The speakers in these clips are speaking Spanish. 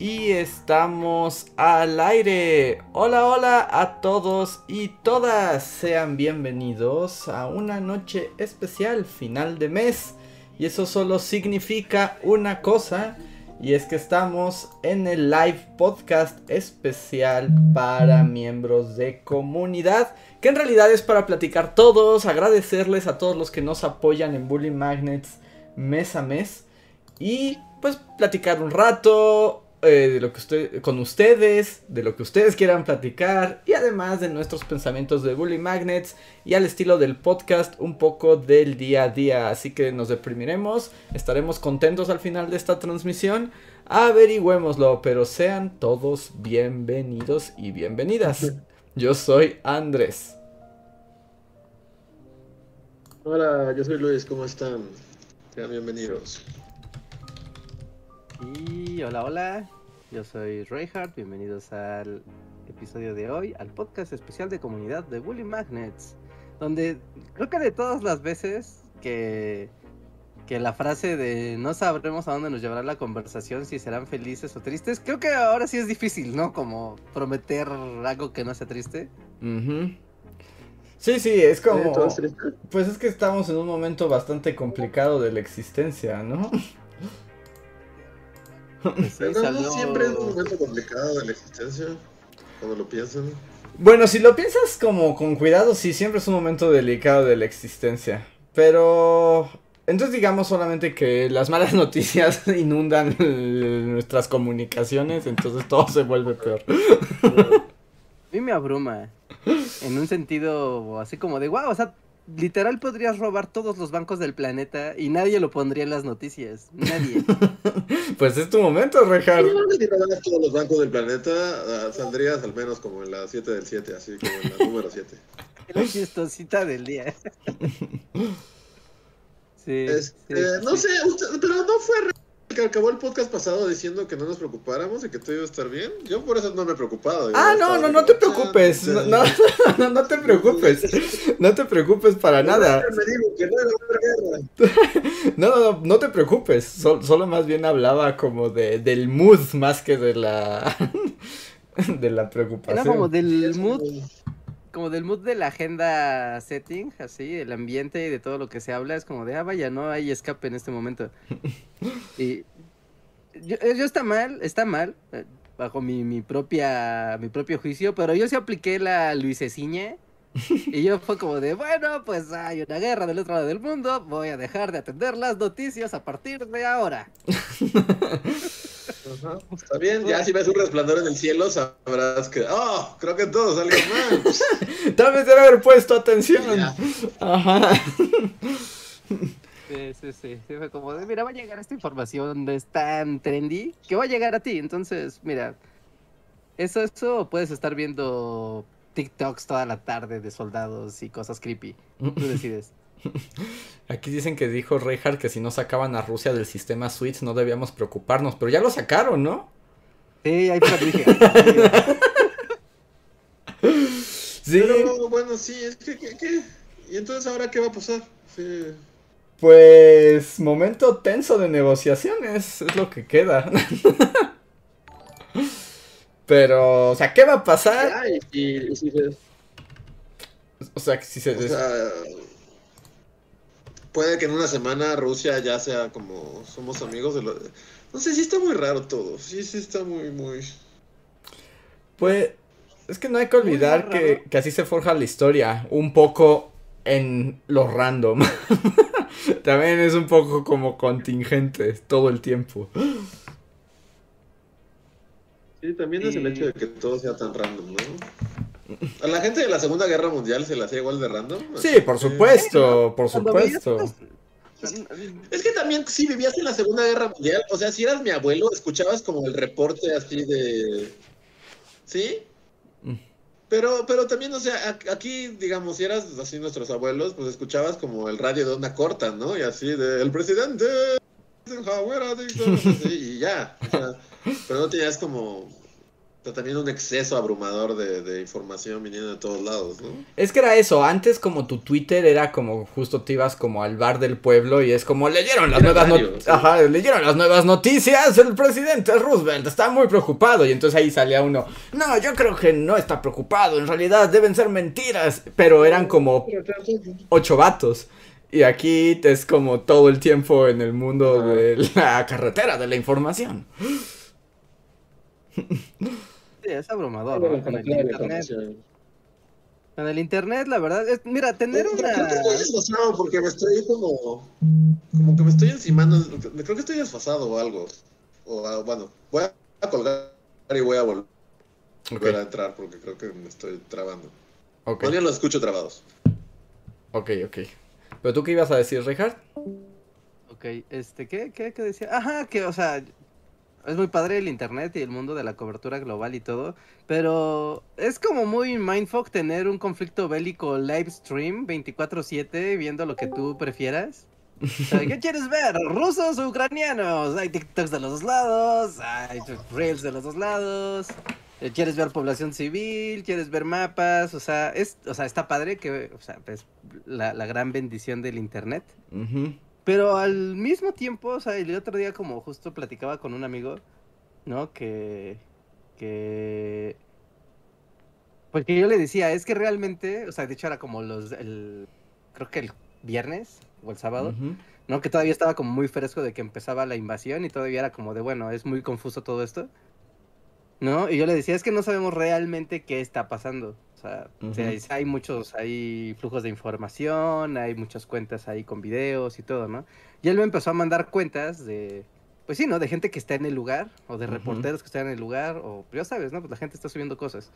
Y estamos al aire. Hola, hola a todos y todas. Sean bienvenidos a una noche especial, final de mes. Y eso solo significa una cosa. Y es que estamos en el live podcast especial para miembros de comunidad. Que en realidad es para platicar todos, agradecerles a todos los que nos apoyan en Bully Magnets mes a mes. Y pues platicar un rato, eh, de lo que usted, con ustedes, de lo que ustedes quieran platicar y además de nuestros pensamientos de Bully Magnets y al estilo del podcast un poco del día a día. Así que nos deprimiremos, estaremos contentos al final de esta transmisión. Averigüémoslo, pero sean todos bienvenidos y bienvenidas. Yo soy Andrés. Hola, yo soy Luis, ¿cómo están? Sean bienvenidos. Y hola, hola, yo soy Reinhardt, bienvenidos al episodio de hoy, al podcast especial de comunidad de Bully Magnets, donde creo que de todas las veces que, que la frase de no sabremos a dónde nos llevará la conversación, si serán felices o tristes, creo que ahora sí es difícil, ¿no? Como prometer algo que no sea triste. Sí, sí, es como... Pues es que estamos en un momento bastante complicado de la existencia, ¿no? Pero no siempre es un momento complicado de la existencia, cuando lo piensan. Bueno, si lo piensas como con cuidado, sí, siempre es un momento delicado de la existencia. Pero entonces digamos solamente que las malas noticias inundan nuestras comunicaciones, entonces todo se vuelve peor. A mí me abruma. En un sentido así como de, wow, o sea, literal podrías robar todos los bancos del planeta y nadie lo pondría en las noticias. Nadie. pues es tu momento, Rejar. Si robaras todos los bancos del planeta, ah, saldrías al menos como en la 7 del 7, así como en la número 7. La chistosita del día. sí, este, No sé, pero no fue que acabó el podcast pasado diciendo que no nos preocupáramos y que todo iba a estar bien. Yo por eso no me he preocupado. Ah, no, no, no te preocupes. No, no, no, te preocupes. No te preocupes para nada. No, no, no te preocupes. solo más bien hablaba como de, del mood más que de la de la preocupación. Era como del mood como del mood de la agenda setting, así, el ambiente y de todo lo que se habla, es como de, ah, vaya, no hay escape en este momento. y yo, yo, está mal, está mal, eh, bajo mi, mi, propia, mi propio juicio, pero yo sí apliqué la Luiseciña. y yo fue como de, bueno, pues hay una guerra del otro lado del mundo, voy a dejar de atender las noticias a partir de ahora. está bien, ya si ves un resplandor en el cielo sabrás que, oh, creo que todo salió mal. Tal vez debe haber puesto atención. Ajá. Sí, sí, sí, fue como de, mira, va a llegar esta información, es tan trendy, que va a llegar a ti, entonces, mira, eso, eso puedes estar viendo TikToks toda la tarde de soldados y cosas creepy, tú decides. Aquí dicen que dijo Reinhardt que si no sacaban a Rusia del sistema SWIFT no debíamos preocuparnos, pero ya lo sacaron, ¿no? Sí, hay dije. sí. Pero bueno, sí, es que. ¿Y entonces ahora qué va a pasar? Pues momento tenso de negociaciones, es lo que queda. Pero, o sea, ¿qué va a pasar? O sea, si se... puede que en una semana Rusia ya sea como somos amigos de los... No sé, sí está muy raro todo. Sí, sí está muy, muy... Pues es que no hay que olvidar que, que, así se forja la historia. Un poco en lo random. También es un poco como contingente todo el tiempo. Sí, también es el hecho de que todo sea tan random, ¿no? A la gente de la Segunda Guerra Mundial se la hacía igual de random. Sí, por supuesto, por supuesto. Es que también si vivías en la Segunda Guerra Mundial, o sea, si eras mi abuelo, escuchabas como el reporte así de... ¿Sí? Mm. Pero, pero también, o sea, aquí, digamos, si eras así nuestros abuelos, pues escuchabas como el radio de onda corta, ¿no? Y así de el presidente y ya. pero no tenías como Pero también un exceso abrumador de, información viniendo de todos lados, ¿no? Es que era eso, antes como tu Twitter era como justo te ibas como al bar del pueblo y es como leyeron las nuevas noticias. leyeron las nuevas noticias, el presidente Roosevelt está muy preocupado y entonces ahí salía uno, no, yo creo que no está preocupado, en realidad deben ser mentiras, pero eran como ocho vatos. Y aquí es como todo el tiempo en el mundo de la carretera de la información. Sí, es abrumador, ¿no? Con el internet. Con el internet, la verdad, es, mira, tener una... Creo que estoy desfasado porque me estoy como... Como que me estoy encimando, creo que estoy desfasado o algo. O, ah, bueno, voy a colgar y voy a volver a entrar porque creo que me estoy trabando. Ya los escucho trabados. Ok, ok. ¿Pero tú qué ibas a decir, Richard? Ok, este, ¿qué, qué, qué decía? Ajá, que, o sea, es muy padre el internet y el mundo de la cobertura global y todo, pero es como muy mindfuck tener un conflicto bélico live stream 24/7 viendo lo que tú prefieras. ¿Qué quieres ver? ¿Rusos o ucranianos? Hay TikToks de los dos lados, hay Reels de los dos lados. ¿Quieres ver población civil? ¿Quieres ver mapas? O sea, es, o sea está padre que, o sea, pues, la, la gran bendición del internet. Pero al mismo tiempo, o sea, el otro día como justo platicaba con un amigo, ¿no? Que... que... Pues que yo le decía, es que realmente, o sea, de hecho era como los, el, creo que el viernes o el sábado, ¿no? Que todavía estaba como muy fresco de que empezaba la invasión y todavía era como de, bueno, es muy confuso todo esto, ¿no? Y yo le decía, es que no sabemos realmente qué está pasando. O sea, hay muchos, hay flujos de información, hay muchas cuentas ahí con videos y todo, ¿no? Y él me empezó a mandar cuentas de, pues sí, ¿no? De gente que está en el lugar, o de reporteros que están en el lugar, o pues ya sabes, ¿no? Pues la gente está subiendo cosas,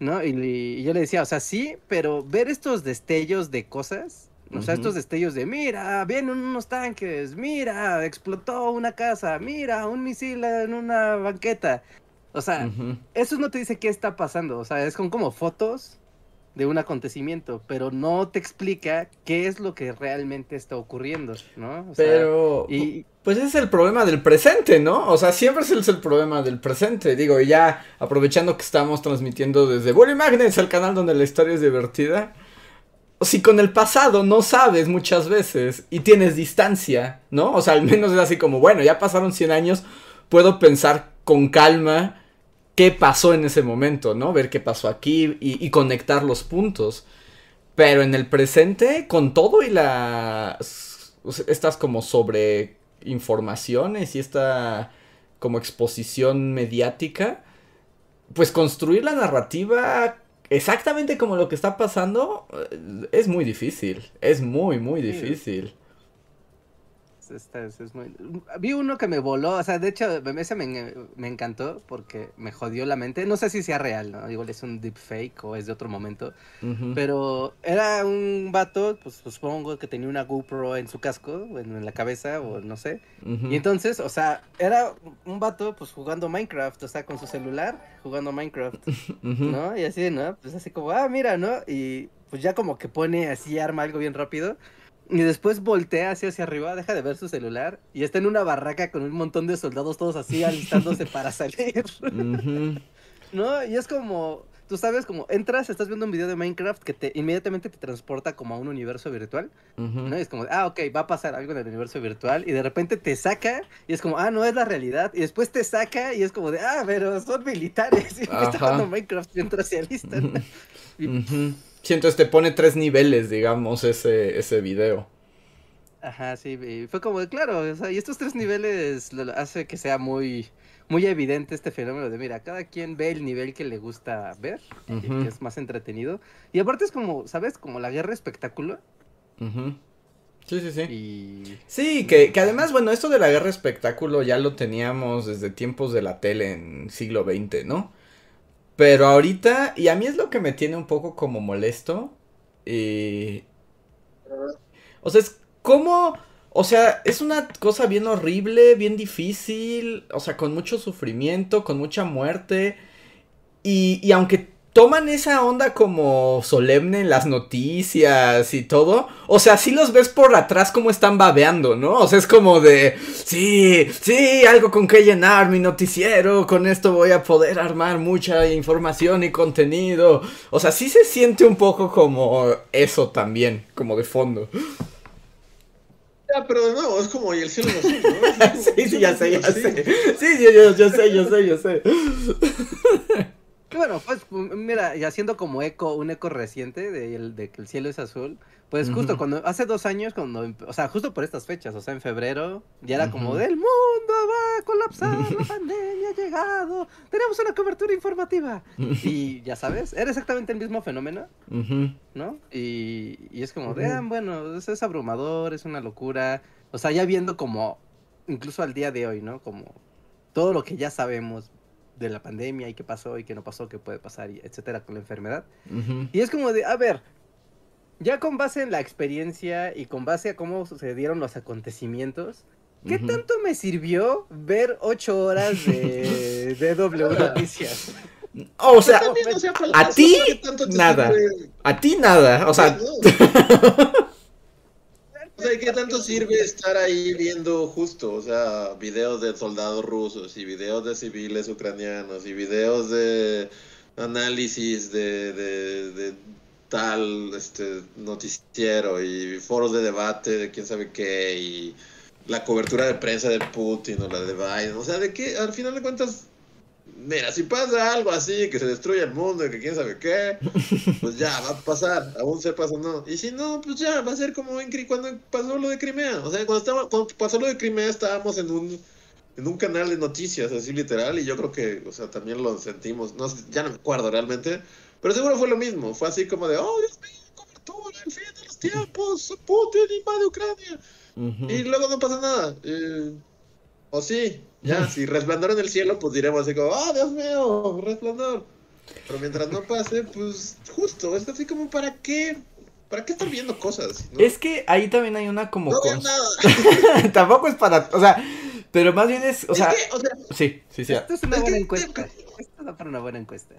¿no? Y, yo le decía, o sea, sí, pero ver estos destellos de cosas, o sea, estos destellos de, mira, vienen unos tanques, mira, explotó una casa, mira, un misil en una banqueta. O sea, eso no te dice qué está pasando. O sea, es con como fotos de un acontecimiento, pero no te explica qué es lo que realmente está ocurriendo, ¿no? pero, y... pues ese es el problema del presente, ¿no? O sea, siempre es el problema del presente. Digo, ya aprovechando que estamos transmitiendo desde Bully Magnets, el canal donde la historia es divertida. O si con el pasado no sabes muchas veces y tienes distancia, ¿no? O sea, al menos es así como, bueno, ya pasaron 100 años, puedo pensar con calma qué pasó en ese momento, ¿no? Ver qué pasó aquí y, conectar los puntos. Pero en el presente, con todo y las... Estas como sobre informaciones y esta como exposición mediática, pues construir la narrativa exactamente como lo que está pasando eh, es muy difícil, es muy, muy difícil es muy... Vi uno que me voló, o sea, de hecho, ese me, me, encantó porque me jodió la mente. No sé si sea real, ¿no? Igual es un deepfake o es de otro momento. Pero era un vato, pues supongo que tenía una GoPro en su casco, en, la cabeza, o no sé. Y entonces, o sea, era un vato, pues jugando Minecraft, o sea, con su celular, jugando Minecraft, ¿no? Y así, ¿no? Pues así como, ah, mira, ¿no? Y pues ya como que pone así, arma algo bien rápido. Y después voltea hacia, hacia arriba, deja de ver su celular y está en una barraca con un montón de soldados todos así alistándose para salir. ¿No? Y es como, tú sabes, como entras, estás viendo un video de Minecraft que te inmediatamente te transporta como a un universo virtual. ¿No? Y es como, ah, ok, va a pasar algo en el universo virtual y de repente te saca y es como, ah, no es la realidad. Y después te saca y es como de, ah, pero son militares y está jugando Minecraft mientras se alistan. Siento te pone tres niveles, digamos, ese, ese video. Ajá, sí, fue como, claro, o sea, y estos tres niveles hace que sea muy, muy evidente este fenómeno de, mira, cada quien ve el nivel que le gusta ver, que es más entretenido. Y aparte es como, ¿sabes? Como la guerra espectáculo. Sí, sí, sí. Sí, que, que, además, bueno, esto de la guerra espectáculo ya lo teníamos desde tiempos de la tele en siglo XX, ¿no? Pero ahorita, y a mí es lo que me tiene un poco como molesto. Y... O sea, es como... O sea, es una cosa bien horrible, bien difícil, o sea, con mucho sufrimiento, con mucha muerte. Y, y aunque toman esa onda como solemne en las noticias y todo. O sea, sí los ves por atrás como están babeando, ¿no? O sea, es como de, sí, sí, algo con que llenar mi noticiero, con esto voy a poder armar mucha información y contenido. O sea, sí se siente un poco como eso también, como de fondo. Ya, pero de nuevo, es como y el cielo azul, ¿no? sí, sí, ya sé, ya sé. Sí, yo, yo, yo sé, yo sé, yo sé. Bueno, pues mira, y haciendo como eco, un eco reciente de, de que el cielo es azul, pues justo cuando, hace dos años, cuando, o sea, justo por estas fechas, o sea, en febrero, ya era como, del mundo va a colapsar, la pandemia ha llegado, tenemos una cobertura informativa. y ya sabes, era exactamente el mismo fenómeno, ¿no? Y, y, es como, vean, bueno, es, es abrumador, es una locura, o sea, ya viendo como, incluso al día de hoy, ¿no? Como todo lo que ya sabemos, de la pandemia y qué pasó y qué no pasó, qué puede pasar, y etcétera, con la enfermedad. Y es como de, a ver, ya con base en la experiencia y con base a cómo sucedieron los acontecimientos, ¿qué tanto me sirvió ver ocho horas de, de W Noticias? o sea, a ti nada. A ti nada. O sea, sea, ¿qué tanto sirve estar ahí viendo justo, o sea, videos de soldados rusos y videos de civiles ucranianos y videos de análisis de, de, tal este noticiero y foros de debate de quién sabe qué y la cobertura de prensa de Putin o la de Biden, o sea, de qué, al final de cuentas Mira, si pasa algo así, que se destruye el mundo y que quién sabe qué, pues ya va a pasar, aún se pasa no. Y si no, pues ya va a ser como en, cuando pasó lo de Crimea. O sea, cuando, estaba, cuando pasó lo de Crimea estábamos en un, en un canal de noticias, así literal, y yo creo que, o sea, también lo sentimos, no, ya no me acuerdo realmente, pero seguro fue lo mismo. Fue así como de, oh, Dios mío, cobertura, el fin de los tiempos, Putin invade Ucrania. Y luego no pasa nada. Eh, o sí, ya, si resplandor en el cielo, pues diremos así como, ¡oh, Dios mío! ¡Resplandor! Pero mientras no pase, pues justo, es así como, ¿para qué? ¿Para qué estar viendo cosas? Es que ahí también hay una como... No nada. Tampoco es para... O sea, pero más bien es... O, sea, o sea, sí, sí, sí. Esto es una buena encuesta. Esto da para una buena encuesta.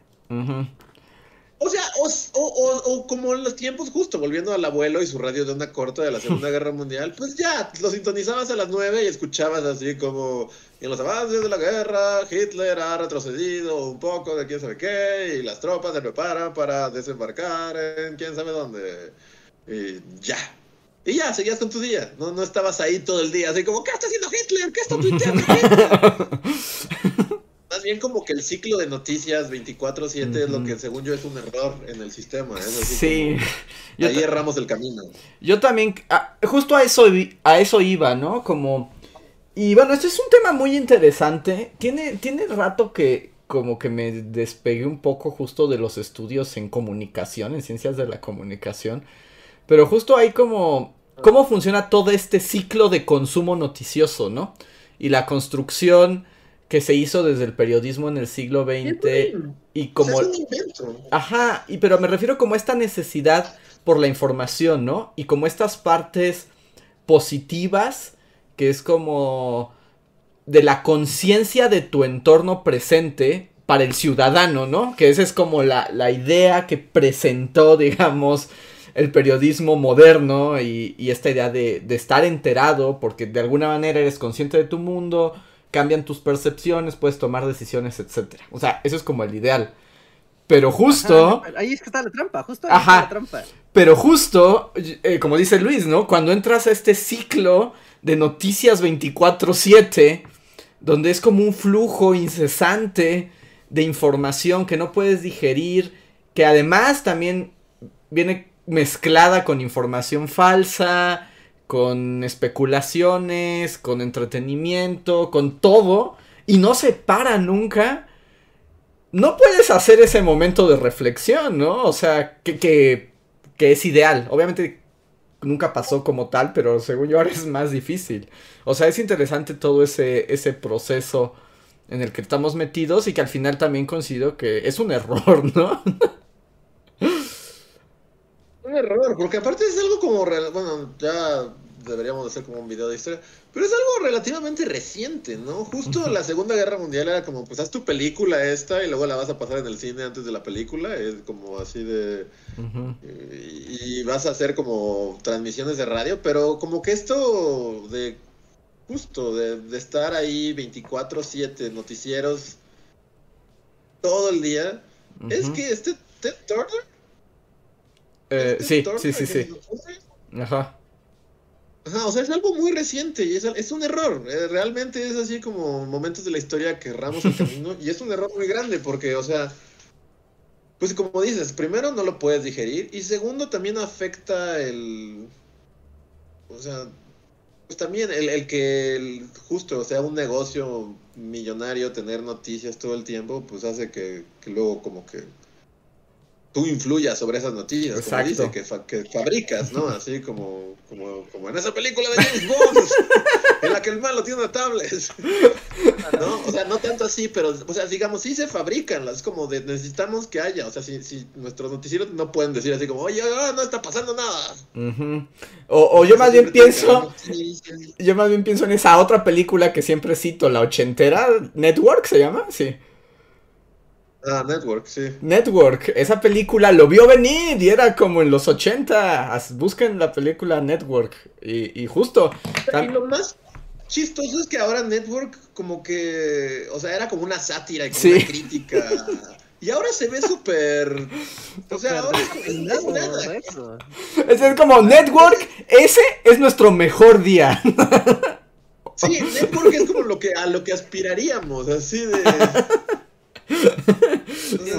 O sea, o, o, o, como en los tiempos justo, volviendo al abuelo y su radio de onda corta de la Segunda Guerra Mundial, pues ya, lo sintonizabas a las nueve y escuchabas así como en los avances de la guerra, Hitler ha retrocedido un poco de quién sabe qué, y las tropas se preparan para desembarcar en quién sabe dónde. Y ya. Y ya, seguías con tu día. No, no estabas ahí todo el día, así como, ¿qué está haciendo Hitler? ¿Qué está tuiteando Más bien como que el ciclo de noticias 24-7 es lo que según yo es un error en el sistema. sí. ahí erramos el camino. Yo también, ah, justo a eso, a eso iba, ¿no? Como... Y bueno, este es un tema muy interesante. Tiene, tiene rato que como que me despegué un poco justo de los estudios en comunicación, en ciencias de la comunicación. Pero justo ahí como... ¿Cómo funciona todo este ciclo de consumo noticioso, ¿no? Y la construcción que se hizo desde el periodismo en el siglo XX y como... Es un invento. Ajá, y, pero me refiero como esta necesidad por la información, ¿no? Y como estas partes positivas, que es como de la conciencia de tu entorno presente para el ciudadano, ¿no? Que esa es como la, la idea que presentó, digamos, el periodismo moderno y, y esta idea de, de, estar enterado, porque de alguna manera eres consciente de tu mundo, cambian tus percepciones, puedes tomar decisiones, etcétera. O sea, eso es como el ideal. Pero justo. ahí es que está la trampa, justo ahí está la trampa. Pero justo, eh, como dice Luis, ¿no? Cuando entras a este ciclo de noticias 24-7, donde es como un flujo incesante de información que no puedes digerir, que además también viene mezclada con información falsa, con especulaciones, con entretenimiento, con todo, y no se para nunca, no puedes hacer ese momento de reflexión, ¿no? O sea, que, que, es ideal. Obviamente nunca pasó como tal, pero según yo ahora es más difícil. O sea, es interesante todo ese, ese proceso en el que estamos metidos y que al final también considero que es un error, ¿no? un error, porque aparte es algo como, bueno, ya deberíamos hacer como un video de historia. Pero es algo relativamente reciente, ¿no? Justo la Segunda Guerra Mundial era como, pues haz tu película esta y luego la vas a pasar en el cine antes de la película. Es como así de... y, vas a hacer como transmisiones de radio, pero como que esto de... Justo, de, estar ahí 24/7, noticieros, todo el día. Es que este Ted Turner eh, sí, sí, sí, sí. Ajá. Ajá, o sea, es algo muy reciente y es, es un error. Eh, realmente es así como momentos de la historia que erramos el camino y es un error muy grande porque, o sea, pues como dices, primero no lo puedes digerir y segundo también afecta el... O sea, pues también el, el que justo sea un negocio millonario, tener noticias todo el tiempo, pues hace que luego como que tú influyas sobre esas noticias, como dice, que, que, fabricas, ¿no? Así como, como, como en esa película de James Bond, en la que el malo tiene una tablet. ¿No? O sea, no tanto así, pero, o sea, digamos, sí se fabrican, es como de necesitamos que haya, o sea, si, si nuestros noticieros no pueden decir así como, oye, no está pasando nada. o, o, yo más bien pienso, yo más bien pienso en esa otra película que siempre cito, la ochentera, Network se llama, sí. Ah, Network, sí. Network, esa película lo vio venir y era como en los 80. Busquen la película Network. Y, justo. Y lo más chistoso es que ahora Network, como que. O sea, era como una sátira y como una crítica. Y ahora se ve súper. O sea, ahora es, nada. Es como Network, ese es nuestro mejor día. Sí, Network es como lo que, a lo que aspiraríamos, así de.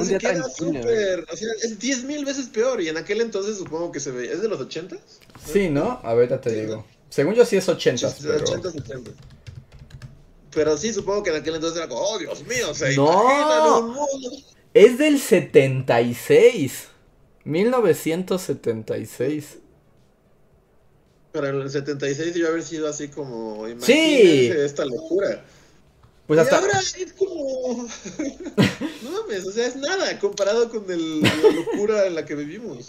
o sea, queda súper. O sea, es 10 mil veces peor. Y en aquel entonces supongo que se ve. ¿Es de los 80? Sí, ¿no? A ver, te digo. Según yo sí es 80. Sí, pero... 80, 70. Pero sí, supongo que en aquel entonces era como, oh Dios mío, se no, Es del 76. 1976. Pero en el 76 iba a haber sido así como. Sí. esta locura. Pues hasta... Y ahora es como. no mames, o sea, es nada comparado con el, la locura en la que vivimos.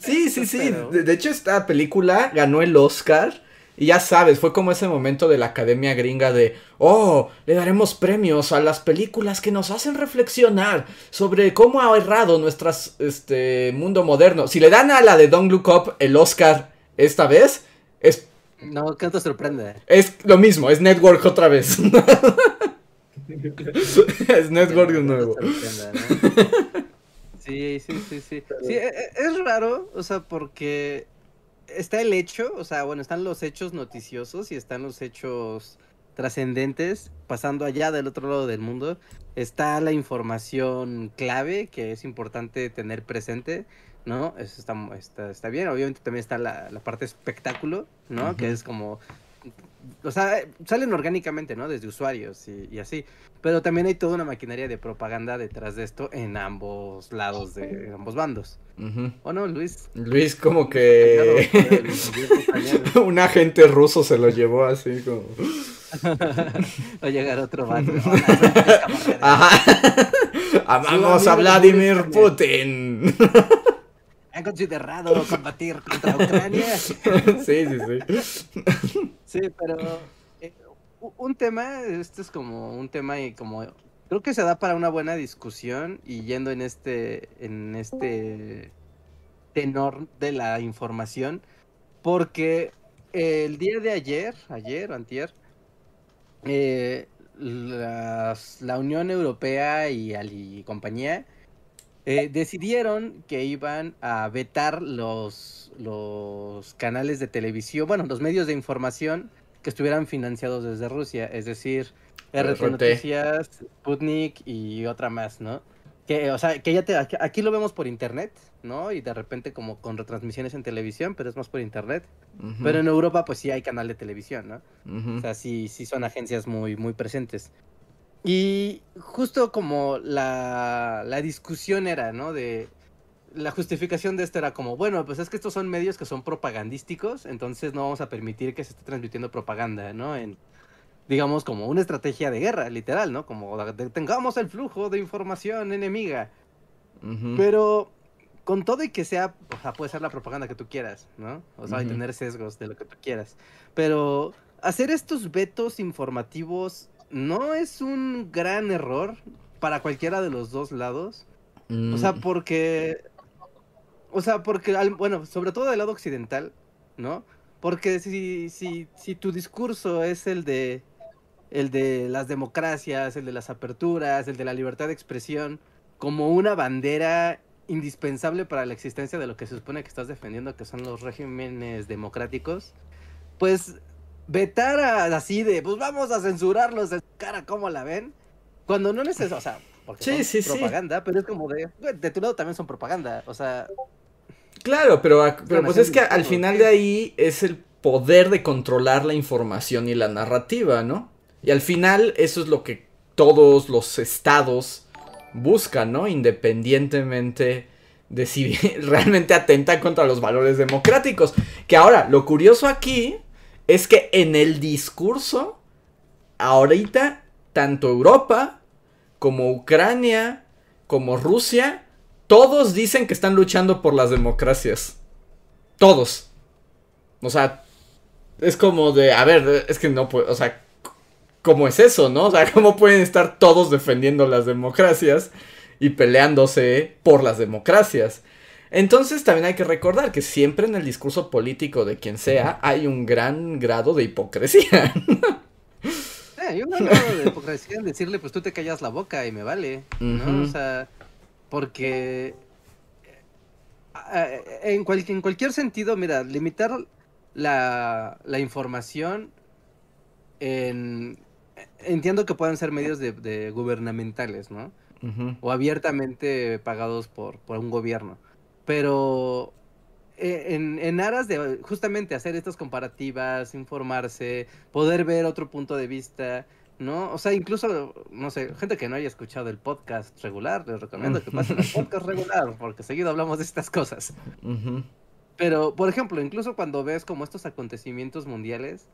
Sí, sí, sí. De, hecho, esta película ganó el Oscar. Y ya sabes, fue como ese momento de la academia gringa de, oh, le daremos premios a las películas que nos hacen reflexionar sobre cómo ha errado nuestro este, mundo moderno. Si le dan a la de Don't Look Up el Oscar esta vez, es... No, que te sorprende. Es lo mismo, es Network otra vez. es Network de nuevo. Sí, sí, sí, sí. Sí, e, e, es raro, o sea, porque está el hecho, o sea, bueno, están los hechos noticiosos y están los hechos trascendentes pasando allá del otro lado del mundo. Está la información clave que es importante tener presente, ¿no? Eso está, está, bien. Obviamente también está la, parte espectáculo, ¿no? Que es como o sea, salen orgánicamente, ¿no? Desde usuarios y, así. Pero también hay toda una maquinaria de propaganda detrás de esto en ambos lados de ambos bandos. ¿O no, Luis? Luis como que un agente ruso se lo llevó así como... Va a llegar otro bando. Ajá. Amamos a Vladimir Putin considerado combatir contra Ucrania. sí, sí, sí. Sí, pero eh, un tema, este es como un tema y como creo que se da para una buena discusión y yendo en este en este tenor de la información porque el día de ayer, ayer o antier, eh, la Unión Europea y, y compañía eh, decidieron que iban a vetar los, los canales de televisión, bueno, los medios de información que estuvieran financiados desde Rusia, es decir, RT, Noticias, Sputnik y otra más, ¿no? Que, o sea, que ya te, aquí lo vemos por internet, ¿no? Y de repente como con retransmisiones en televisión, pero es más por internet. Pero en Europa pues sí hay canal de televisión, ¿no? O sea, sí, sí son agencias muy, muy presentes. Y justo como la, la discusión era, ¿no? De la justificación de esto era como, bueno, pues es que estos son medios que son propagandísticos, entonces no vamos a permitir que se esté transmitiendo propaganda, ¿no? En, digamos, como una estrategia de guerra, literal, ¿no? Como tengamos el flujo de información enemiga. Pero con todo y que sea, o sea, puede ser la propaganda que tú quieras, ¿no? O sea, tener sesgos de lo que tú quieras. Pero hacer estos vetos informativos no es un gran error para cualquiera de los dos lados. O sea, mm. porque. O sea, porque, bueno, sobre todo del lado occidental, ¿no? Porque si, si, si tu discurso es el de. El de las democracias, el de las aperturas, el de la libertad de expresión, como una bandera indispensable para la existencia de lo que se supone que estás defendiendo, que son los regímenes democráticos, pues vetar así de, pues vamos a censurarlos de cara, ¿cómo la ven? Cuando no necesito, o sea, porque sí, propaganda, pero es como de, de tu lado también son propaganda, o sea... Claro, pero, pero pues es que al final de ahí es el poder de controlar la información y la narrativa, ¿no? Y al final eso es lo que todos los estados buscan, ¿no? Independientemente de si realmente atenta contra los valores democráticos. Que ahora, lo curioso aquí es que en el discurso, ahorita, tanto Europa como Ucrania, como Rusia, todos dicen que están luchando por las democracias. Todos. O sea, es como de, a ver, es que no puedo, o sea, ¿cómo es eso, no? O sea, ¿cómo pueden estar todos defendiendo las democracias y peleándose por las democracias? Entonces también hay que recordar que siempre en el discurso político de quien sea hay un gran grado de hipocresía. hay un gran grado de hipocresía en decirle, pues tú te callas la boca y me vale, ¿no? O sea, porque eh, en, en cualquier sentido, mira, limitar la, la información en... Entiendo que puedan ser medios de, gubernamentales, ¿no? O abiertamente pagados por, por un gobierno. Pero eh, en, en, aras de justamente hacer estas comparativas, informarse, poder ver otro punto de vista, ¿no? O sea, incluso, no sé, gente que no haya escuchado el podcast regular, les recomiendo que pasen al podcast regular, porque seguido hablamos de estas cosas. Pero, por ejemplo, incluso cuando ves como estos acontecimientos mundiales,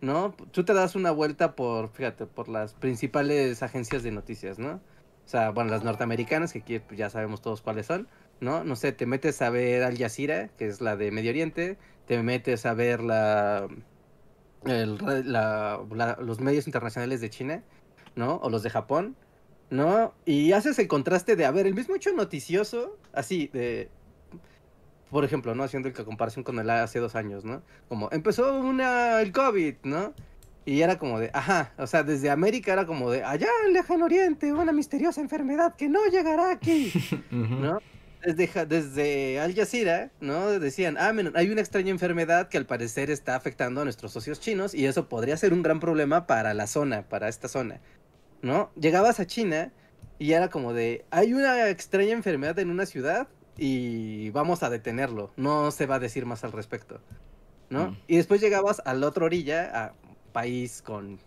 ¿no? Tú te das una vuelta por, fíjate, por las principales agencias de noticias, ¿no? O sea, bueno, las norteamericanas, que aquí ya sabemos todos cuáles son, ¿no? No sé, te metes a ver Al Jazeera, que es la de Medio Oriente, te metes a ver la, los medios internacionales de China, ¿no? O los de Japón, ¿no? Y haces el contraste de, a ver, el mismo hecho noticioso, así, de, por ejemplo, ¿no? Haciendo la comparación con el hace dos años, ¿no? Como empezó una, el COVID, ¿no? Y era como de, ajá, o sea, desde América era como de, allá en Lejano Oriente, una misteriosa enfermedad que no llegará aquí, ¿no? Desde, desde Al Jazeera, ¿no? Decían, ah, hay una extraña enfermedad que al parecer está afectando a nuestros socios chinos y eso podría ser un gran problema para la zona, para esta zona, ¿no? Llegabas a China y era como de, hay una extraña enfermedad en una ciudad y vamos a detenerlo, no se va a decir más al respecto, ¿no? Mm. Y después llegabas a la otra orilla, a país con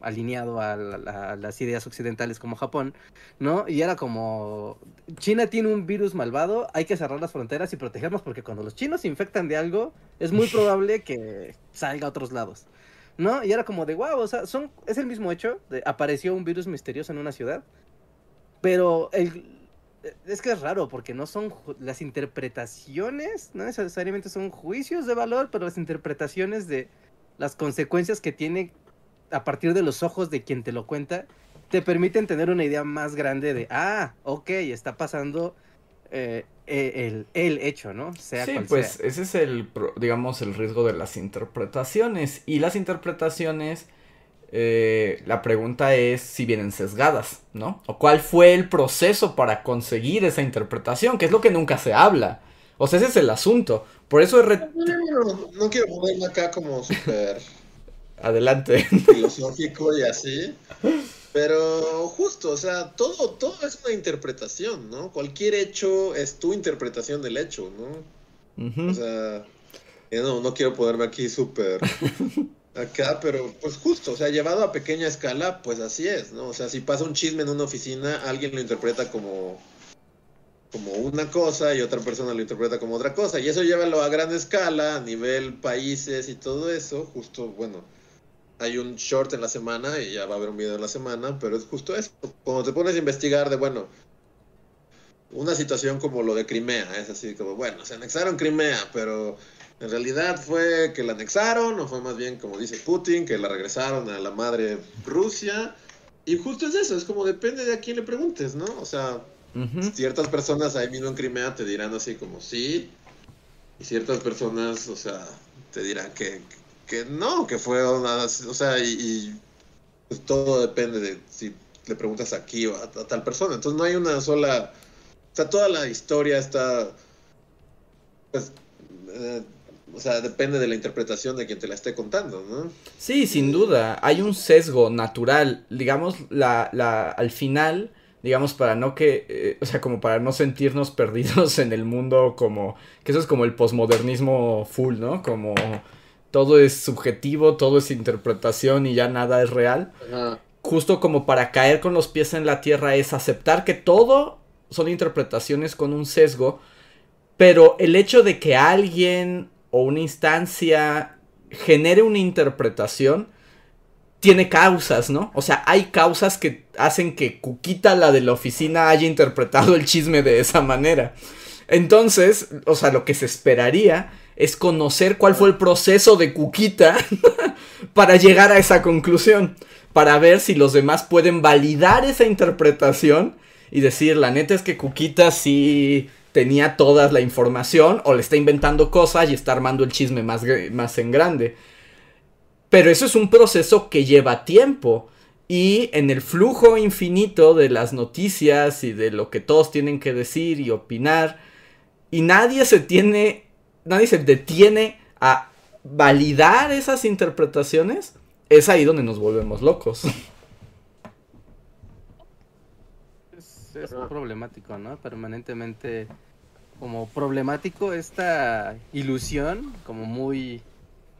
alineado a, las ideas occidentales como Japón, ¿no? Y era como, China tiene un virus malvado, hay que cerrar las fronteras y protegernos porque cuando los chinos se infectan de algo, es muy probable que salga a otros lados, ¿no? Y era como de, wow, o sea, son, es el mismo hecho, de, apareció un virus misterioso en una ciudad, pero el, es que es raro porque no son las interpretaciones, no necesariamente son juicios de valor, pero las interpretaciones de las consecuencias que tiene a partir de los ojos de quien te lo cuenta, te permiten tener una idea más grande de, ah, ok, está pasando eh, e, el, hecho, ¿no? Sea sí, pues ese es el, digamos, el riesgo de las interpretaciones. Y las interpretaciones, eh, la pregunta es si vienen sesgadas, ¿no? O cuál fue el proceso para conseguir esa interpretación, que es lo que nunca se habla. O sea, ese es el asunto. Por eso es... No, no, quiero ponerme acá como súper Adelante. Filosófico y así. Pero justo, o sea, todo, todo es una interpretación, ¿no? Cualquier hecho es tu interpretación del hecho, ¿no? O sea, no, no quiero ponerme aquí súper acá, pero pues justo, o sea, llevado a pequeña escala, pues así es, ¿no? O sea, si pasa un chisme en una oficina, alguien lo interpreta como, como una cosa y otra persona lo interpreta como otra cosa. Y eso llévalo a gran escala, a nivel países y todo eso, justo, bueno hay un short en la semana y ya va a haber un video en la semana, pero es justo eso. Cuando te pones a investigar de, bueno, una situación como lo de Crimea, es así como, bueno, se anexaron Crimea, pero en realidad fue que la anexaron, o fue más bien como dice Putin, que la regresaron a la madre Rusia. Y justo es eso, es como depende de a quién le preguntes, ¿no? O sea, ciertas personas ahí mismo en Crimea te dirán así como sí, y ciertas personas, o sea, te dirán que, que no, que fue una, o sea, y, pues todo depende de si le preguntas aquí o a, tal persona. Entonces no hay una sola, o sea, toda la historia está, pues, eh, o sea, depende de la interpretación de quien te la esté contando, ¿no? Sí, sin duda. Hay un sesgo natural. Digamos, la, la, al final, digamos, para no que, eh, o sea, como para no sentirnos perdidos en el mundo, como, que eso es como el posmodernismo full, ¿no? Como todo es subjetivo, todo es interpretación y ya nada es real. Justo como para caer con los pies en la tierra es aceptar que todo son interpretaciones con un sesgo, pero el hecho de que alguien o una instancia genere una interpretación, tiene causas, ¿no? O sea, hay causas que hacen que Cuquita, la de la oficina, haya interpretado el chisme de esa manera. Entonces, o sea, lo que se esperaría es conocer cuál fue el proceso de Cuquita para llegar a esa conclusión, para ver si los demás pueden validar esa interpretación y decir, la neta es que Cuquita sí tenía toda la información o le está inventando cosas y está armando el chisme más, más en grande. Pero eso es un proceso que lleva tiempo. Y en el flujo infinito de las noticias y de lo que todos tienen que decir y opinar, y nadie se tiene, nadie se detiene a validar esas interpretaciones, es ahí donde nos volvemos locos. es problemático, ¿no? Permanentemente como problemático esta ilusión, como muy,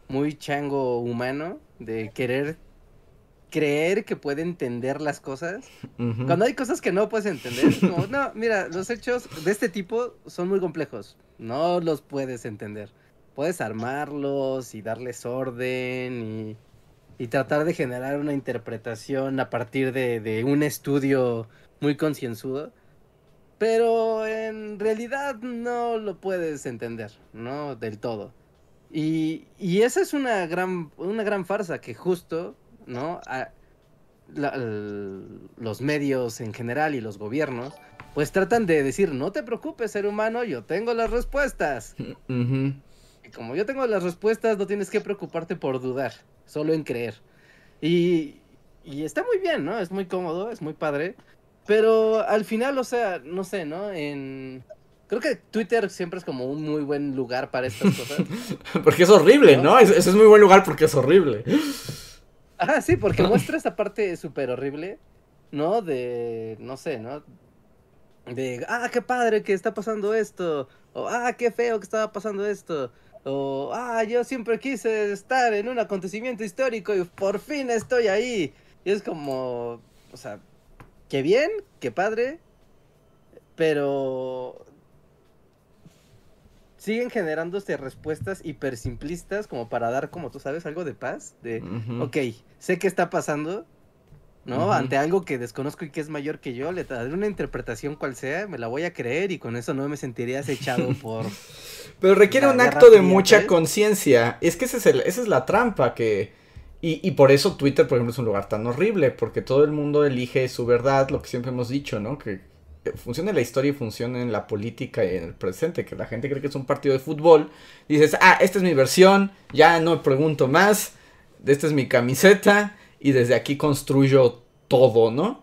muy chango humano, de querer creer que puede entender las cosas. Cuando hay cosas que no puedes entender, como, no, mira, los hechos de este tipo son muy complejos, no los puedes entender. Puedes armarlos y darles orden y, y tratar de generar una interpretación a partir de, de un estudio muy concienzudo. Pero en realidad no lo puedes entender, ¿no? Del todo. Y, y esa es una gran, una gran farsa que justo, ¿no? los medios en general y los gobiernos, pues tratan de decir, no te preocupes, ser humano, yo tengo las respuestas. Y como yo tengo las respuestas, no tienes que preocuparte por dudar, solo en creer. Y, y está muy bien, ¿no? Es muy cómodo, es muy padre. Pero al final, o sea, no sé, ¿no? En... Creo que Twitter siempre es como un muy buen lugar para estas cosas. porque es horrible, ¿no? Ese es, muy buen lugar porque es horrible. Ah, sí, porque muestra esa parte súper horrible, ¿no? De, no sé, ¿no? De, ah, qué padre que está pasando esto. O, ah, qué feo que estaba pasando esto. O, ah, yo siempre quise estar en un acontecimiento histórico y por fin estoy ahí. Y es como, o sea, Qué bien, qué padre, pero siguen generándose respuestas hiper simplistas como para dar, como tú sabes, algo de paz. De, ok, sé qué está pasando, ¿no? Ante algo que desconozco y que es mayor que yo, le daré una interpretación cual sea, me la voy a creer y con eso no me sentiría acechado por... Pero requiere un acto de mucha conciencia. Es que esa es la trampa que y, y, por eso Twitter, por ejemplo, es un lugar tan horrible, porque todo el mundo elige su verdad, lo que siempre hemos dicho, ¿no? Que funciona la historia y funciona en la política y en el presente, que la gente cree que es un partido de fútbol, dices, ah, esta es mi versión, ya no me pregunto más, esta es mi camiseta, y desde aquí construyo todo, ¿no?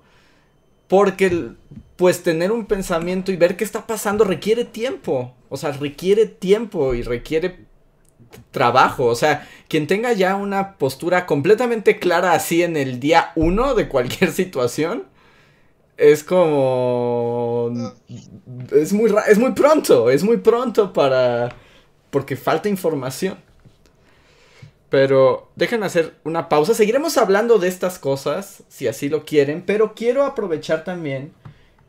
Porque, pues, tener un pensamiento y ver qué está pasando requiere tiempo, o sea, requiere tiempo y requiere trabajo. O sea, quien tenga ya una postura completamente clara así en el día uno de cualquier situación, es como... Es muy, es muy pronto, es muy pronto para... porque falta información. Pero dejen hacer una pausa. Seguiremos hablando de estas cosas, si así lo quieren, pero quiero aprovechar también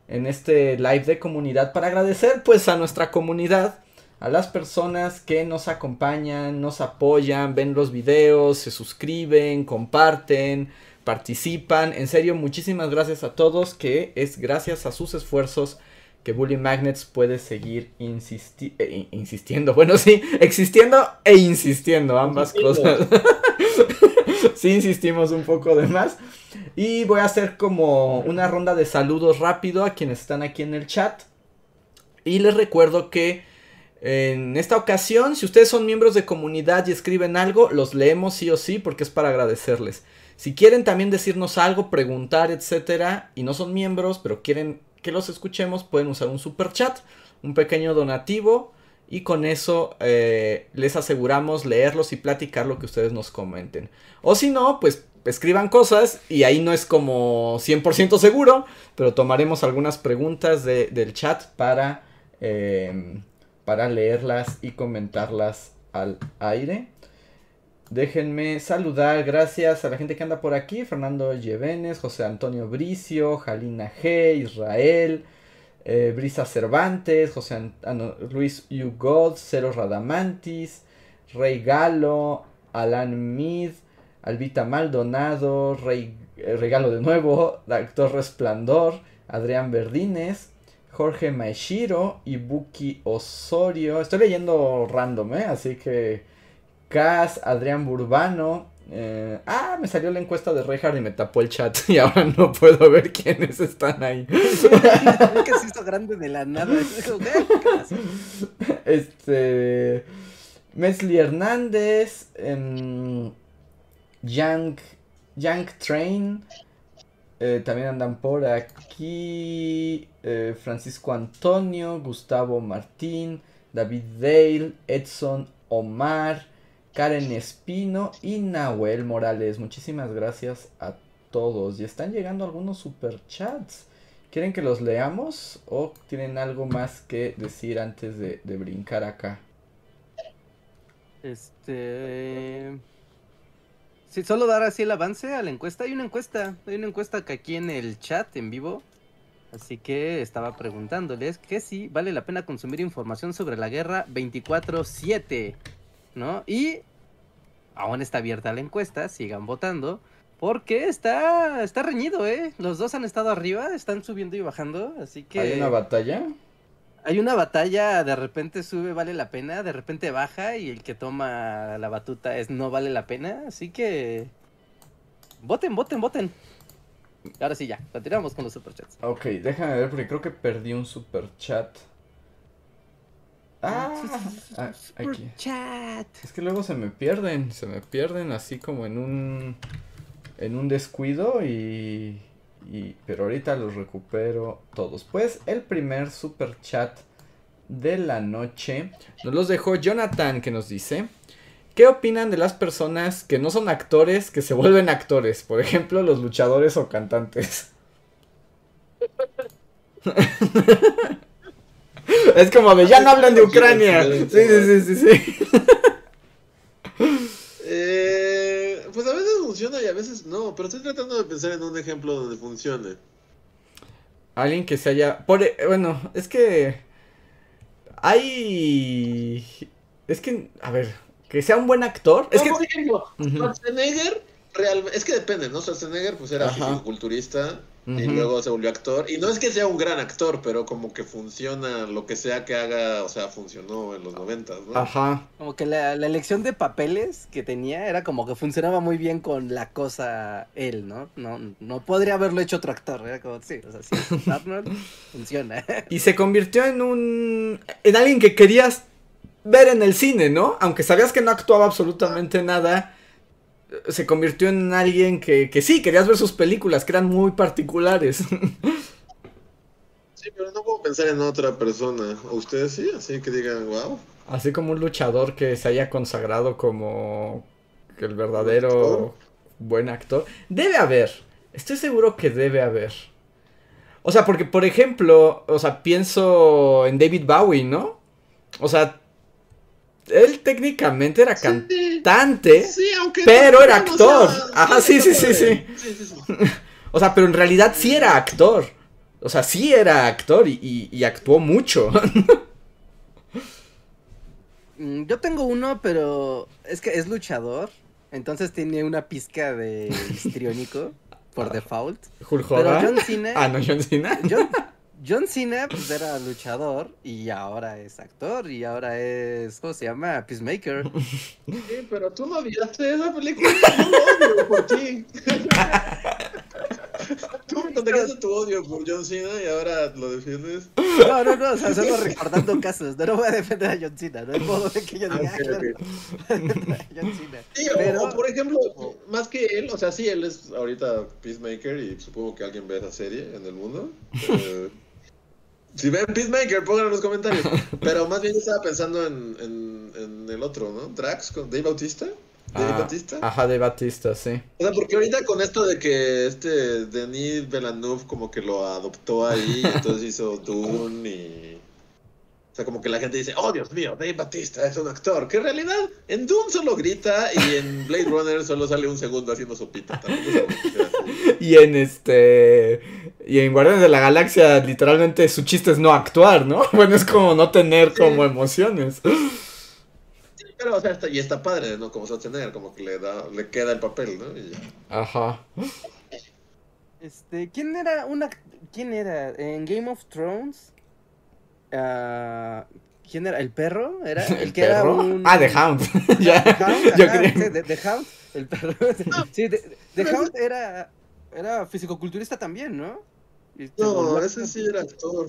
en este live de comunidad para agradecer pues a nuestra comunidad a las personas que nos acompañan, nos apoyan, ven los videos, se suscriben, comparten, participan. En serio, muchísimas gracias a todos, que es gracias a sus esfuerzos que Bully Magnets puede seguir eh, insistiendo. Bueno, sí, existiendo e insistiendo, ambas cosas. sí, insistimos un poco de más. Y voy a hacer como una ronda de saludos rápido a quienes están aquí en el chat. Y les recuerdo que en esta ocasión, si ustedes son miembros de comunidad y escriben algo, los leemos sí o sí porque es para agradecerles. Si quieren también decirnos algo, preguntar, etcétera, y no son miembros, pero quieren que los escuchemos, pueden usar un super chat, un pequeño donativo, y con eso eh, les aseguramos leerlos y platicar lo que ustedes nos comenten. O si no, pues escriban cosas y ahí no es como 100% seguro, pero tomaremos algunas preguntas del chat para, eh, para leerlas y comentarlas al aire. Déjenme saludar, gracias a la gente que anda por aquí, Fernando Llevenes, José Antonio Bricio, Jalina G, Israel, eh, Brisa Cervantes, José Luis Ugod, Cero Radamantis, Rey Galo, Alan Mid, Albita Maldonado, Rey, eh, Regalo de nuevo, Actor Resplandor, Adrián Verdines, Jorge Maeshiro, Ibuki Osorio. Estoy leyendo random, ¿eh? Así que Cas, Adrián Burbano. Eh, ah, me salió la encuesta de Reinhardt y me tapó el chat y ahora no puedo ver quiénes están ahí. que se hizo grande de la nada. este. Mesli Hernández. Eh, Young, Train. Eh, también andan por aquí. Eh, Francisco Antonio. Gustavo Martín. David Dale. Edson Omar. Karen Espino y Nahuel Morales. Muchísimas gracias a todos. Y están llegando algunos superchats. ¿Quieren que los leamos o tienen algo más que decir antes de, brincar acá? Este... Si solo dar así el avance a la encuesta. Hay una encuesta. Hay una encuesta que aquí en el chat en vivo. Así que estaba preguntándoles que si vale la pena consumir información sobre la guerra 24-7. ¿No? Y aún está abierta la encuesta, sigan votando. Porque está, está reñido, ¿eh? Los dos han estado arriba, están subiendo y bajando, así que... ¿Hay una batalla? Hay una batalla, de repente sube, vale la pena, de repente baja y el que toma la batuta es no vale la pena, así que... Voten, voten, voten. Ahora sí ya, continuamos con los superchats. Ok, déjame ver porque creo que perdí un superchat. Ah, ah aquí. Chat. Es que luego se me pierden, se me pierden así como en un en un descuido y, y pero ahorita los recupero todos. Pues el primer super chat de la noche nos los dejó Jonathan que nos dice ¿Qué opinan de las personas que no son actores que se vuelven actores? Por ejemplo, los luchadores o cantantes. Es como de, ya no hablan de Ucrania. Sí, sí, sí, sí, eh, pues a veces funciona y a veces no, pero estoy tratando de pensar en un ejemplo donde funcione. Alguien que se haya... Por, e, bueno, es que... Hay... Es que, a ver, que sea un buen actor. es que... por ejemplo, Schwarzenegger, real... es que depende, ¿no? Schwarzenegger pues era culturista y luego se volvió actor. Y no es que sea un gran actor, pero como que funciona, lo que sea que haga, o sea, funcionó en los noventas, ¿no? Ajá. Como que la, elección de papeles que tenía era como que funcionaba muy bien con la cosa él, ¿no? No, no podría haberlo hecho otro actor, era como, sí, o sea, sí, Arnold funciona. Y se convirtió en un... en alguien que querías ver en el cine, ¿no? Aunque sabías que no actuaba absolutamente nada se convirtió en alguien que, que sí, querías ver sus películas, que eran muy particulares. Sí, pero no puedo pensar en otra persona. ¿O ustedes sí? Así que digan, wow. Así como un luchador que se haya consagrado como el verdadero buen actor. Debe haber. Estoy seguro que debe haber. O sea, porque por ejemplo, o sea, pienso en David Bowie, ¿no? O sea, él técnicamente era cantante, pero era actor. Ajá, sí, sí, sí, sí. o sea, pero en realidad sí era actor. O sea, sí era actor y, actuó mucho. Mm, yo tengo uno, pero es que es luchador. Entonces tiene una pizca de histriónico por ah, default. Pero John Cena. Ah, no, John Cena. John Cena pues era luchador y ahora es actor y ahora es, ¿cómo se llama? Peacemaker. Sí, pero tú no odiaste esa película, yo lo odio por ti. Tú contagiaste tu odio por John Cena y ahora lo defiendes. No, no, no, o sea, solo recordando casos. No, no voy a defender a John Cena, no hay modo de que yo diga, Ah. John Cena. Sí, Pero- o, por ejemplo, más que él, o sea, sí, él es ahorita Peacemaker y supongo que alguien ve esa serie en el mundo. Eh, si ven Peacemaker, pónganlo en los comentarios. Pero más bien yo estaba pensando en, en, en el otro, ¿no? Drax con Dave Bautista. Dave Ah, Bautista. Ajá, de Batista, sí. O sea, porque ahorita con esto de que este Denis Villeneuve como que lo adoptó ahí, entonces hizo Dune y... O sea, como que la gente dice, oh Dios mío, Dave Batista es un actor, que en realidad en Dune solo grita y en Blade Runner solo sale un segundo haciendo sopita. Y en este. Y en Guardianes de la Galaxia, literalmente su chiste es no actuar, ¿no? Bueno, es como no tener como emociones. Sí, Pero, o sea, está, y está padre, ¿no? Como sostener, como que le da, le queda el papel, ¿no? Y ya. Ajá. Este, ¿quién era una quién era en Game of Thrones? Ah, ¿Quién era? ¿El perro? ¿Era? El ¿El que era perro? un Ah, The Hound. ya, The Hound, yo ajá, creí. sí, The, The Hound, el perro. Sí, The, The Hound era era fisicoculturista también, ¿no? No, volvió- ese sí era actor.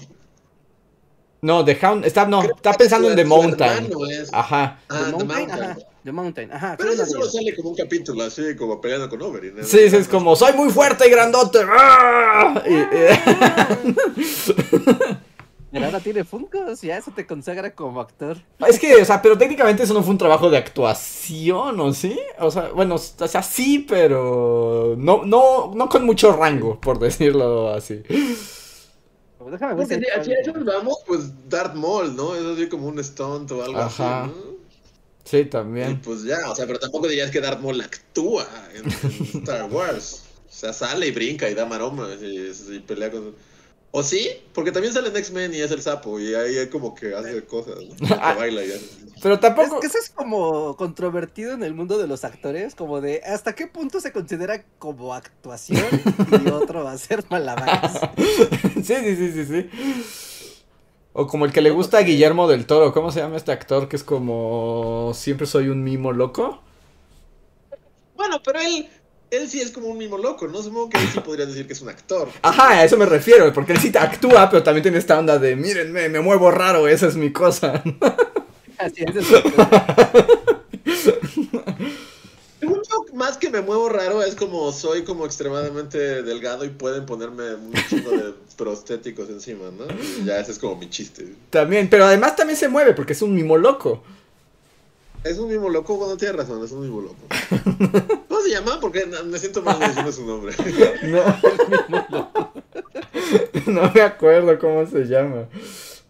No, The Hound. Está, no, Creo está pensando en The su Mountain. hermano es- Ajá. Ah, The The Mountain, Mountain. ajá. The Mountain, ajá. Pero una solo sale como un capítulo, así como peleando con Oberyn. ¿no? Sí, sí, es como, soy muy fuerte y grandote. ¡Ah! Y- Pero ahora tiene Funkos, ya eso te consagra como actor. Es que, o sea, pero técnicamente eso no fue un trabajo de actuación, ¿o sí? O sea, bueno, o sea, sí, pero no, no, no con mucho rango, por decirlo así. Pues déjame ver Porque si a eso nos vamos, pues Darth Maul, ¿no? Es así como un stunt o algo Ajá. así, ¿no? Sí, Y también. pues ya, o sea, pero tampoco dirías que Darth Maul actúa en, en Star Wars. O sea, sale y brinca y da maromas y, y pelea con... ¿O sí? Porque también sale en X-Men y es el sapo y ahí como que hace cosas, ¿no? Como que baila y hace... Pero Es tampoco. que eso es como controvertido en el mundo de los actores, como de hasta qué punto se considera como actuación y otro hacer malabares. sí, sí, sí, sí, sí. O como el que le gusta a Guillermo del Toro. ¿Cómo se llama este actor que es como siempre soy un mimo loco? Bueno, pero él, él sí es como un mismo loco, ¿no? Supongo que él sí podrías decir que es un actor. Ajá, a eso me refiero, porque él sí actúa, pero también tiene esta onda de, mírenme, me muevo raro, esa es mi cosa. Así es. Según yo, más que me muevo raro, es como soy como extremadamente delgado y pueden ponerme un chingo de prostéticos encima, ¿no? Y ya ese es como mi chiste. También, pero además también se mueve, porque es un mimo loco. Es un mismo loco, bueno, tienes razón, es un mismo loco. ¿Cómo se llama? Porque no- me siento mal diciendo su nombre. No. no me acuerdo cómo se llama.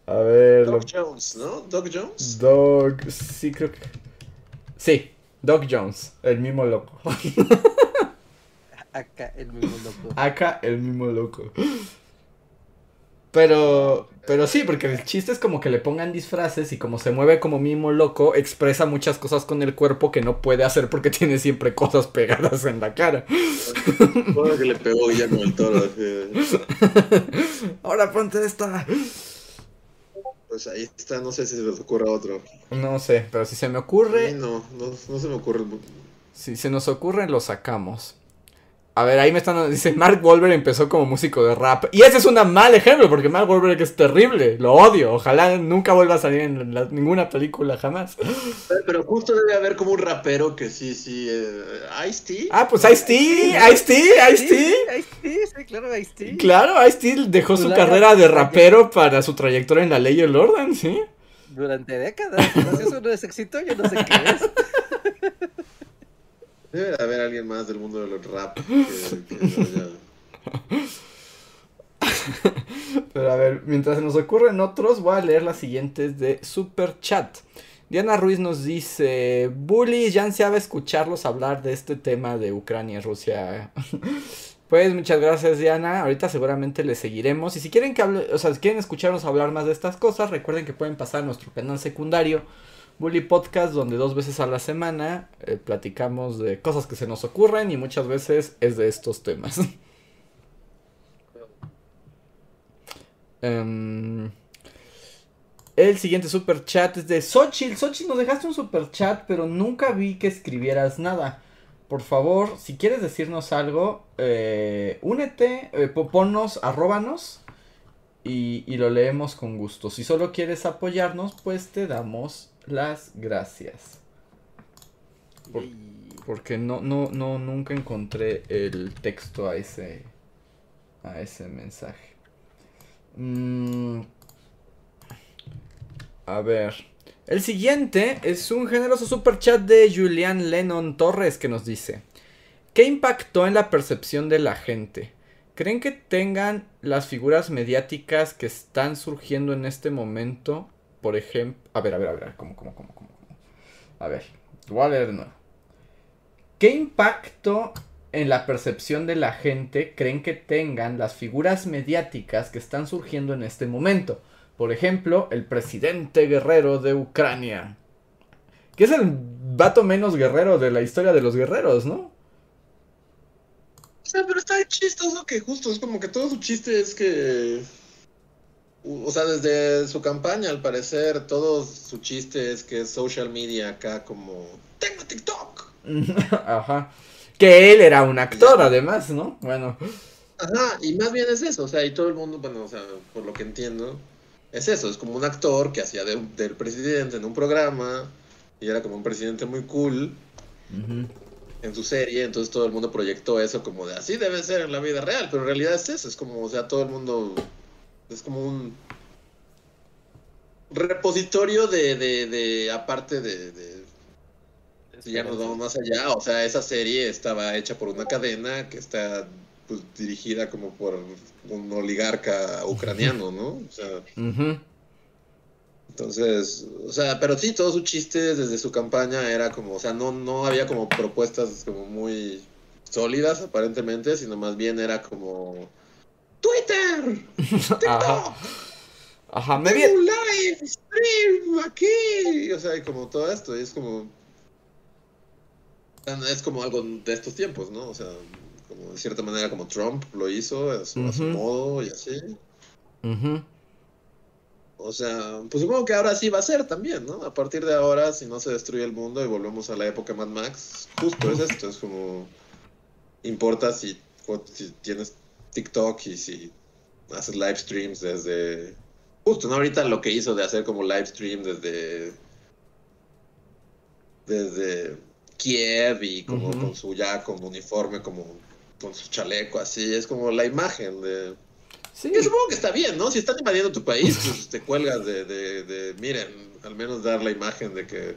A ver, lo... Doc Jones, ¿no? Doc Jones. Dog, sí creo que... Sí, Doc Jones, el mimo loco. Acá el mismo loco. Acá el mimo loco. Pero, pero sí, porque el chiste es como que le pongan disfraces y como se mueve como mimo loco, expresa muchas cosas con el cuerpo que no puede hacer porque tiene siempre cosas pegadas en la cara. Todo que le pegó Guillermo del Toro. Ahora ponte esta. Pues ahí está, no sé si se les ocurra otro. No sé, pero si se me ocurre, no, no, no se me ocurre. si se nos ocurre, lo sacamos. A ver, ahí me están. Dice Mark Wahlberg empezó como músico de rap. Y ese es un mal ejemplo, porque Mark Wahlberg es terrible. Lo odio. Ojalá nunca vuelva a salir en la- ninguna película jamás. Pero justo debe haber como un rapero que sí, sí. Eh, Ice-T. Ah, pues Ice-T, Ice-T, Ice-T. Ice-T, sí, claro, Ice-T. Claro, Ice-T dejó su carrera de rapero para su trayectoria en la ley y el orden, ¿sí? Durante décadas. Si eso no es éxito, yo no sé qué es. Debe de haber alguien más del mundo del rap que, Pero a ver, mientras se nos ocurren otros, voy a leer las siguientes de Super Chat. Diana Ruiz nos dice, Bully, ya ansiaba escucharlos hablar de este tema de Ucrania y Rusia. Pues muchas gracias Diana, ahorita seguramente le seguiremos. Y si quieren que hable, o sea, si quieren escucharnos hablar más de estas cosas, recuerden que pueden pasar a nuestro canal secundario, Bully Podcast, donde dos veces a la semana eh, platicamos de cosas que se nos ocurren y muchas veces es de estos temas. Em, el siguiente super chat es de Xochitl. Xochitl, nos dejaste un super chat, pero nunca vi que escribieras nada. Por favor, si quieres decirnos algo, eh, únete, eh, ponnos, arróbanos y, y, lo leemos con gusto. Si solo quieres apoyarnos, pues te damos las gracias. porque no, no, no, nunca encontré el texto a ese, a ese mensaje. Mm, a ver. El siguiente es un generoso super chat de Julian Lennon Torres que nos dice: ¿Qué impactó en la percepción de la gente? ¿Creen que tengan las figuras mediáticas que están surgiendo en este momento? Por ejemplo. A ver, a ver, a ver. ¿Cómo, cómo, cómo, cómo? A ver. Voy a. ¿Qué impacto en la percepción de la gente creen que tengan las figuras mediáticas que están surgiendo en este momento? Por ejemplo, el presidente guerrero de Ucrania. Que es el vato menos guerrero de la historia de los guerreros, ¿no? O sea, pero está chistoso que justo es como que todo su chiste es que. O sea, desde su campaña, al parecer, todo su chiste es que es social media acá como. ¡Tengo TikTok! Ajá. Que él era un actor, además, ¿no? Bueno. Ajá, y más bien es eso, o sea, y todo el mundo, bueno, o sea, por lo que entiendo, es eso, es como un actor que hacía del presidente en un programa y era como un presidente muy cool en su serie, entonces todo el mundo proyectó eso como de así debe ser en la vida real, pero en realidad es eso, es como, o sea, todo el mundo es como un repositorio de, de, de aparte de, de ya nos vamos más allá, o sea, esa serie estaba hecha por una cadena que está pues, dirigida como por un oligarca ucraniano, ¿no? O sea, entonces, o sea, pero sí, todo su chiste desde su campaña era como, o sea, no, no había como propuestas como muy sólidas aparentemente, sino más bien era como Twitter, TikTok, Ajá, Ajá me un live stream aquí, o sea, y como todo esto, y es como es como algo de estos tiempos, ¿no? O sea, como de cierta manera como Trump lo hizo a su, modo y así. O sea, pues supongo que ahora sí va a ser también, ¿no? A partir de ahora, si no se destruye el mundo y volvemos a la época Mad Max, justo es esto, es como importa si, si tienes TikTok y si haces live streams desde justo, ¿no? Ahorita lo que hizo de hacer como live stream desde desde Kiev y como con su ya como uniforme como con su chaleco así, es como la imagen de... Sí. Que supongo que está bien, ¿no? Si están invadiendo tu país, pues te cuelgas de, de, de, miren, al menos dar la imagen de que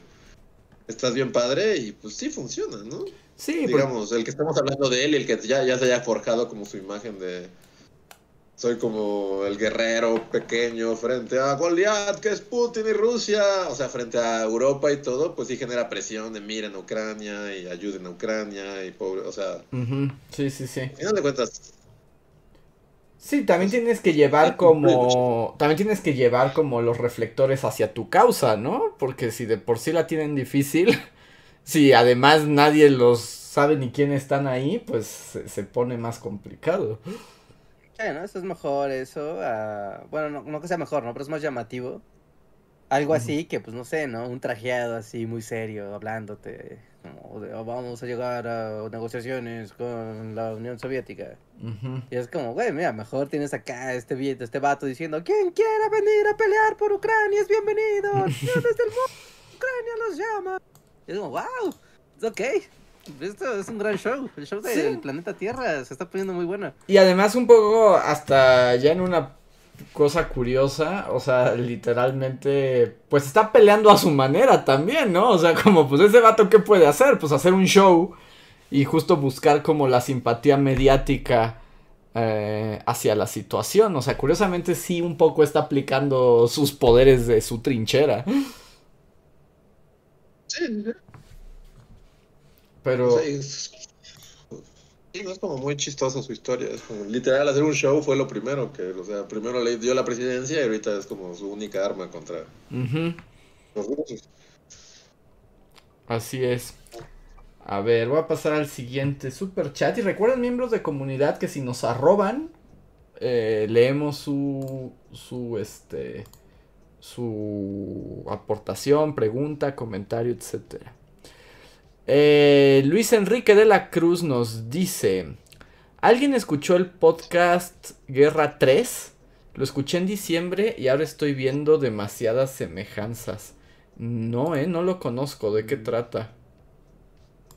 estás bien padre y pues sí funciona, ¿no? Sí. Digamos, el que estamos hablando de él y el que ya, ya se haya forjado como su imagen de soy como el guerrero pequeño frente a Goliath, que es Putin y Rusia, o sea, frente a Europa y todo, pues sí genera presión de miren a Ucrania y ayuden a Ucrania y pobre, o sea. Sí, sí, sí. Y no te cuentas. Sí, también pues, tienes que llevar como. También tienes que llevar como los reflectores hacia tu causa, ¿no? Porque si de por sí la tienen difícil, si además nadie los sabe ni quién están ahí, pues se, se pone más complicado. Bueno, eso es mejor, eso. bueno, no, que sea mejor, ¿no? Pero es más llamativo. Algo así que, pues no sé, ¿no? Un trajeado así muy serio, hablándote. Como de, oh, vamos a llegar a negociaciones con la Unión Soviética. Y es como, güey, mira, mejor tienes acá este, este vato diciendo: Quien quiera venir a pelear por Ucrania es bienvenido. Desde el mundo, Ucrania los llama. Y es como, wow, ok. Esto es un gran show. El show del planeta Tierra se está poniendo muy bueno. Y además un poco hasta ya en una cosa curiosa, o sea, literalmente, pues está peleando a su manera también, ¿no? O sea, como pues ese vato, ¿qué puede hacer? Pues hacer un show y justo buscar como la simpatía mediática eh, hacia la situación. O sea, curiosamente sí un poco está aplicando sus poderes de su trinchera. Sí, pero. Sí, no es como muy chistosa su historia. Es como, literal, hacer un show fue lo primero. que O sea, primero le dio la presidencia y ahorita es como su única arma contra los rusos. Así es. A ver, voy a pasar al siguiente super chat. Y recuerden, miembros de comunidad, que si nos arroban, eh, leemos su, su, este, su aportación, pregunta, comentario, etc. Eh, Luis Enrique de la Cruz nos dice, ¿alguien escuchó el podcast Guerra 3? Lo escuché en diciembre y ahora estoy viendo demasiadas semejanzas. No, eh, no lo conozco. ¿De qué mm. trata?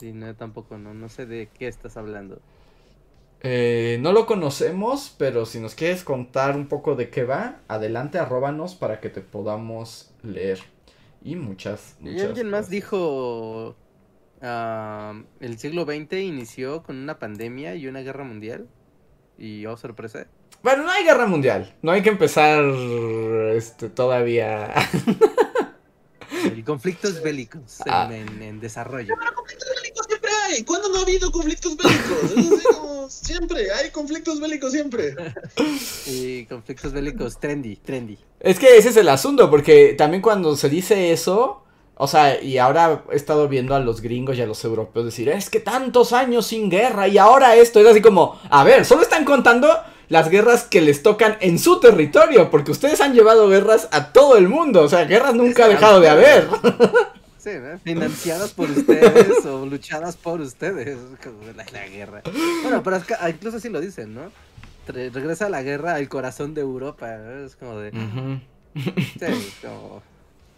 Sí, no, tampoco, no, no sé de qué estás hablando. Eh, no lo conocemos, pero si nos quieres contar un poco de qué va, adelante, arróbanos para que te podamos leer. Y muchas, muchas. ¿Y alguien más dijo el siglo XX inició con una pandemia y una guerra mundial? Y oh, sorpresa. Bueno, no hay guerra mundial. No hay que empezar este, todavía. y conflictos bélicos ah. en, desarrollo. Pero conflictos bélicos hay. ¿Cuándo no ha habido conflictos bélicos? como siempre, hay conflictos bélicos siempre. Y conflictos bélicos trendy, trendy. Es que ese es el asunto, porque también cuando se dice eso, o sea, y ahora he estado viendo a los gringos y a los europeos decir, es que tantos años sin guerra y ahora esto es así como, a ver, solo están contando las guerras que les tocan en su territorio, porque ustedes han llevado guerras a todo el mundo, o sea, guerras nunca ha dejado de haber. Sí, Financiadas por ustedes o luchadas por ustedes, la, la guerra. Bueno, pero incluso así lo dicen, ¿no? regresa la guerra al corazón de Europa, es como de... Sí, como...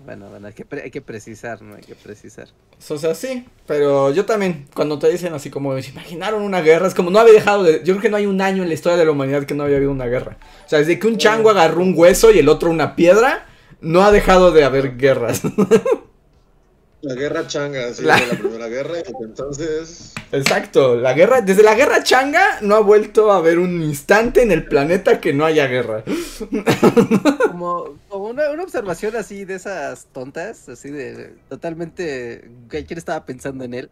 Bueno, bueno, hay que, hay que precisar, ¿no? Hay que precisar. O sea, sí, pero yo también, cuando te dicen así como, se imaginaron una guerra, es como no había dejado de... Yo creo que no hay un año en la historia de la humanidad que no había habido una guerra. O sea, desde que un chango agarró un hueso y el otro una piedra, no ha dejado de haber guerras. La guerra changa, sí, la... la primera guerra, entonces... Exacto, la guerra, desde la guerra changa no ha vuelto a haber un instante en el planeta que no haya guerra. Como, una, observación así de esas tontas, así de totalmente, ¿quién estaba pensando en él?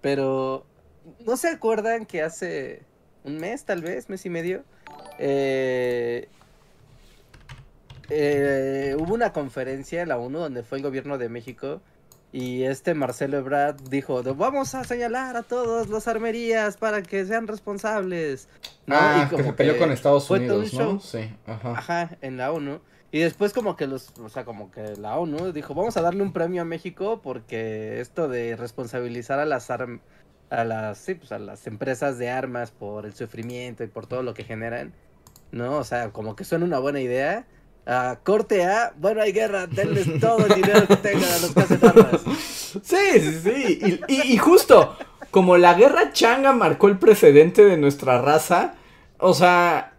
Pero, ¿no se acuerdan que hace un mes, tal vez, mes y medio, eh, eh, hubo una conferencia en la ONU donde fue el gobierno de México y este Marcelo Ebrard dijo, vamos a señalar a todos las armerías para que sean responsables. Ah, que se peleó con Estados Unidos, ¿no? Sí, ajá. Ajá, en la ONU. Y después como que los, o sea, como que la ONU dijo, vamos a darle un premio a México porque esto de responsabilizar a las a las, sí, pues a las empresas de armas por el sufrimiento y por todo lo que generan, ¿no? O sea, como que suena una buena idea a corte A, bueno, hay guerra, denles todo el dinero que tengan a los que hacen armas. Sí, sí, sí. Y, justo, como la guerra changa marcó el precedente de nuestra raza, o sea,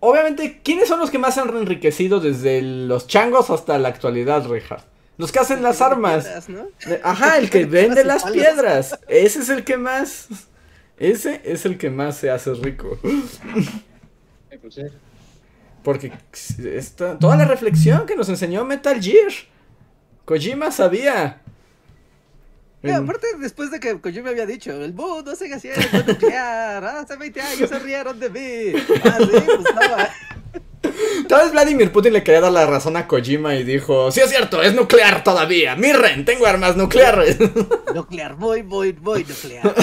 obviamente, ¿quiénes son los que más se han enriquecido desde los changos hasta la actualidad, Reja? Los que hacen las armas. Ajá, el que vende las piedras. Ese es el que más. Ese es el que más se hace rico. Pues porque esta, toda la reflexión que nos enseñó Metal Gear. Kojima sabía. aparte, después de que Kojima había dicho, el mundo sigue siendo nuclear, hace 20 años se rieron de mí. Ah, sí, pues Tal vez Vladimir Putin le quería dar la razón a Kojima y dijo, sí es cierto, es nuclear todavía. Mirren, tengo armas nucleares. Nuclear, voy, voy, voy, nuclear.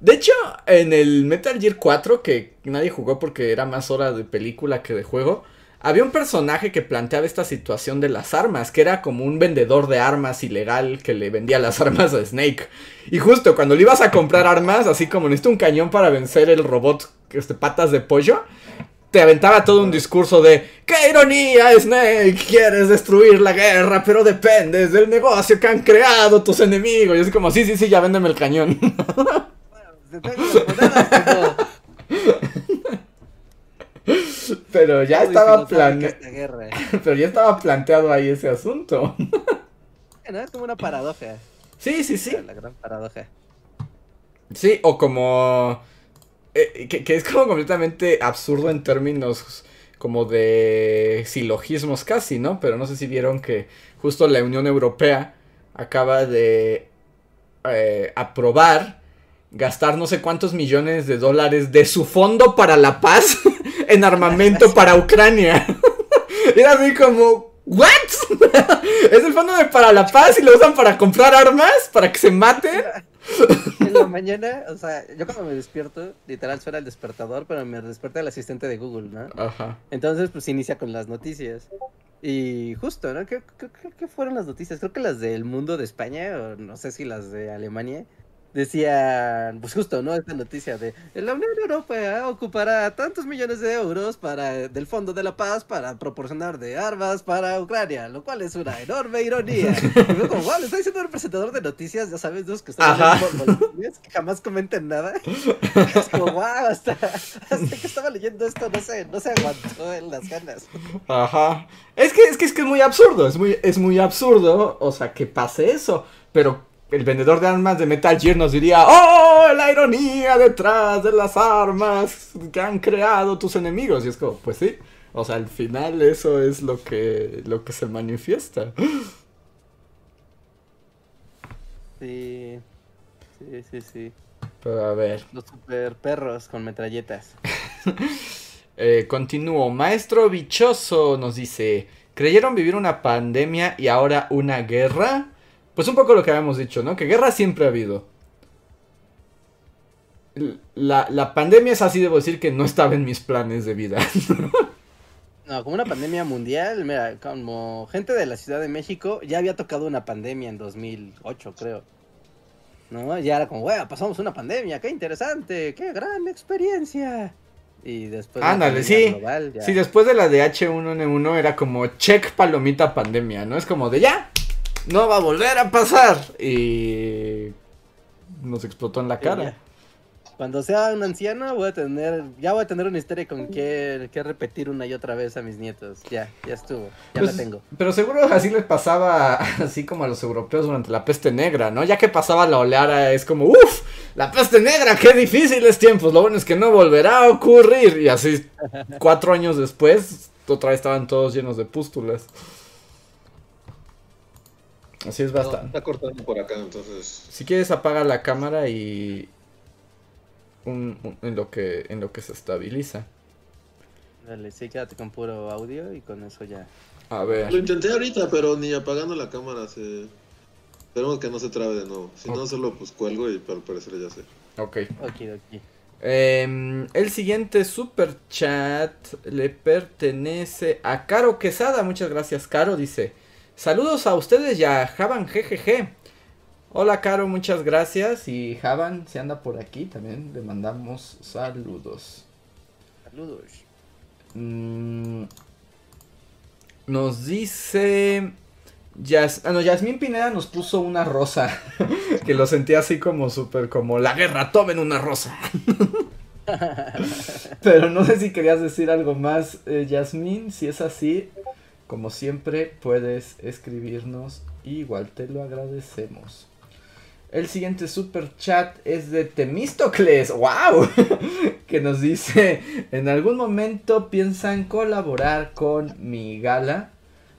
De hecho, en el Metal Gear 4, que nadie jugó porque era más hora de película que de juego, había un personaje que planteaba esta situación de las armas, que era como un vendedor de armas ilegal que le vendía las armas a Snake. Y justo cuando le ibas a comprar armas, así como necesito un cañón para vencer el robot este, patas de pollo, te aventaba todo un discurso de ¡Qué ironía, Snake! Quieres destruir la guerra, pero dependes del negocio que han creado tus enemigos. Y es como, sí, sí, sí, ya véndeme el cañón. pero ya estaba planeado. Pero ya estaba planteado ahí ese asunto. es como una paradoja. Sí, sí, sí. La gran paradoja. Sí, o como eh, que, es como completamente absurdo en términos como de silogismos casi, ¿no? Pero no sé si vieron que justo la Unión Europea acaba de eh, aprobar gastar no sé cuántos millones de dólares de su fondo para la paz en armamento para Ucrania. Era así como, ¿what? es el fondo de para la paz y lo usan para comprar armas, para que se maten. La mañana, o sea, yo cuando me despierto, literal suena el despertador, pero me despierta el asistente de Google, ¿no? Ajá. Entonces, pues inicia con las noticias. Y justo, ¿no? ¿Qué, qué, fueron las noticias? Creo que las del mundo de España, o no sé si las de Alemania decían, pues justo, ¿no? Esta noticia de la Unión Europea ocupará tantos millones de euros para del Fondo de la Paz para proporcionar de armas para Ucrania, lo cual es una enorme ironía. Y me como, wow, estoy siendo un presentador de noticias, ya sabes, los que están que jamás comenten nada. Es como, wow, hasta, hasta que estaba leyendo esto no se, no se aguantó en las ganas. Ajá. Es que, es que es que es muy absurdo, es muy, es muy absurdo, o sea, que pase eso, pero el vendedor de armas de Metal Gear nos diría, ¡Oh, la ironía detrás de las armas que han creado tus enemigos! Y es como, pues sí, o sea, al final eso es lo que, lo que se manifiesta. Sí, sí, sí, sí. Pero a ver. Los super perros con metralletas. eh, continúo. Maestro Bichoso nos dice, ¿creyeron vivir una pandemia y ahora una guerra? Pues un poco lo que habíamos dicho, ¿no? Que guerra siempre ha habido. La, pandemia es así, debo decir que no estaba en mis planes de vida. No, como una pandemia mundial, mira, como gente de la Ciudad de México, ya había tocado una pandemia en 2008, creo. ¿No? Ya era como, bueno, pasamos una pandemia, qué interesante, qué gran experiencia. Y después... Ándale, sí. Sí, después de la de H1N1 era como check palomita pandemia, ¿no? Es como de ya, no va a volver a pasar. Y nos explotó en la cara. Cuando sea un anciano voy a tener, ya voy a tener una historia con que, que repetir una y otra vez a mis nietos. Ya, ya estuvo, ya la pues, tengo. Pero seguro así les pasaba, así como a los europeos durante la peste negra, ¿no? Ya que pasaba la oleada es como, uff, la peste negra, qué difíciles tiempos. Lo bueno es que no volverá a ocurrir. Y así, cuatro años después, otra vez estaban todos llenos de pústulas. Así es bastante. está cortando por acá, entonces. Si quieres apaga la cámara y en lo que en lo que se estabiliza. Dale, sí, quédate con puro audio y con eso ya. A ver. Lo intenté ahorita, pero ni apagando la cámara se. Esperemos que no se trabe de nuevo. Si no, solo pues cuelgo y al parecer ya sé. Ok. Ok, ok. Em, el siguiente super chat le pertenece a Caro Quesada. Muchas gracias, Caro. Dice. Saludos a ustedes y a Javan GGG. Hola Caro, muchas gracias. Y Javan, si anda por aquí, también le mandamos saludos. Saludos. Mm, nos dice... Yas, ah, no, Yasmín Pineda nos puso una rosa. que lo sentía así como súper como la guerra, tomen una rosa. Pero no sé si querías decir algo más, eh, Yasmín. Si es así, como siempre, puedes escribirnos igual te lo agradecemos. El siguiente super chat es de Temístocles, wow, que nos dice, en algún momento piensan colaborar con mi gala.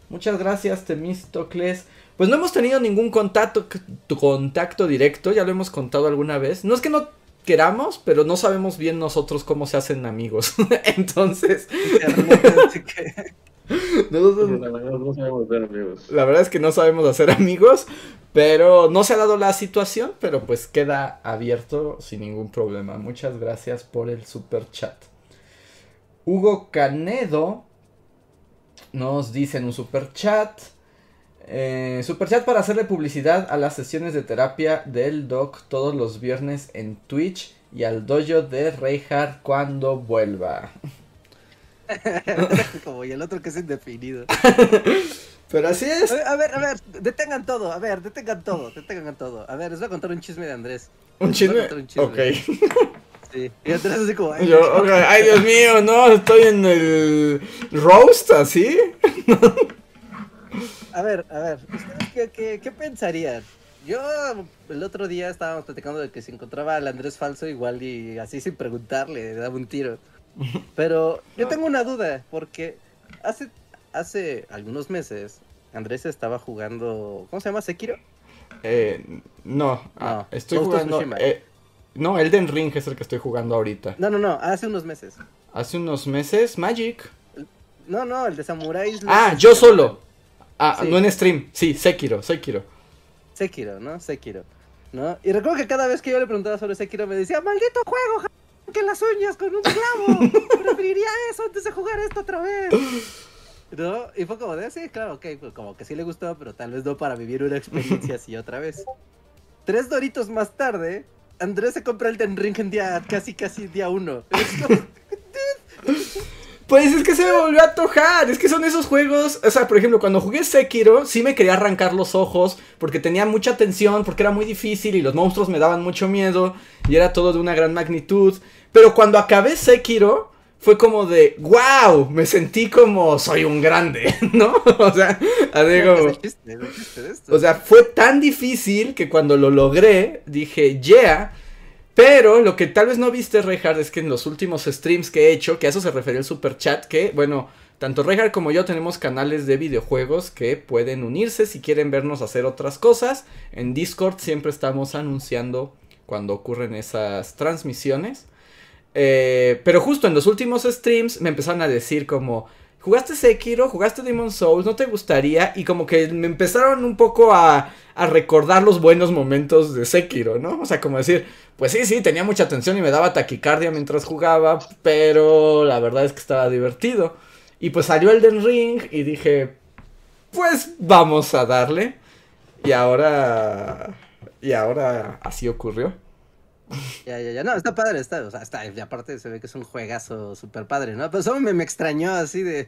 Muchas gracias Temístocles. Pues no hemos tenido ningún contacto, contacto directo, ya lo hemos contado alguna vez. No es que no queramos, pero no sabemos bien nosotros cómo se hacen amigos. Entonces... La verdad es que no sabemos hacer amigos, pero no se ha dado la situación, pero pues queda abierto sin ningún problema. Muchas gracias por el super chat. Hugo Canedo nos dice en un super chat. Eh, super chat para hacerle publicidad a las sesiones de terapia del doc todos los viernes en Twitch y al dojo de Reinhardt cuando vuelva. Como y el otro que es indefinido. Pero así es. A ver, a ver, detengan todo, a ver, detengan todo, detengan todo. A ver, les voy a contar un chisme de Andrés. ¿Un chisme? Ok. Sí, y Andrés así como... Ay, ay, Dios mío, no, estoy en el roast, así. a ver, a ver, qué, qué, qué pensarían? Yo el otro día estábamos platicando de que se encontraba al Andrés falso igual y así sin preguntarle, le daba un tiro. Pero yo tengo una duda, porque hace, hace algunos meses Andrés estaba jugando. ¿Cómo se llama? ¿Sekiro? Eh, no, ah, estoy jugando. Eh, no, Elden Ring es el que estoy jugando ahorita. No, no, no, hace unos meses. Hace unos meses, Magic. No, no, el de Samurai. Ah, yo solo. Ah, no en stream. Sí, Sekiro, Sekiro. Sekiro, ¿no? Sekiro. ¿no? Y recuerdo que cada vez que yo le preguntaba sobre Sekiro me decía, maldito juego, que las uñas con un clavo. Preferiría eso antes de jugar esto otra vez. ¿No? Y fue como de, sí, claro, ok, pues como que sí le gustó, pero tal vez no para vivir una experiencia así otra vez. Tres doritos más tarde, Andrés se compra el Den Ring en día, casi, casi día uno. Pues es que se me volvió a tojar. Es que son esos juegos. O sea, por ejemplo, cuando jugué Sekiro, sí me quería arrancar los ojos. Porque tenía mucha tensión, porque era muy difícil y los monstruos me daban mucho miedo. Y era todo de una gran magnitud. Pero cuando acabé Sekiro, fue como de, wow, me sentí como soy un grande, ¿no? o sea, así como... O sea, fue tan difícil que cuando lo logré, dije, yeah. Pero lo que tal vez no viste, Reinhardt, es que en los últimos streams que he hecho, que a eso se refería el super chat, que, bueno, tanto Reinhardt como yo tenemos canales de videojuegos que pueden unirse si quieren vernos hacer otras cosas. En Discord siempre estamos anunciando cuando ocurren esas transmisiones. Eh, pero justo en los últimos streams me empezaron a decir como, ¿jugaste Sekiro? ¿Jugaste Demon Souls? ¿No te gustaría? Y como que me empezaron un poco a, recordar los buenos momentos de Sekiro, ¿no? O sea, como decir, pues sí, sí, tenía mucha tensión y me daba taquicardia mientras jugaba, pero la verdad es que estaba divertido. Y pues salió el Den Ring y dije, pues vamos a darle. Y ahora... Y ahora así ocurrió. Ya, ya, ya. No, está padre, está, o sea, está, y aparte se ve que es un juegazo súper padre, ¿no? Pero solo me, me, extrañó así de.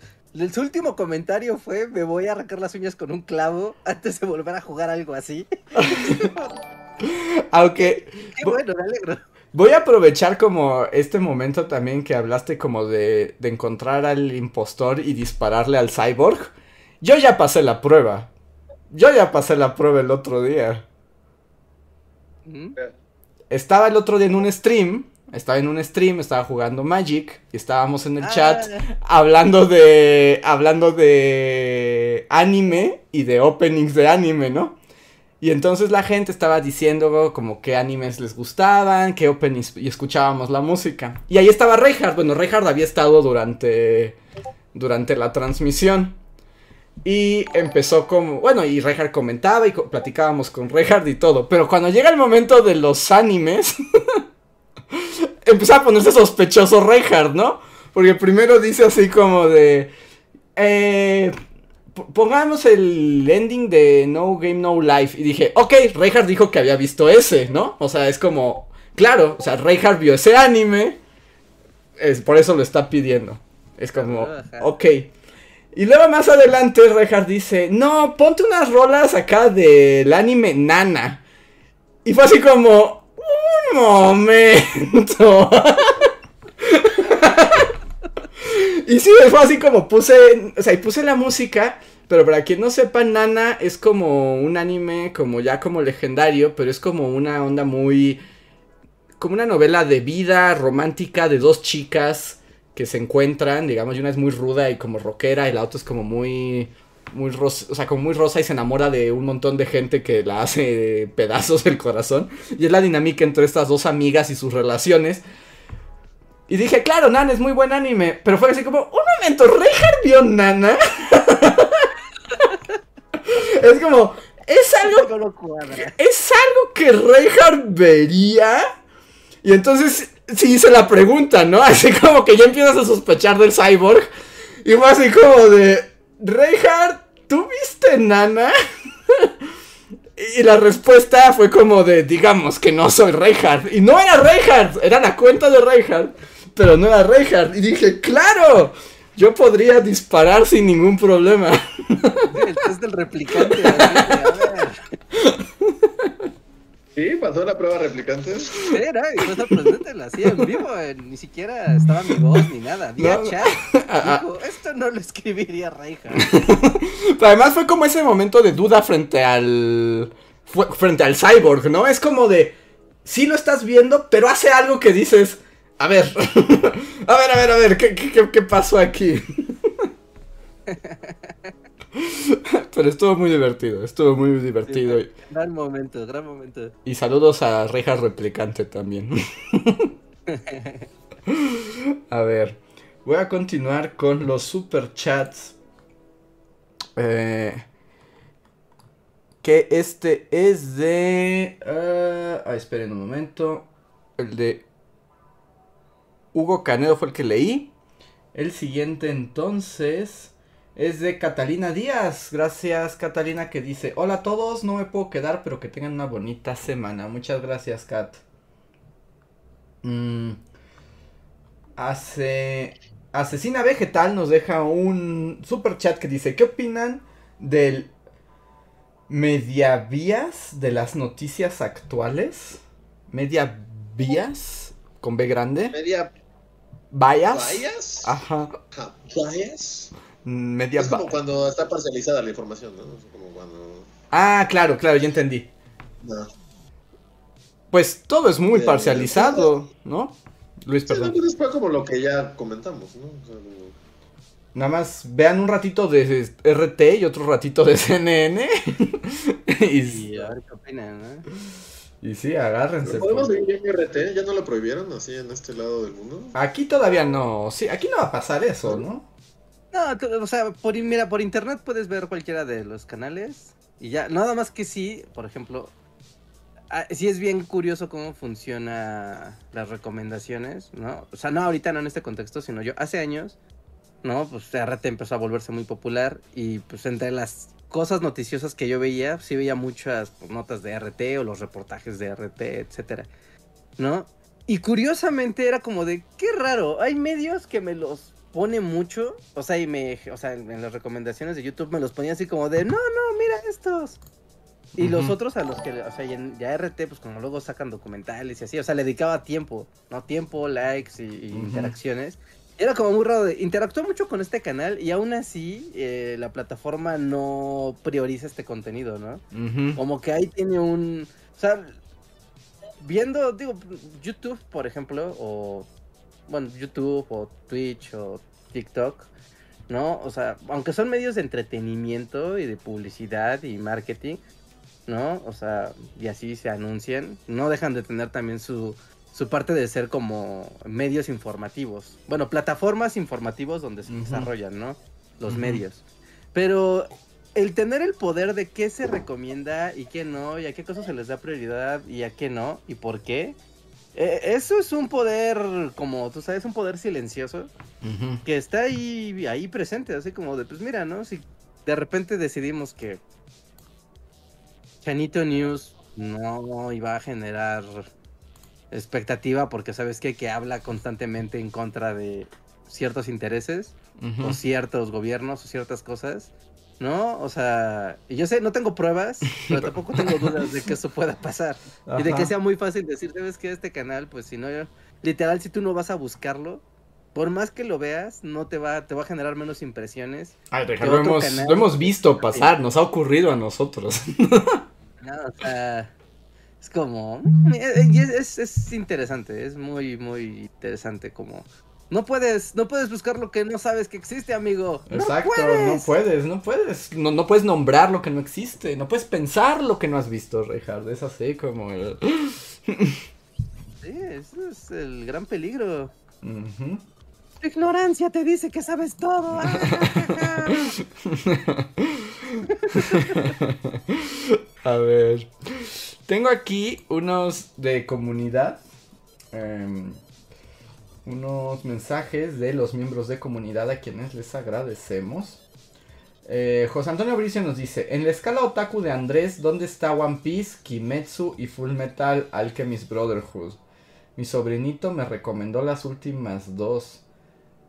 Su último comentario fue: Me voy a arrancar las uñas con un clavo antes de volver a jugar algo así. Aunque. Qué bueno, me alegro. Voy a aprovechar como este momento también que hablaste como de, de encontrar al impostor y dispararle al cyborg. Yo ya pasé la prueba. Yo ya pasé la prueba el otro día. ¿Mm? Estaba el otro día en un stream. Estaba en un stream, estaba jugando Magic. Y estábamos en el ah, chat hablando de. hablando de anime y de openings de anime, ¿no? Y entonces la gente estaba diciendo como qué animes les gustaban, qué openings, y escuchábamos la música. Y ahí estaba Reinhardt. Bueno, Reinhardt había estado durante, durante la transmisión. Y empezó como, bueno, y Reinhardt comentaba y platicábamos con Reinhardt y todo. Pero cuando llega el momento de los animes, empezó a ponerse sospechoso Reinhardt, ¿no? Porque primero dice así como de... Eh, pongamos el ending de No Game No Life. Y dije, ok, Reinhardt dijo que había visto ese, ¿no? O sea, es como, claro, o sea, Reinhardt vio ese anime. Es, por eso lo está pidiendo. Es como, ok. Y luego más adelante Reinhardt dice, no, ponte unas rolas acá del anime Nana. Y fue así como, un momento. y sí, fue así como puse, o sea, y puse la música pero para quien no sepa, Nana es como un anime como ya como legendario, pero es como una onda muy... como una novela de vida romántica de dos chicas que se encuentran, digamos, y una es muy ruda y como rockera y la otra es como muy muy rosa, o sea, como muy rosa y se enamora de un montón de gente que la hace pedazos el corazón. Y es la dinámica entre estas dos amigas y sus relaciones. Y dije, claro, Nana es muy buen anime. Pero fue así como, un momento, ¿Reinhardt vio Nana? es como, es algo. Es algo que Reinhardt vería. Y entonces sí hice la pregunta, ¿no? Así como que ya empiezas a sospechar del cyborg. Y fue así como de. Reinhardt, ¿tú viste Nana? y la respuesta fue como de, digamos que no soy Reinhardt. Y no era Reinhardt, era la cuenta de Reinhardt. Pero no era Reinhardt. Y dije, ¡claro! Yo podría disparar sin ningún problema. El test del replicante. Sí, pasó la prueba replicante. Era, y fue sorprendente, la hacía en vivo, eh, ni siquiera estaba mi voz ni nada, vía chat. Ah, ah. Dijo, esto no lo escribiría Reija. Además fue como ese momento de duda frente al frente al cyborg, ¿no? Es como de sí lo estás viendo, pero hace algo que dices, a ver, a ver, a ver, a ver, ¿qué, qué, qué pasó aquí? Pero estuvo muy divertido, estuvo muy divertido. gran momento, gran momento. Y saludos a Reja Replicante también. a ver, voy a continuar con los super chats. Eh, que este es de... ah, esperen un momento. El de Hugo Canedo fue el que leí. El siguiente entonces es de Catalina Díaz. Gracias Catalina que dice, hola a todos, no me puedo quedar, pero que tengan una bonita semana. Muchas gracias Kat. Mm. Hace... Asesina Vegetal nos deja un super chat que dice, ¿qué opinan del mediavías de las noticias actuales? ¿Mediavías? Con B grande. Media ¿Vallas? bias. Ajá. Bias. Media Es como cuando está parcializada la información, ¿no? Es como cuando. Ah, claro, claro, ya entendí. No. Pues todo es muy Bien, parcializado, ¿no? Luis, Sí, no, perdón. fue como lo que ya comentamos, ¿no? O sea, como- Nada más vean un ratito de RT y otro ratito de CNN. y, Y a ver qué opinan, ¿no? y sí, agárrense. ¿Pero ¿Podemos vivir en RT? ¿Ya no lo prohibieron así en este lado del mundo? Aquí todavía no. Sí, aquí no va a pasar eso, ¿no? No, o sea, por, mira, por internet puedes ver cualquiera de los canales y ya, nada más que sí, por ejemplo, ah, sí es bien curioso cómo funciona las recomendaciones, ¿no? O sea, no ahorita, no en este contexto, sino yo hace años, ¿no? Pues RT empezó a volverse muy popular y pues entre las cosas noticiosas que yo veía, sí veía muchas notas de RT o los reportajes de RT, etcétera, ¿no? Y curiosamente era como de, qué raro, hay medios que me los pone mucho, o sea, y me, o sea, en, las recomendaciones de YouTube me los ponía así como de, no, no, mira estos. Y los otros a los que, o sea, ya RT, pues como luego sacan documentales y así, o sea, le dedicaba tiempo, ¿no? Tiempo, likes y, interacciones. Y era como muy raro, de, interactuó mucho con este canal y aún así eh, la plataforma no prioriza este contenido, ¿no? Como que ahí tiene un. O sea, viendo, digo, YouTube, por ejemplo, o. Bueno, YouTube, o Twitch, o TikTok, ¿no? O sea, aunque son medios de entretenimiento y de publicidad y marketing, ¿no? O sea, y así se anuncian, no dejan de tener también su. Su parte de ser como medios informativos. Bueno, plataformas informativos donde se desarrollan, ¿no? Los medios. Pero el tener el poder de qué se recomienda y qué no, y a qué cosas se les da prioridad y a qué no, y por qué, eh, eso es un poder, como tú sabes, un poder silencioso que está ahí, ahí presente, así como de, pues mira, ¿no? Si de repente decidimos que Chanito News no iba a generar expectativa porque sabes qué? que habla constantemente en contra de ciertos intereses, o ciertos gobiernos o ciertas cosas, ¿no? O sea, y yo sé, no tengo pruebas, pero tampoco tengo dudas de que eso pueda pasar. Y de que sea muy fácil decir, ¿sabes qué? Este canal, pues si no, literal, si tú no vas a buscarlo, por más que lo veas, no te va, te va a generar menos impresiones. Ay, ¿Qué lo, hemos, canal? lo hemos visto pasar, nos ha ocurrido a nosotros. ¿no? O sea, es como, mm, eh, es, es, es interesante, es muy, muy interesante como... No puedes, no puedes buscar lo que no sabes que existe, amigo. Exacto, no no puedes. puedes, no puedes, no, no puedes nombrar lo que no existe, no puedes pensar lo que no has visto, Reinhard, es así como el... Sí, ese es el gran peligro. Ujú. Tu ignorancia te dice que sabes todo. Ah, A ver, tengo aquí unos de comunidad, em, unos mensajes de los miembros de comunidad a quienes les agradecemos. Eh, José Antonio Bricio nos dice, en la escala otaku de Andrés, ¿dónde está One Piece, Kimetsu y Full Metal Alchemist Brotherhood? Mi sobrinito me recomendó las últimas dos.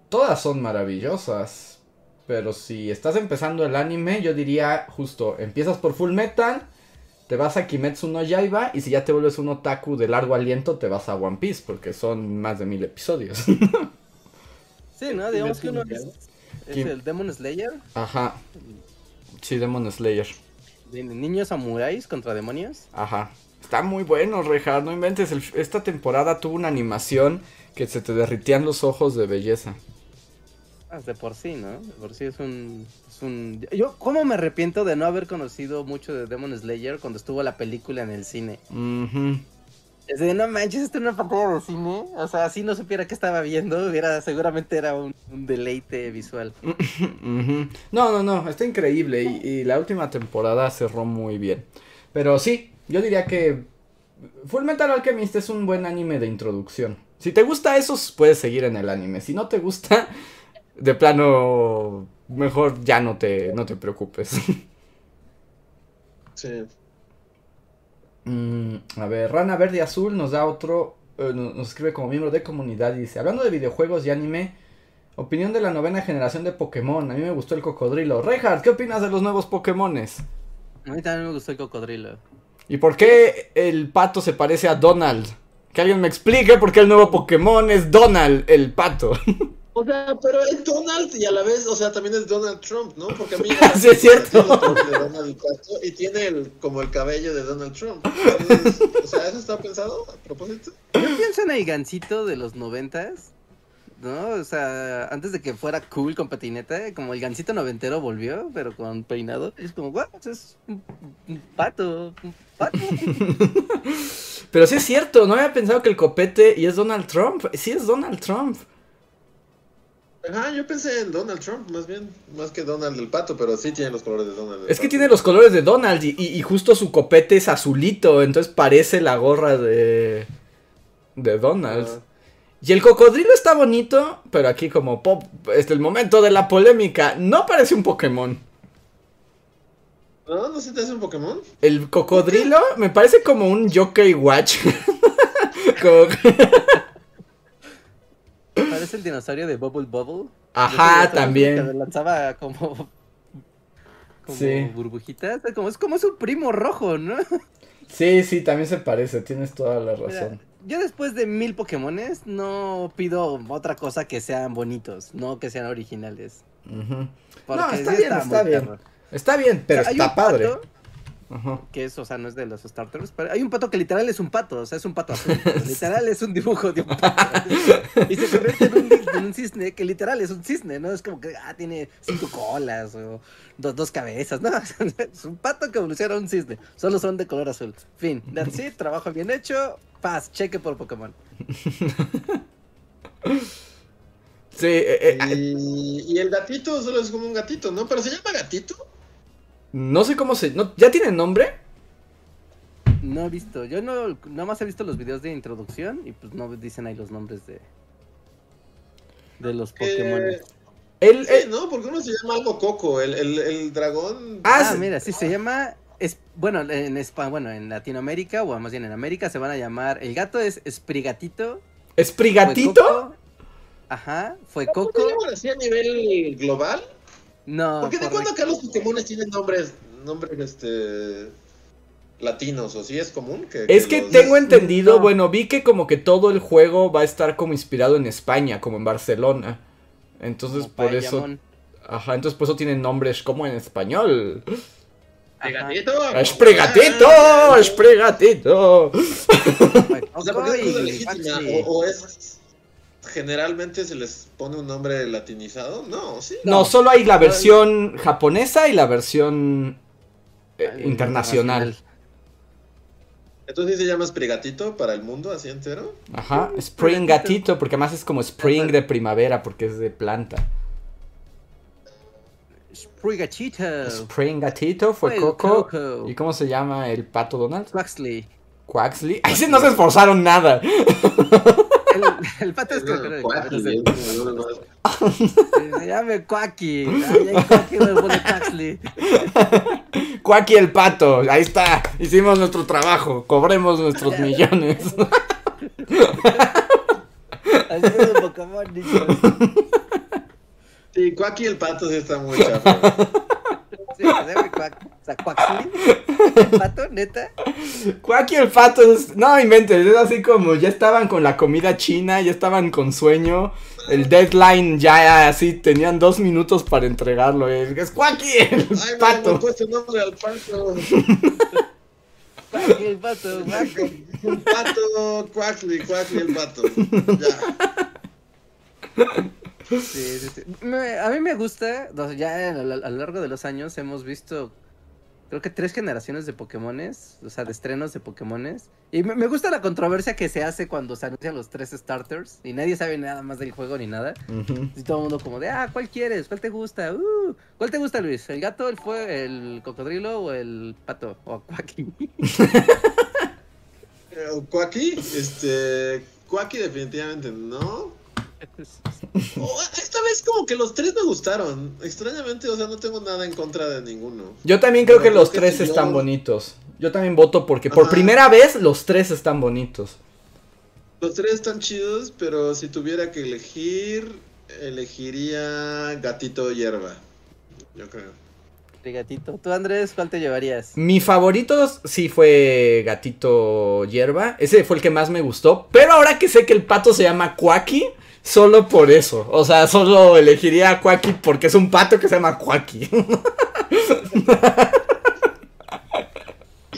Todas son maravillosas. Pero si estás empezando el anime, yo diría justo, empiezas por Full Metal, te vas a Kimetsu no Yaiba y si ya te vuelves un otaku de largo aliento, te vas a One Piece porque son más de mil episodios. Sí, ¿no? Digamos que uno es, es Kim- el Demon Slayer, Ajá. Sí, Demon Slayer. de niños samuráis contra demonios. Ajá. Está muy bueno, Rejar, no inventes. el- esta temporada tuvo una animación que se te derritían los ojos de belleza. Ah, de por sí, ¿no? De por sí es un, es un... Yo, ¿cómo me arrepiento de no haber conocido mucho de Demon Slayer cuando estuvo la película en el cine? De, no manches, esto es una pantalla de cine. O sea, si no supiera qué estaba viendo, hubiera, seguramente era un, deleite visual. No, no, no, está increíble y, y, la última temporada cerró muy bien. Pero sí, yo diría que Full Metal Alchemist es un buen anime de introducción. Si te gusta eso, puedes seguir en el anime. Si no te gusta, de plano, mejor ya no te, no te preocupes. Sí. Mm, a ver, Rana Verde y Azul nos da otro, eh, nos escribe como miembro de comunidad y dice, hablando de videojuegos y anime, opinión de la novena generación de Pokémon, a mí me gustó el cocodrilo. Reinhardt, ¿qué opinas de los nuevos Pokémones? A mí también me gustó el cocodrilo. ¿Y por qué el pato se parece a Donald? Que alguien me explique por qué el nuevo Pokémon es Donald, el pato. O sea, pero es Donald y a la vez, o sea, también es Donald Trump, ¿no? Porque a mí sí, es cierto. y tiene el, como el cabello de Donald Trump. o sea, ¿eso está pensado a propósito? Yo pienso en el gancito de los noventas, ¿no? O sea, antes de que fuera cool con patineta, como el gancito noventero volvió, pero con peinado. Es como, guau, es un, pato, un pato. pero sí es cierto, no había pensado que el copete y es Donald Trump. Sí es Donald Trump. Ajá, yo pensé en Donald Trump, más bien, más que Donald el pato, pero sí tiene los colores de Donald. Es que tiene los colores de Donald y, justo su copete es azulito, entonces parece la gorra de, de Donald. Y el cocodrilo está bonito, pero aquí como pop, este el momento de la polémica, no parece un Pokémon. ¿No? ¿No se te hace un Pokémon? El cocodrilo me parece como un Jockey Watch. Parece el dinosaurio de Bubble Bubble. Ajá, también. Que lanzaba como. Como burbujitas. Como, es como su primo rojo, ¿no? Sí, sí, también se parece. Tienes toda la razón. yo después de mil Pokémones no pido otra cosa que sean bonitos, no que sean originales. no, está bien, está, bien. Está bien, pero está padre que es, o sea, no es de los starters, pero hay un pato que literal es un pato, o sea, es un pato azul, literal es un dibujo de un pato. y se convierte en un, cisne que literal es un cisne, ¿no? Es como que, ah, tiene cinco colas o dos, dos cabezas, ¿no? es un pato que evoluciona a un cisne, solo son de color azul. Fin, that's it, trabajo bien hecho, paz, cheque por Pokémon. Sí, eh, eh, y, y, el gatito solo es como un gatito, ¿no? Pero se llama gatito. No sé cómo se. ¿Ya tiene nombre? No he visto. Yo no. Nada más he visto los videos de introducción y pues no dicen ahí los nombres de. De los Pokémon. el, ¿no? Porque uno se llama algo Coco, el, el, dragón. Ah, ah mira, sí, se llama. Es, bueno, en España, bueno, en Latinoamérica, o más bien en América, se van a llamar. El gato es Esprigatito. ¿Esprigatito? Ajá, fue Coco. así a nivel global? No. Porque de cuándo acá los Pokémon tienen nombres, nombres este latinos o si es común que, es que, tengo entendido bueno vi que como que todo el juego va a estar como inspirado en España como en Barcelona entonces por eso ajá entonces por eso tienen nombres como en español Espregatito. Espregatito. Espregatito. O sea, porque es o es generalmente se les pone un nombre latinizado? No, sí. No, solo hay la versión japonesa y la versión eh, internacional. Entonces se llama Sprigatito para el mundo así entero. Ajá, Spring Gatito, porque además es como Spring de primavera, porque es de planta. Sprigatito. Spring Gatito fue Coco. ¿Y cómo se llama el pato Donald? Quaxley. Quaxley. Ahí sí no se esforzaron nada. El, pato es creo que Se llama Quacky. Quacky Quacky el pato. Ahí está. Hicimos nuestro trabajo. Cobremos nuestros millones. Así es un Pokémon, Sí, Quacky el pato sí está muy chato. Quacky. O sea, ¿El pato, neta? Quacky el pato es... No inventes, es así como ya estaban con la comida china, ya estaban con sueño. El deadline ya así, tenían dos minutos para entregarlo. Es Quacky el Ay, pato. No, puesto nombre al pato. Quacky el pato, Quacky. Un pato, Quacky, Quacky el pato. Ya. Sí, sí, sí. a mí me gusta, ya a, lo largo de los años hemos visto creo que tres generaciones de Pokémones, o sea, de estrenos de Pokémones. Y me, gusta la controversia que se hace cuando se anuncian los tres starters y nadie sabe nada más del juego ni nada. Y todo el mundo como de, ah, ¿cuál quieres? ¿Cuál te gusta? Uh, ¿Cuál te gusta, Luis? ¿El gato, el fuego, el cocodrilo o el pato? O Quacky. Quacky, este, Quacky definitivamente no. Oh, esta vez como que los tres me gustaron. Extrañamente, o sea, no tengo nada en contra de ninguno. Yo también creo que los tres están bonitos. Yo también voto porque por primera vez los tres están bonitos. Los tres están chidos, pero si tuviera que elegir, elegiría gatito hierba. Yo creo. gatito. ¿Tú, Andrés, cuál te llevarías? Mi favorito sí fue gatito hierba. Ese fue el que más me gustó. Pero ahora que sé que el pato se llama Quacky Solo por eso. O sea, solo elegiría a Quacky porque es un pato que se llama Quacky.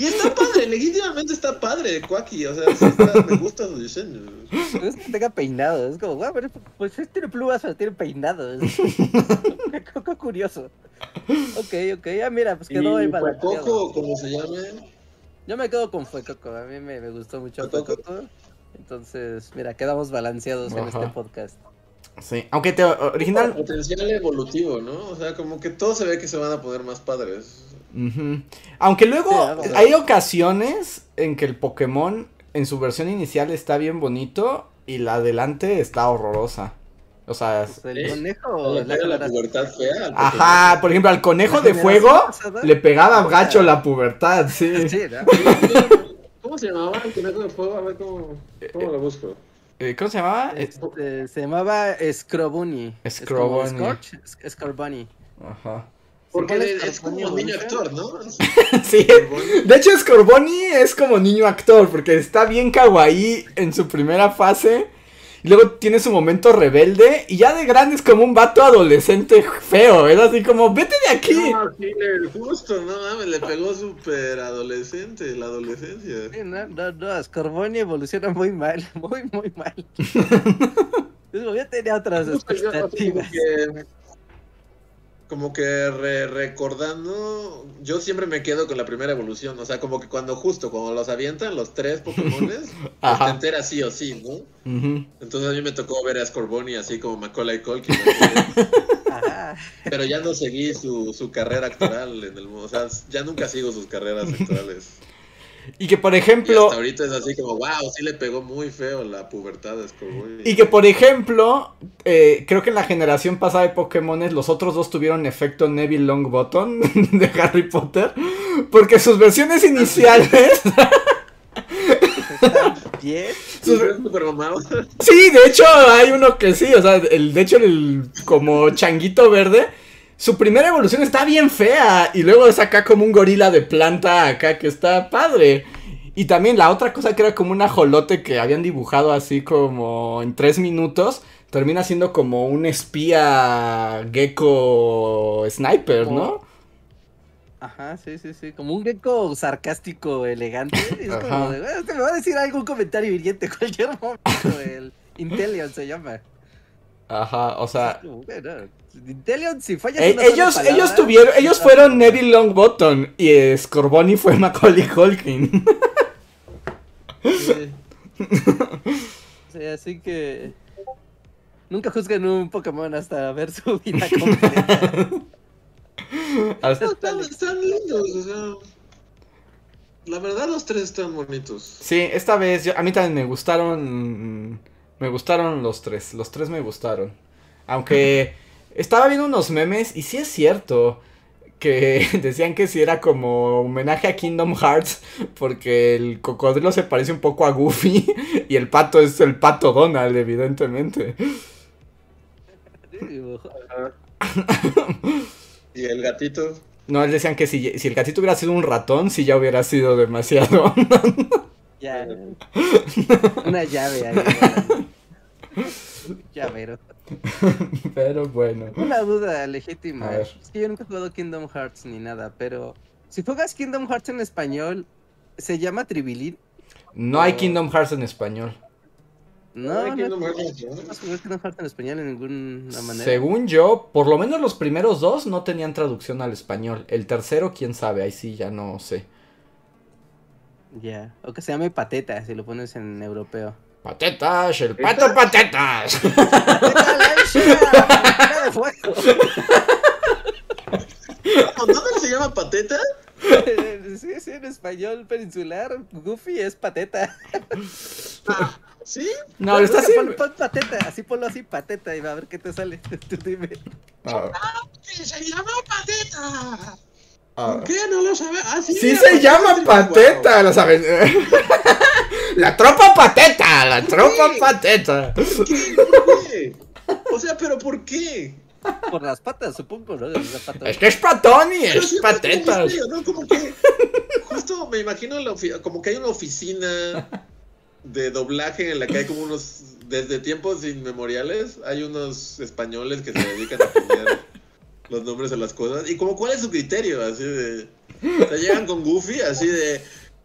Y está padre, legítimamente está padre, Quacky. O sea, me gusta su diseño. Es que tenga peinado. Es como, pero pues este tiene plumas, pero tiene peinado. Qué curioso. Ok, ok. Ah, mira, pues quedó ahí para. Coco, como se llame. Yo me quedo con Fuecoco. A mí me, me gustó mucho Fuecoco. Entonces, mira, quedamos balanceados en este podcast. Sí, aunque te original. Potencial evolutivo, ¿no? O sea, como que todo se ve que se van a poner más padres. Aunque luego hay ocasiones en que el Pokémon en su versión inicial está bien bonito y la adelante está horrorosa. O sea, pues el conejo la, pubertad fea. Ajá, por ejemplo, al conejo de fuego le pegaba gacho la pubertad, sí. sí ¿Cómo se llamaba el fuego? A ver cómo, cómo lo busco. Eh, ¿Cómo se llamaba? Este, se llamaba Scrobunny. Scrobunny. Scrobunny. Ajá. Porque es como niño actor, ¿no? sí, de hecho Scorboni es como niño actor, porque está bien kawaii en su primera fase y luego tiene su momento rebelde y ya de grande es como un vato adolescente feo, es así como, vete de aquí. No, sí, justo, no mames, le pegó súper adolescente, la adolescencia. no, no, no, Scorboni evoluciona muy mal, muy, muy mal. yo tenía otras expectativas como que recordando, yo siempre me quedo con la primera evolución, o sea, como que cuando justo, cuando los avientan los tres Pokémones, pues te enteras sí o sí, ¿no? Entonces a mí me tocó ver a Scorboni así como Macaulay Culkin. Pero ya no seguí su, su carrera actoral en el o sea, ya nunca sigo sus carreras actorales. Y que por ejemplo. hasta ahorita es así como, wow, sí le pegó muy feo la pubertad de Y que por ejemplo, eh, creo que en la generación pasada de Pokémon los otros dos tuvieron efecto Neville Longbottom de Harry Potter. Porque sus versiones iniciales. ¿Bien? Sí, de hecho hay uno que sí, o sea, el, de hecho el como changuito verde su primera evolución está bien fea. Y luego es acá como un gorila de planta acá que está padre. Y también la otra cosa que era como un ajolote que habían dibujado así como en tres minutos. Termina siendo como un espía gecko sniper, ¿no? Ajá, sí, sí, sí. Como un gecko sarcástico, elegante. Es como de, me va a decir algún comentario hiriente cualquier momento. El Intellion se llama. Ajá, o sea. Si falla eh, ellos, ellos tuvieron, ellos fueron Neville Longbottom y Scorboni fue Macaulay Culkin. Sí. así que nunca juzguen un Pokémon hasta ver su vida completa. están, están, lindos, o sea. La verdad los tres están bonitos. Sí, esta vez a mí también me gustaron me gustaron los tres, los tres me gustaron. Aunque estaba viendo unos memes y sí es cierto que decían que si era como homenaje a Kingdom Hearts porque el cocodrilo se parece un poco a Goofy y el pato es el pato Donald, evidentemente. ¿Y el gatito? No, decían que si, si el gatito hubiera sido un ratón, si ya hubiera sido demasiado. Ya. Una llave ahí. Llavero. Pero bueno. Una duda legítima. Es que yo nunca he jugado Kingdom Hearts ni nada, pero si juegas Kingdom Hearts en español, ¿se llama Tribilín? No hay Kingdom Hearts en español. No, no, no falta en español en ninguna manera. Según yo, por lo menos los primeros dos no tenían traducción al español. El tercero, quién sabe, ahí sí ya no sé. Ya, o que se llame pateta si lo pones en europeo. Patetas, el pato patetas. ¿Dónde se llama pateta? Sí, sí, en español peninsular, Goofy es pateta. Ah, ¿Sí? No, lo está. Pon, pateta, así ponlo así, pateta, y va a ver qué te sale. Tú dime. Ah, se llama pateta. Ah. ¿Por qué no lo sabes? Ah, sí, sí se llama pateta, lo sabes. la tropa pateta, la tropa pateta. ¿Por qué? ¿Por qué? O sea, pero ¿por qué? Por las patas, supongo, ¿no? Es que es patoni, es pateta. ¿no? Como que, justo me imagino como que hay una oficina de doblaje en la que hay como unos, desde tiempos inmemoriales, hay unos españoles que se dedican a poner los nombres de las cosas. Y como, ¿cuál es su criterio? Así de... O llegan con Goofy, así de...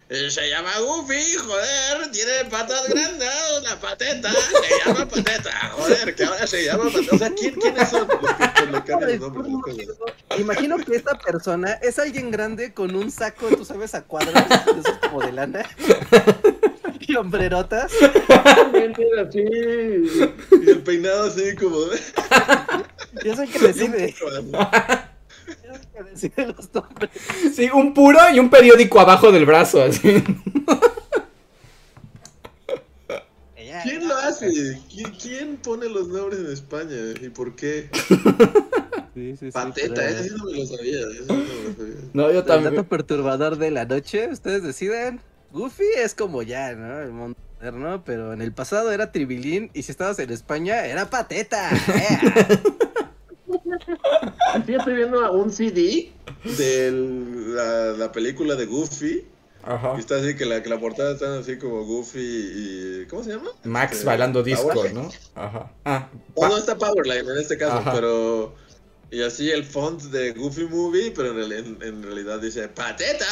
Eh, se llama Goofy, joder, tiene patas grandes, la pateta, se llama pateta, joder, que ahora se llama pateta. O sea, ¿quién, ¿quiénes son? Imagino que esta persona es alguien grande con un saco, tú sabes, a cuadros, como de lana. Y hombrerotas. Así. Y el peinado así como. Yo soy el que decide. Sí, un puro y un periódico abajo del brazo, así. ¿Quién lo hace? ¿Quién, pone los nombres en España? ¿Y por qué? Pateta, eso no me lo sabía. Eso no, me lo sabía. no, yo también. El dato perturbador de la noche, ustedes deciden. Goofy es como ya, ¿no? El mundo moderno, pero en el pasado era Tribilín y si estabas en España era Pateta. Aquí estoy viendo un CD de la, la, película de Goofy. Ajá. Y está así que la, que la portada está así como Goofy y. ¿Cómo se llama? Max bailando disco, ¿no? Ajá. Ah, o no está Powerline en este caso, pero. Y así el font de Goofy Movie, pero en, en, realidad dice ¡Pateta!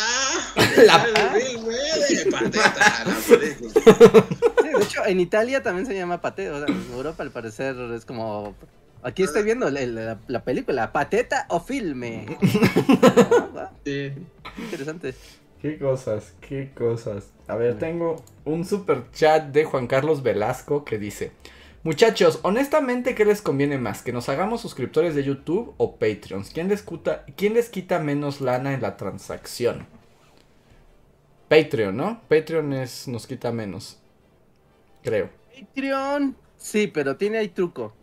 La el Pateta, la película. Sí, de hecho, en Italia también se llama Pateta. O sea, en Europa al parecer es como Aquí estoy viendo la, la, película, Pateta o Filme. sí. Interesante. Qué cosas, qué cosas. A ver, tengo un super chat de Juan Carlos Velasco que dice: Muchachos, honestamente, ¿qué les conviene más? ¿Que nos hagamos suscriptores de YouTube o Patreons? ¿Quién les, ¿Quién les quita menos lana en la transacción? Patreon, ¿no? Patreon es, nos quita menos. Creo. Patreon, sí, pero tiene ahí truco.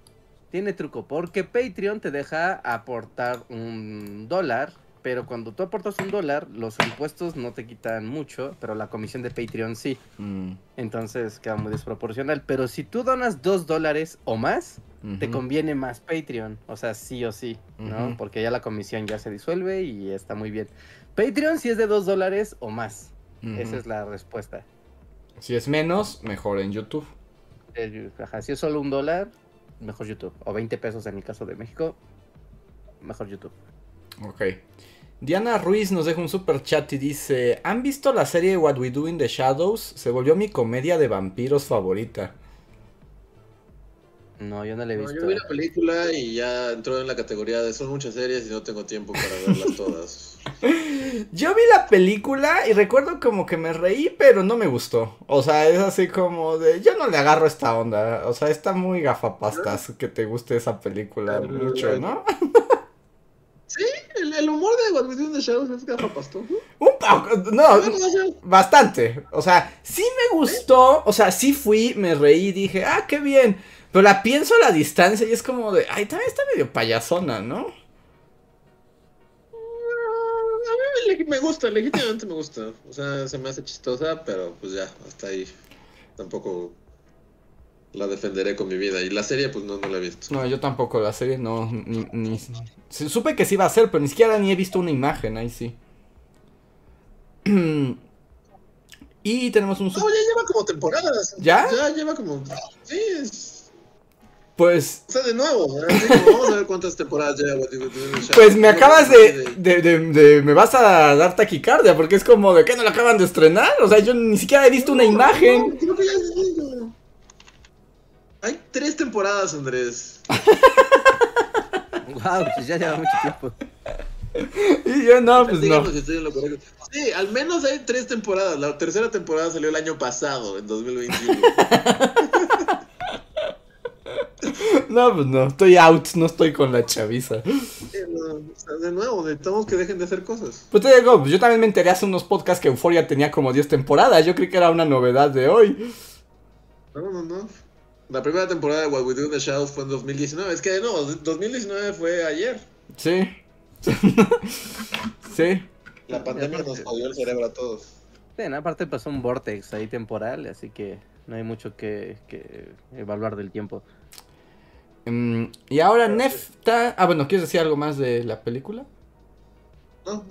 Tiene truco, porque Patreon te deja aportar un dólar, pero cuando tú aportas un dólar, los impuestos no te quitan mucho, pero la comisión de Patreon sí. Mm. Entonces queda muy desproporcional. Pero si tú donas dos dólares o más, te conviene más Patreon. O sea, sí o sí, ¿no? Porque ya la comisión ya se disuelve y está muy bien. Patreon si es de dos dólares o más. Esa es la respuesta. Si es menos, mejor en YouTube. Ajá, si es solo un dólar, mejor YouTube. O 20 pesos en el caso de México, mejor YouTube. Ok. Diana Ruiz nos deja un super chat y dice: ¿Han visto la serie What We Do in the Shadows? Se volvió mi comedia de vampiros favorita. No, yo no la he visto. yo vi la película y ya entró en la categoría de son muchas series y no tengo tiempo para verlas todas. yo vi la película y recuerdo como que me reí, pero no me gustó. O sea, es así como de, yo no le agarro esta onda. O sea, está muy gafapastas que te guste esa película mucho, ¿no? Sí, el, humor de What We Do in the Shadows es gafapasto. Un poco, no, bastante. O sea, sí me gustó, o sea, sí fui, me reí, dije, ah, qué bien. Pero la pienso a la distancia y es como de, ay, también está medio payasona, ¿no? A mí me gusta, legítimamente me gusta. O sea, se me hace chistosa, pero pues ya, hasta ahí. Tampoco la defenderé con mi vida. Y la serie, pues no, no la he visto. No, yo tampoco, la serie no, ni, ni... Supe que sí iba a ser, pero ni siquiera ni he visto una imagen, ahí sí. y tenemos un... No, ya lleva como temporadas. ¿Ya? Ya lleva como... Sí, es... Pues. O sea, de nuevo, vamos a ver cuántas temporadas lleva. Pues me acabas de, de, de, Me vas a dar taquicardia, porque es como de que no la acaban de estrenar. O sea, yo ni siquiera he visto una imagen. creo que ya Hay tres temporadas, Andrés. wow, pues ya lleva mucho tiempo. Y yo no, pues no. Sí, al menos hay tres temporadas. La tercera temporada salió el año pasado, en 2021. No, pues no, estoy out, no estoy con la chaviza. de nuevo, necesitamos que dejen de hacer cosas. Pues te digo, yo también me enteré hace unos podcasts que Euphoria tenía como 10 temporadas. Yo creí que era una novedad de hoy. No, no, no. La primera temporada de What We Do in the Shadows fue en 2019. Es que no, 2019 fue ayer. Sí. sí. La pandemia nos jodió el cerebro a todos. Sí, aparte pasó un vortex ahí temporal, así que no hay mucho que, que evaluar del tiempo. Mm, y ahora Nefta. Ah, bueno, ¿quieres decir algo más de la película? No,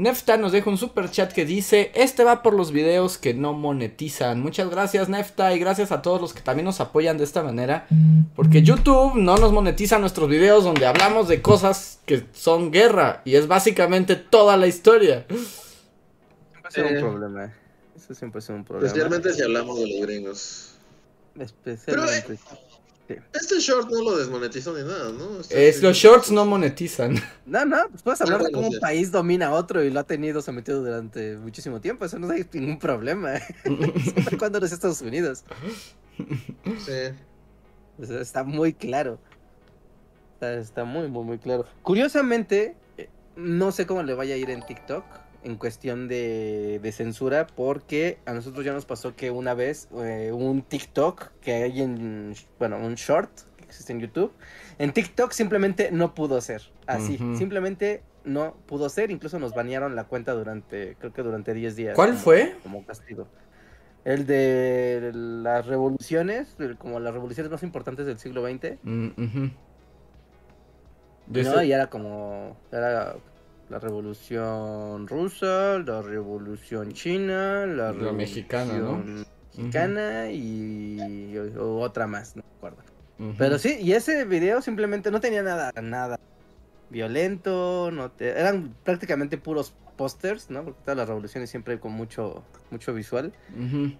Nefta nos deja un super chat que dice: Este va por los videos que no monetizan. Muchas gracias, Nefta, y gracias a todos los que también nos apoyan de esta manera. Porque YouTube no nos monetiza nuestros videos donde hablamos de cosas que son guerra. Y es básicamente toda la historia. Siempre es un problema. Eso siempre es un problema. Especialmente si hablamos de los gringos. Especialmente. Este short no lo desmonetizó ni nada, ¿no? es, los shorts no monetizan. No, no, pues puedes hablar de cómo un país domina a otro y lo ha tenido sometido durante muchísimo tiempo. Eso no hay ningún problema. Siempre cuando los Estados Unidos. Sí. está muy claro. Está, está muy, muy, muy claro. Curiosamente, eh, no sé cómo le vaya a ir en TikTok en cuestión de, censura porque a nosotros ya nos pasó que una vez eh, un TikTok que hay en, bueno, un short que existe en YouTube, en TikTok simplemente no pudo ser, así, simplemente no pudo ser, incluso nos banearon la cuenta durante, creo que durante 10 días. ¿Cuál fue? Como castigo. El de las revoluciones, como las revoluciones más importantes del siglo XX. Mm, no, y era como, era la revolución rusa, la revolución china, la, revolución mexicana, ¿no? mexicana y, otra más, no me acuerdo. Pero sí, y ese video simplemente no tenía nada, nada violento, no eran prácticamente puros pósters, ¿no? Porque todas las revoluciones siempre con mucho, mucho visual,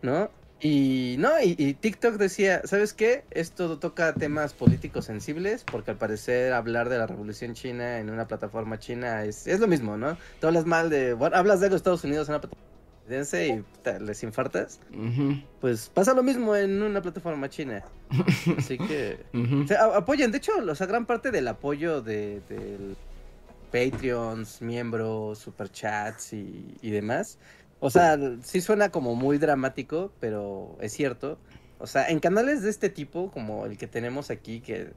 ¿no? Y no, y, TikTok decía, ¿sabes qué? Esto toca temas políticos sensibles, porque al parecer hablar de la revolución china en una plataforma china es, es lo mismo, ¿no? Tú hablas mal de, bueno, hablas de los Estados Unidos en una plataforma y les infartas, pues pasa lo mismo en una plataforma china. Así que apoyen, de hecho, o sea, gran parte del apoyo de, del Patreons, miembros, superchats y, y demás o sea, sí suena como muy dramático, pero es cierto. O sea, en canales de este tipo, como el que tenemos aquí, que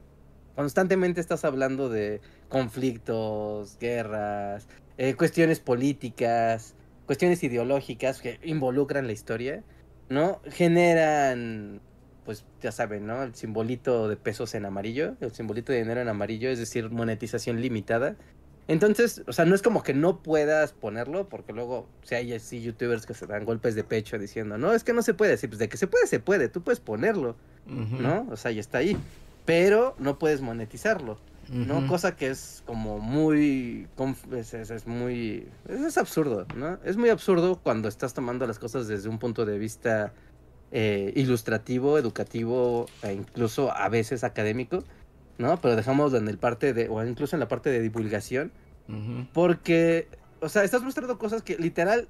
constantemente estás hablando de conflictos, guerras, eh, cuestiones políticas, cuestiones ideológicas que involucran la historia, ¿no? Generan, pues ya saben, ¿no? El simbolito de pesos en amarillo, el simbolito de dinero en amarillo, es decir, monetización limitada. Entonces, o sea, no es como que no puedas ponerlo, porque luego, si hay así youtubers que se dan golpes de pecho diciendo, no, es que no se puede, sí, pues de que se puede, se puede, tú puedes ponerlo, ¿no? O sea, ya está ahí, pero no puedes monetizarlo, ¿no? Cosa que es como muy, es, es, muy, es, absurdo, ¿no? Es muy absurdo cuando estás tomando las cosas desde un punto de vista eh, ilustrativo, educativo e incluso a veces académico ¿no? Pero dejamos en el parte de, o incluso en la parte de divulgación, porque, o sea, estás mostrando cosas que literal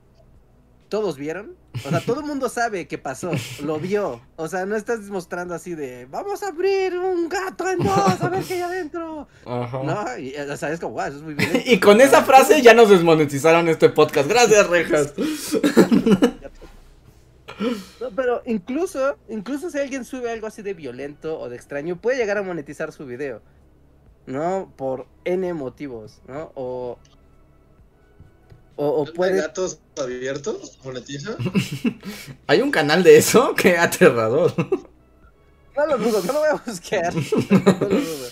todos vieron, o sea, todo el mundo sabe qué pasó, lo vio, o sea, no estás mostrando así de, vamos a abrir un gato en dos, a ver qué hay adentro, ¿no? Y, o sea, es como, wow, eso es muy bien. y con esa frase ya nos desmonetizaron este podcast, gracias, Rejas. No, pero incluso, incluso si alguien sube algo así de violento o de extraño, puede llegar a monetizar su video. ¿No? Por N motivos, ¿no? O. O, puede. gatos abiertos? ¿Monetiza? ¿Hay un canal de eso? Qué aterrador. No lo dudo, no lo voy a buscar. No lo dudo.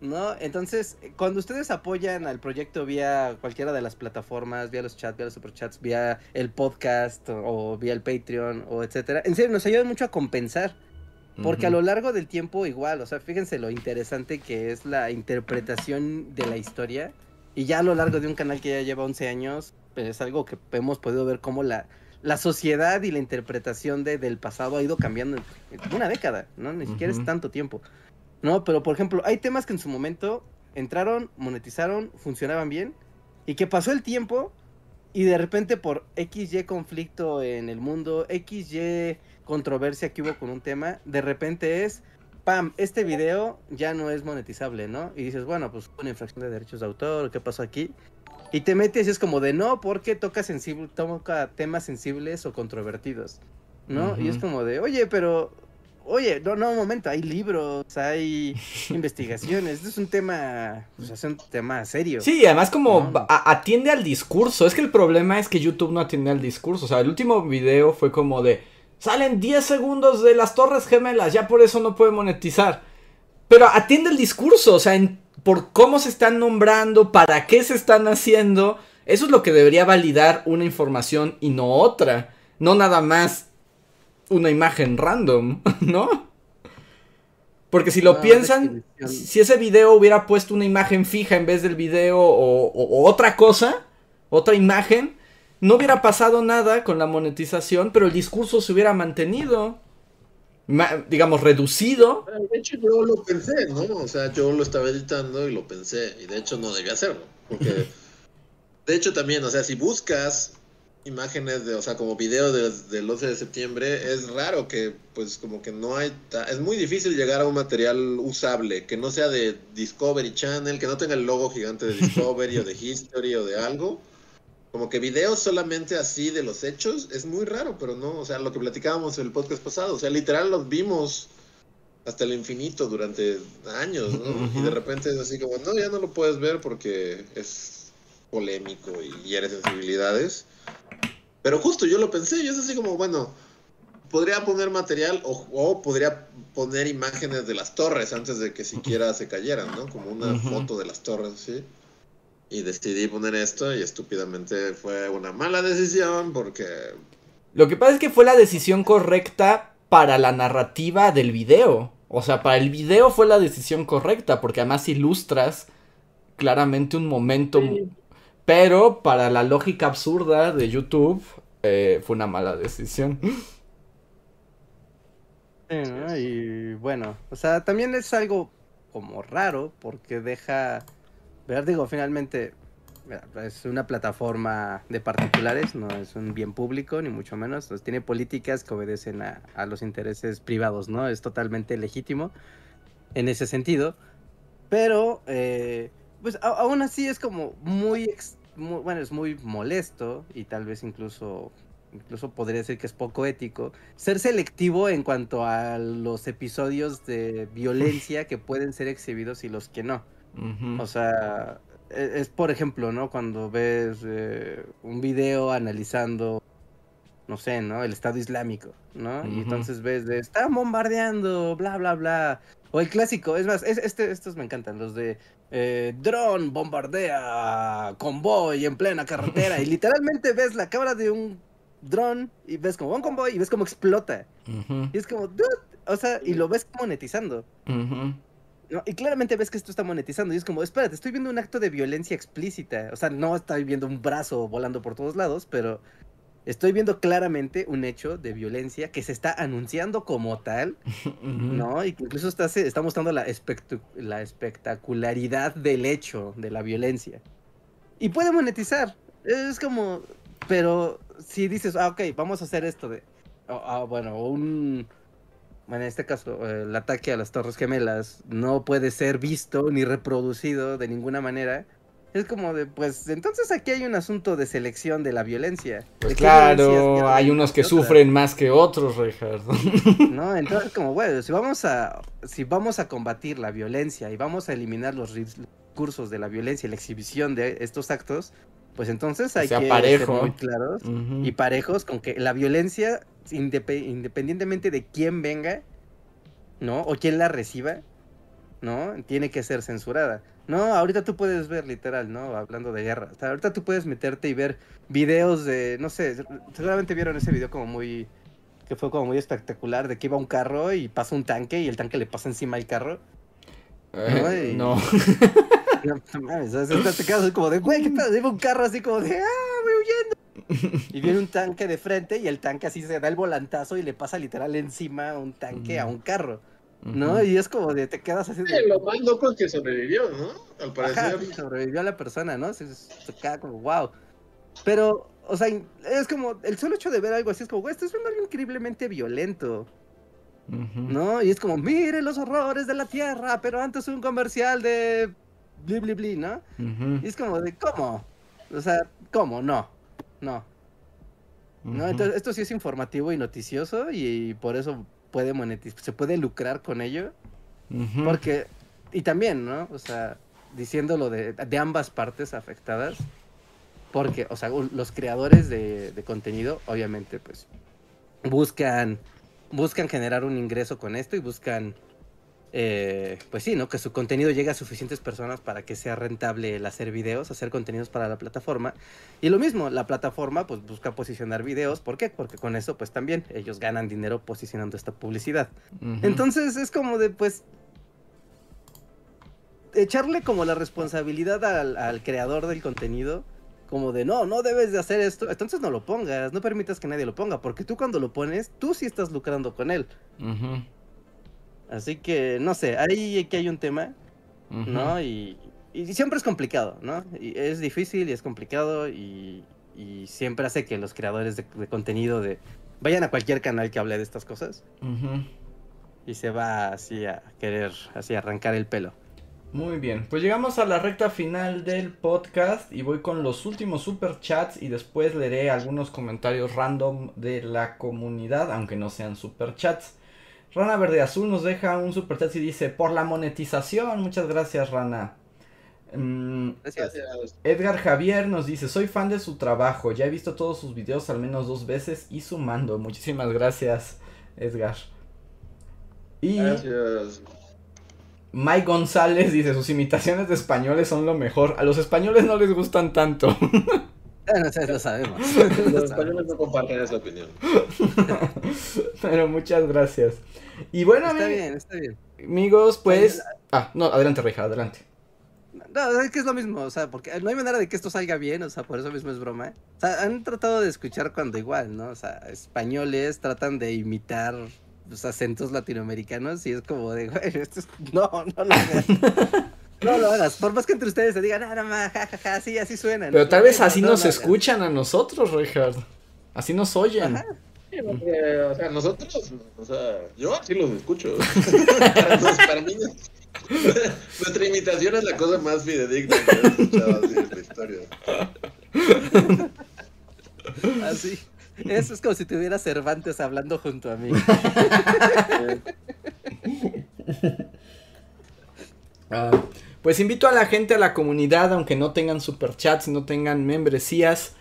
¿No? Entonces, cuando ustedes apoyan al proyecto vía cualquiera de las plataformas, vía los chats, vía los superchats, vía el podcast o, vía el Patreon o etcétera, en serio nos ayuda mucho a compensar. Porque a lo largo del tiempo igual, o sea, fíjense lo interesante que es la interpretación de la historia. Y ya a lo largo de un canal que ya lleva 11 años, pues es algo que hemos podido ver cómo la, la sociedad y la interpretación de, del pasado ha ido cambiando en una década, ¿no? Ni siquiera es tanto tiempo. No, pero por ejemplo, hay temas que en su momento entraron, monetizaron, funcionaban bien, y que pasó el tiempo y de repente por XY conflicto en el mundo, XY controversia que hubo con un tema, de repente es, pam, este video ya no es monetizable, ¿no? Y dices, bueno, pues una infracción de derechos de autor, ¿qué pasó aquí? Y te metes y es como de no, porque toca, sensible, toca temas sensibles o controvertidos, ¿no? Y es como de, oye, pero Oye, no, no, un momento, hay libros, hay investigaciones, esto es un tema, pues, es un tema serio. Sí, además como atiende al discurso, es que el problema es que YouTube no atiende al discurso, o sea, el último video fue como de, salen 10 segundos de las Torres Gemelas, ya por eso no puede monetizar. Pero atiende el discurso, o sea, por cómo se están nombrando, para qué se están haciendo, eso es lo que debería validar una información y no otra, no nada más una imagen random, ¿no? Porque si lo piensan, si ese video hubiera puesto una imagen fija en vez del video o, otra cosa, otra imagen, no hubiera pasado nada con la monetización, pero el discurso se hubiera mantenido, digamos, reducido. De hecho, yo lo pensé, ¿no? O sea, yo lo estaba editando y lo pensé, y de hecho no debía hacerlo, porque, de hecho también, o sea, si buscas imágenes de, o sea, como video del 11 de septiembre, es raro que, pues, como que no hay, es muy difícil llegar a un material usable, que no sea de Discovery Channel, que no tenga el logo gigante de Discovery o de History o de algo. Como que videos solamente así de los hechos es muy raro, pero no, o sea, lo que platicábamos en el podcast pasado, o sea, literal los vimos hasta el infinito durante años, ¿no? Y de repente es así como, no, ya no lo puedes ver porque es polémico y hiere sensibilidades. Pero justo yo lo pensé, yo es así como, bueno, podría poner material o, podría poner imágenes de las torres antes de que siquiera se cayeran, ¿no? Como una foto de las torres, ¿sí? Y decidí poner esto y estúpidamente fue una mala decisión porque... Lo que pasa es que fue la decisión correcta para la narrativa del video. O sea, para el video fue la decisión correcta porque además ilustras claramente un momento pero para la lógica absurda de YouTube, eh, fue una mala decisión. Y bueno, o sea, también es algo como raro porque deja, ver, digo, finalmente es una plataforma de particulares, no es un bien público, ni mucho menos. tiene políticas que obedecen a, los intereses privados, ¿no? Es totalmente legítimo en ese sentido. Pero, eh, pues aún así es como muy, bueno, es muy molesto y tal vez incluso incluso podría decir que es poco ético, ser selectivo en cuanto a los episodios de violencia que pueden ser exhibidos y los que no. O sea, e, es, por ejemplo, ¿no? Cuando ves eh, un video analizando, no sé, ¿no? El Estado Islámico, ¿no? Y entonces ves de, están bombardeando, bla, bla, bla. O el clásico, es más, este, estos me encantan, los de eh, dron bombardea convoy en plena carretera y literalmente ves la cámara de un dron y ves como un convoy y ves como explota. Y es como, o sea, y lo ves monetizando. Y claramente ves que esto está monetizando y es como, espérate, estoy viendo un acto de violencia explícita. O sea, no estoy viendo un brazo volando por todos lados, pero estoy viendo claramente un hecho de violencia que se está anunciando como tal, ¿no? Y que incluso está, está mostrando la, la espectacularidad del hecho de la violencia. Y puede monetizar. Es como, pero si dices, ah, ok, vamos a hacer esto de, ah, bueno, un, bueno, en este caso, el ataque a las Torres Gemelas no puede ser visto ni reproducido de ninguna manera es como de, pues entonces aquí hay un asunto de selección de la violencia. Pues claro, hay unos que sufren más que otros, Ricardo. No, entonces como, bueno, si vamos a si vamos a combatir la violencia y vamos a eliminar los recursos de la violencia y la exhibición de estos actos, pues entonces hay que ser muy claros y parejos con que la violencia independientemente de quién venga, ¿no? O quién la reciba, ¿no? Tiene que ser censurada. No, ahorita tú puedes ver literal, ¿no? Hablando de guerra. ahorita tú puedes meterte y ver videos de, no sé, seguramente vieron ese video como muy, que fue como muy espectacular, de que iba un carro y pasa un tanque y el tanque le pasa encima al carro. Eh, no. no. mames, te quedas como de, güey, ¿qué tal? Iba un carro así como de, ah, voy huyendo. y viene un tanque de frente y el tanque así se da el volantazo y le pasa literal encima un tanque a un carro. ¿No? Y es como de te quedas así de. lo más loco es que sobrevivió, ¿no? Al parecer. sobrevivió a la persona, ¿no? Se, se queda como, wow. Pero, o sea, es como, el solo hecho de ver algo así es como, güey, esto es algo increíblemente violento. ¿No? Y es como, mire los horrores de la tierra, pero antes un comercial de bli bli bli, ¿no? Y es como de, ¿cómo? O sea, ¿cómo? No, no. ¿No? Entonces, esto sí es informativo y noticioso y, por eso puede monetizar, se puede lucrar con ello. Porque, y también, ¿no? O sea, diciéndolo de, de ambas partes afectadas, porque, o sea, los creadores de, de contenido, obviamente, pues, buscan, buscan generar un ingreso con esto y buscan, eh, pues sí, ¿no? Que su contenido llegue a suficientes personas para que sea rentable el hacer videos, hacer contenidos para la plataforma. Y lo mismo, la plataforma, pues, busca posicionar videos. ¿Por qué? Porque con eso, pues, también ellos ganan dinero posicionando esta publicidad. Entonces, es como de, pues, echarle como la responsabilidad al, al creador del contenido como de no, no debes de hacer esto, entonces no lo pongas, no permitas que nadie lo ponga, porque tú cuando lo pones, tú sí estás lucrando con él. Así que, no sé, ahí que hay un tema, ¿no? Y, siempre es complicado, ¿no? Y es difícil y es complicado y, siempre hace que los creadores de, contenido de vayan a cualquier canal que hable de estas cosas y se va así a querer así arrancar el pelo. Muy bien, pues llegamos a la recta final del podcast y voy con los últimos super chats y después leeré algunos comentarios random de la comunidad, aunque no sean super chats. Rana Verde Azul nos deja un super chat y dice, por la monetización, muchas gracias Rana. Mm, gracias. Edgar Javier nos dice, soy fan de su trabajo, ya he visto todos sus videos al menos dos veces y sumando. Muchísimas gracias Edgar. Y... Gracias. Mike González dice, sus imitaciones de españoles son lo mejor. A los españoles no les gustan tanto. lo sabemos. Los españoles no comparten esa opinión. Pero muchas gracias. Y bueno, está bien, está bien. Amigos, pues... Ah, no, adelante, Reja, adelante. No, es que es lo mismo, o sea, porque no hay manera de que esto salga bien, o sea, por eso mismo es broma. ¿eh? O sea, han tratado de escuchar cuando igual, ¿no? O sea, españoles tratan de imitar los acentos latinoamericanos y es como de, güey, esto es... no, no lo hagas. No lo hagas, por más que entre ustedes se digan, ah, no, más, jajaja, así, así suenan. Pero tal vez así nos escuchan a nosotros, Richard. Así nos oyen. o sea, nosotros, o sea, yo sí los escucho. para, mí, nuestra imitación es la cosa más fidedigna que he escuchado así en la historia. Así. Eso es como si tuviera Cervantes hablando junto a mí. Ah, pues invito a la gente, a la comunidad, aunque no tengan superchats, no tengan membresías,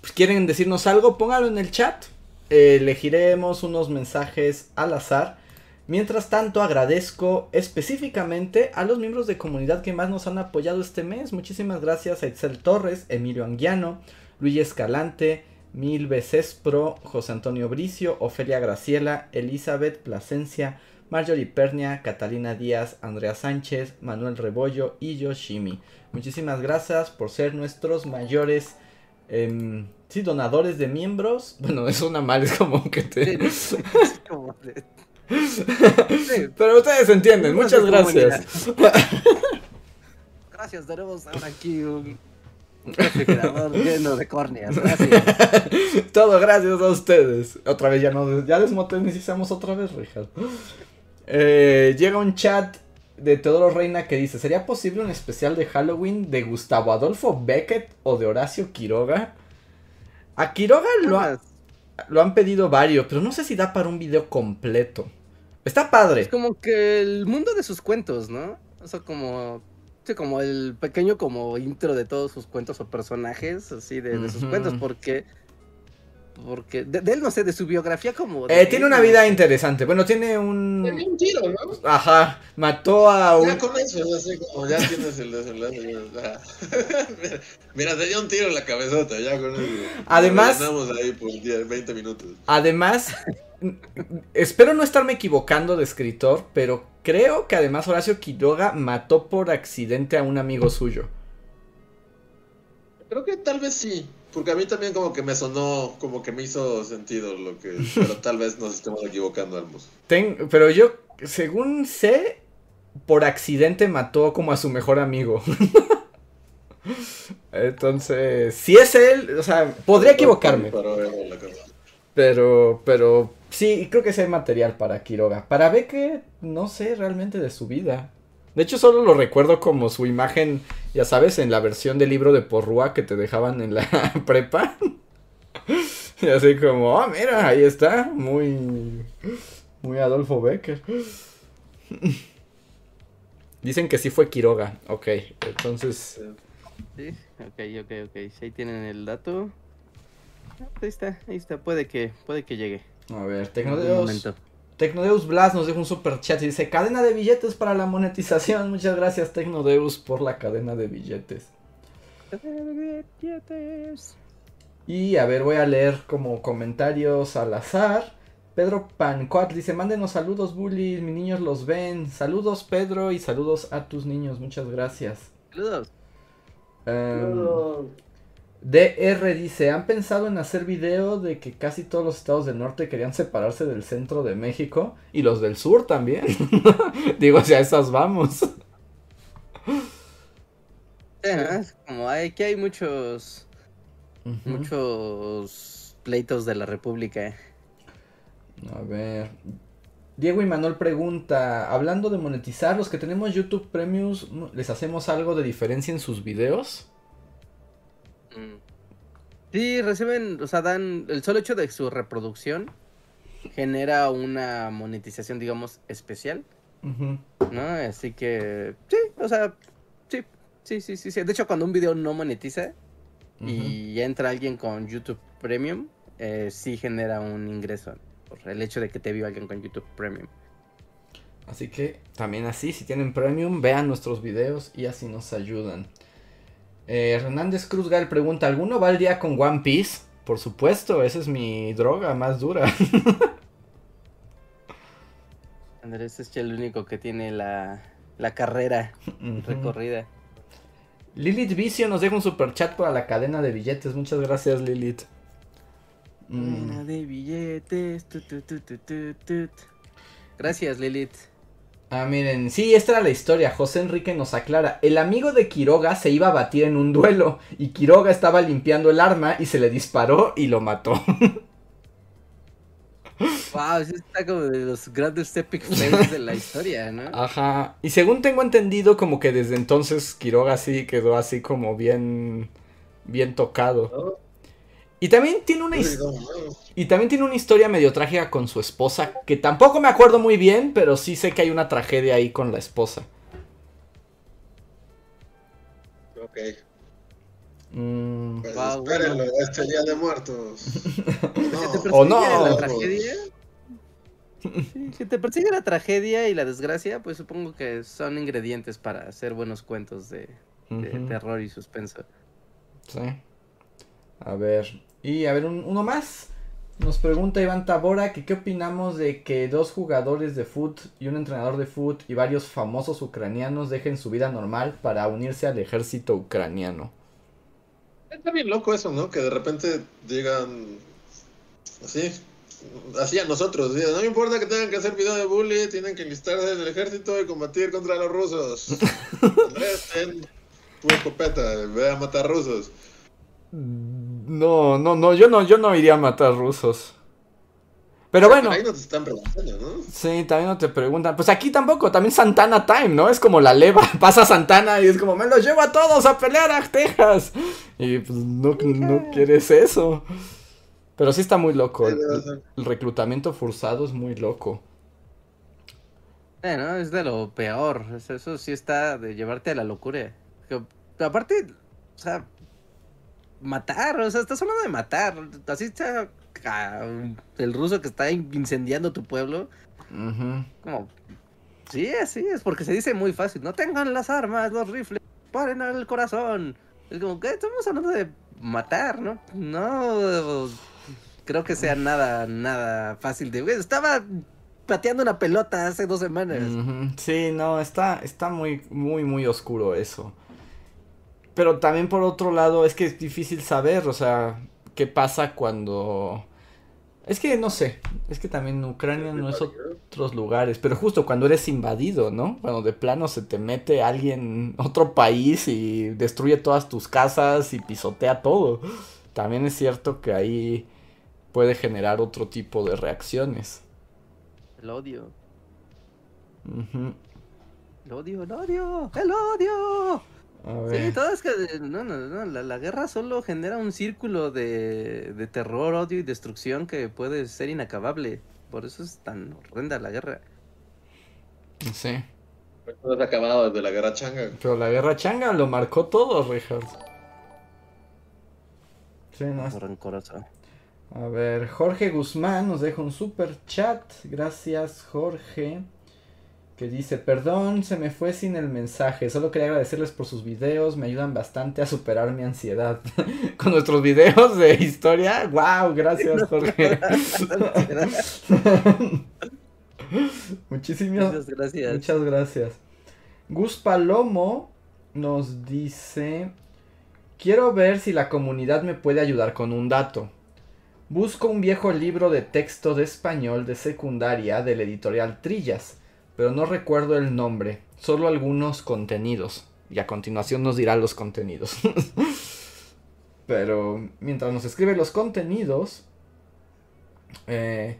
pues quieren decirnos algo, póngalo en el chat. elegiremos unos mensajes al azar. Mientras tanto, agradezco específicamente a los miembros de comunidad que más nos han apoyado este mes. Muchísimas gracias a Itzel Torres, Emilio Anguiano, Luis Escalante, Mil veces Pro, José Antonio Bricio, Ofelia Graciela, Elizabeth Plasencia, Marjorie Pernia, Catalina Díaz, Andrea Sánchez, Manuel Rebollo y Yoshimi. Muchísimas gracias por ser nuestros mayores eh, sí, donadores de miembros. Bueno, es una mal, es como que te. Pero ustedes entienden, muchas gracias. Gracias, tenemos ahora aquí un refrigerador lleno de córneas. Gracias. Todo gracias a ustedes. Otra vez ya no, ya desmotorizamos otra vez, Richard. Eh, llega un chat de Teodoro Reina que dice, ¿sería posible un especial de Halloween de Gustavo Adolfo Beckett o de Horacio Quiroga? A Quiroga lo, lo han pedido varios, pero no sé si da para un video completo. Está padre. Es como que el mundo de sus cuentos, ¿no? O sea, como como el pequeño como intro de todos sus cuentos o personajes, así de, sus cuentos, porque porque de, él no sé, de su biografía como... Eh, tiene una vida interesante, bueno, tiene un... Tiene un tiro, ¿no? Ajá, mató a un... Ya con eso, así como ya tienes el desenlace. Mira, te dio un tiro en la cabezota, ya con eso. Además... ahí por 10, 20 minutos. Además, espero no estarme equivocando de escritor, pero creo que además Horacio Quiroga mató por accidente a un amigo suyo. Creo que tal vez sí. Porque a mí también como que me sonó, como que me hizo sentido lo que... pero tal vez nos estemos equivocando, Almus. pero yo, según sé, por accidente mató como a su mejor amigo. Entonces, si es él, o sea, podría equivocarme. Pero, pero sí, creo que sí hay material para Quiroga. Para que no sé realmente de su vida. De hecho, solo lo recuerdo como su imagen, ya sabes, en la versión del libro de Porrúa que te dejaban en la prepa. y así como, oh, mira, ahí está. Muy, muy Adolfo Becker. Dicen que sí fue Quiroga. Ok, entonces. Sí, ok, ok, ok. Si ahí tienen el dato. Ahí está, ahí está. Puede que, puede que llegue. A ver, Tecnodeus. Tecnodeus Blas nos deja un super chat y dice: Cadena de billetes para la monetización. Muchas gracias, Tecnodeus, por la cadena de billetes. Cadena de billetes. Y a ver, voy a leer como comentarios al azar. Pedro Pancoat dice, mándenos saludos, bullies, mis niños los ven. Saludos, Pedro, y saludos a tus niños, muchas gracias. Saludos. Um, DR dice, ¿han pensado en hacer video de que casi todos los estados del norte querían separarse del centro de México? Y los del sur también. Digo, si a esas vamos. como hay, que hay muchos, muchos pleitos de la República. A ver. Diego y Manuel pregunta, hablando de monetizar, los que tenemos YouTube Premiums, ¿les hacemos algo de diferencia en sus videos? Mm. Sí, reciben, o sea, dan el solo hecho de su reproducción genera una monetización, digamos, especial. ¿No? Así que, sí, o sea, sí, sí, sí, sí, sí. De hecho, cuando un video no monetiza y entra alguien con YouTube Premium, eh, sí genera un ingreso por el hecho de que te vio alguien con YouTube Premium. Así que también así, si tienen Premium, vean nuestros videos y así nos ayudan. Eh, Hernández Cruzgal pregunta, ¿alguno va al día con One Piece? Por supuesto, esa es mi droga más dura. Andrés es el único que tiene la, la carrera recorrida. Lilith Vicio nos deja un super chat para la cadena de billetes. Muchas gracias, Lilith. Mm. de billetes. Gracias, Lilith. Ah, miren, sí, esta era la historia. José Enrique nos aclara. El amigo de Quiroga se iba a batir en un duelo y Quiroga estaba limpiando el arma y se le disparó y lo mató. Wow, eso está como de los grandes epic fails de la historia, ¿no? Ajá. Y según tengo entendido, como que desde entonces Quiroga sí quedó así como bien. bien tocado. Y también tiene una y también tiene una historia medio trágica con su esposa, que tampoco me acuerdo muy bien, pero sí sé que hay una tragedia ahí con la esposa. Ok. Mm. Pues espérenlo, este día de muertos. no. ¿O no? La tragedia? si te persigue la tragedia y la desgracia, pues supongo que son ingredientes para hacer buenos cuentos de, de terror y suspenso. Sí. A ver, y a ver, uno más. Nos pregunta Iván Tabora que qué opinamos de que dos jugadores de foot y un entrenador de foot y varios famosos ucranianos dejen su vida normal para unirse al ejército ucraniano. Está bien loco eso, ¿no? Que de repente digan así, así a nosotros, no me importa que tengan que hacer video de bully, tienen que enlistarse en el ejército y combatir contra los rusos. Andrés, ten tu escopeta, ve a matar rusos. No, no, no, yo no, yo no iría a matar rusos. Pero bueno. Ahí no te están preguntando, ¿no? Sí, también no te preguntan. Pues aquí tampoco, también Santana Time, ¿no? Es como la leva. Pasa Santana y es como, me los llevo a todos a pelear a Texas. Y pues no, no quieres eso. Pero sí está muy loco. El, reclutamiento forzado es muy loco. Bueno, es de lo peor. Eso sí está de llevarte a la locura. aparte, o sea, matar, o sea, estás hablando de matar. Así está el ruso que está incendiando tu pueblo. Como, sí, así es, porque se dice muy fácil, no tengan las armas, los rifles, paren al corazón. Es como que estamos hablando de matar, ¿no? No creo que sea nada, nada fácil de... Estaba pateando una pelota hace dos semanas. Sí, no, está, está muy, muy, muy oscuro eso. Pero también por otro lado es que es difícil saber, o sea, qué pasa cuando... Es que no sé, es que también Ucrania no es otros lugares, pero justo cuando eres invadido, ¿no? Cuando de plano se te mete alguien, otro país y destruye todas tus casas y pisotea todo. También es cierto que ahí puede generar otro tipo de reacciones. El odio. El odio, el odio, el odio. Sí, todo es que no, no, no, la, guerra solo genera un círculo de, de, terror, odio y destrucción que puede ser inacabable. Por eso es tan horrenda la guerra. Sí. Todo ha acabado desde la guerra changa. Pero la guerra changa lo marcó todo, Richard. Sí, no. A ver, Jorge Guzmán nos deja un super chat. Gracias, Jorge que dice, perdón, se me fue sin el mensaje, solo quería agradecerles por sus videos, me ayudan bastante a superar mi ansiedad. Con nuestros videos de historia, wow, gracias Jorge. Muchísimas muchas gracias. Muchas gracias. Gus Palomo nos dice, quiero ver si la comunidad me puede ayudar con un dato. Busco un viejo libro de texto de español de secundaria del editorial Trillas pero no recuerdo el nombre, solo algunos contenidos. Y a continuación nos dirá los contenidos. pero mientras nos escribe los contenidos, eh,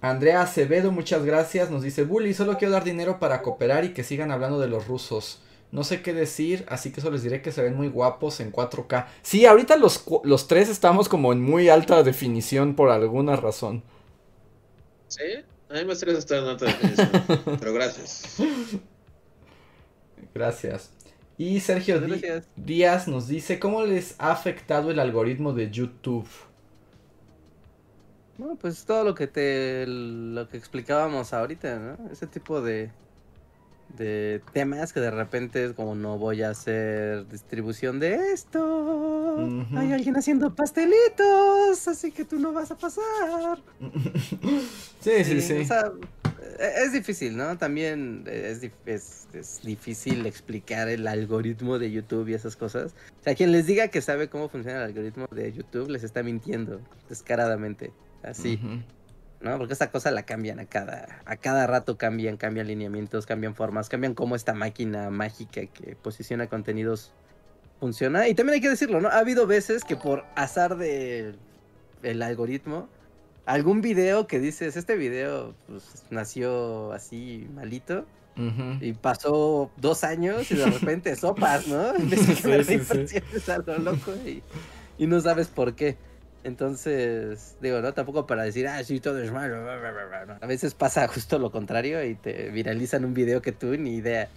Andrea Acevedo, muchas gracias, nos dice, Bully, solo quiero dar dinero para cooperar y que sigan hablando de los rusos. No sé qué decir, así que solo les diré que se ven muy guapos en 4K. Sí, ahorita los, los tres estamos como en muy alta definición por alguna razón. ¿Sí? A mí me estresa estar en alta definición. pero gracias. Gracias. Y Sergio Díaz nos dice, ¿cómo les ha afectado el algoritmo de YouTube? Bueno, pues todo lo que te lo que explicábamos ahorita, ¿no? Ese tipo de de temas que de repente es como no voy a hacer distribución de esto. Hay alguien haciendo pastelitos, así que tú no vas a pasar. sí, sí, sí. E-, es difícil, ¿no? También es, es, difícil explicar el algoritmo de YouTube y esas cosas. O sea, quien les diga que sabe cómo funciona el algoritmo de YouTube les está mintiendo descaradamente. Así. ¿No? Porque esta cosa la cambian a cada, a cada rato cambian, cambian lineamientos, cambian formas, cambian cómo esta máquina mágica que posiciona contenidos funciona. Y también hay que decirlo, ¿no? Ha habido veces que por azar de el algoritmo, algún video que dices, este video pues, nació así malito. Y pasó dos años y de repente sopas, ¿no? sí, loco y, y no sabes por qué. Entonces, digo, ¿no? Tampoco para decir, ah, sí, todo es malo. A veces pasa justo lo contrario y te viralizan un video que tú ni idea.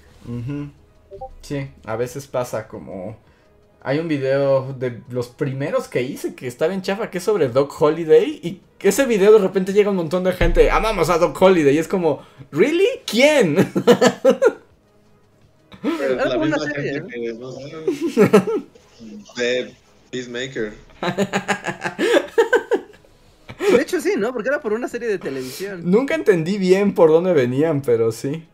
Sí, a veces pasa como... Hay un video de los primeros que hice que está bien chafa, que es sobre Doc Holiday. Y ese video de repente llega un montón de gente, amamos a Doc Holiday. Y es como, ¿really? ¿Quién? la misma gente que, no de Peacemaker. De hecho sí, ¿no? Porque era por una serie de televisión. Nunca entendí bien por dónde venían, pero sí.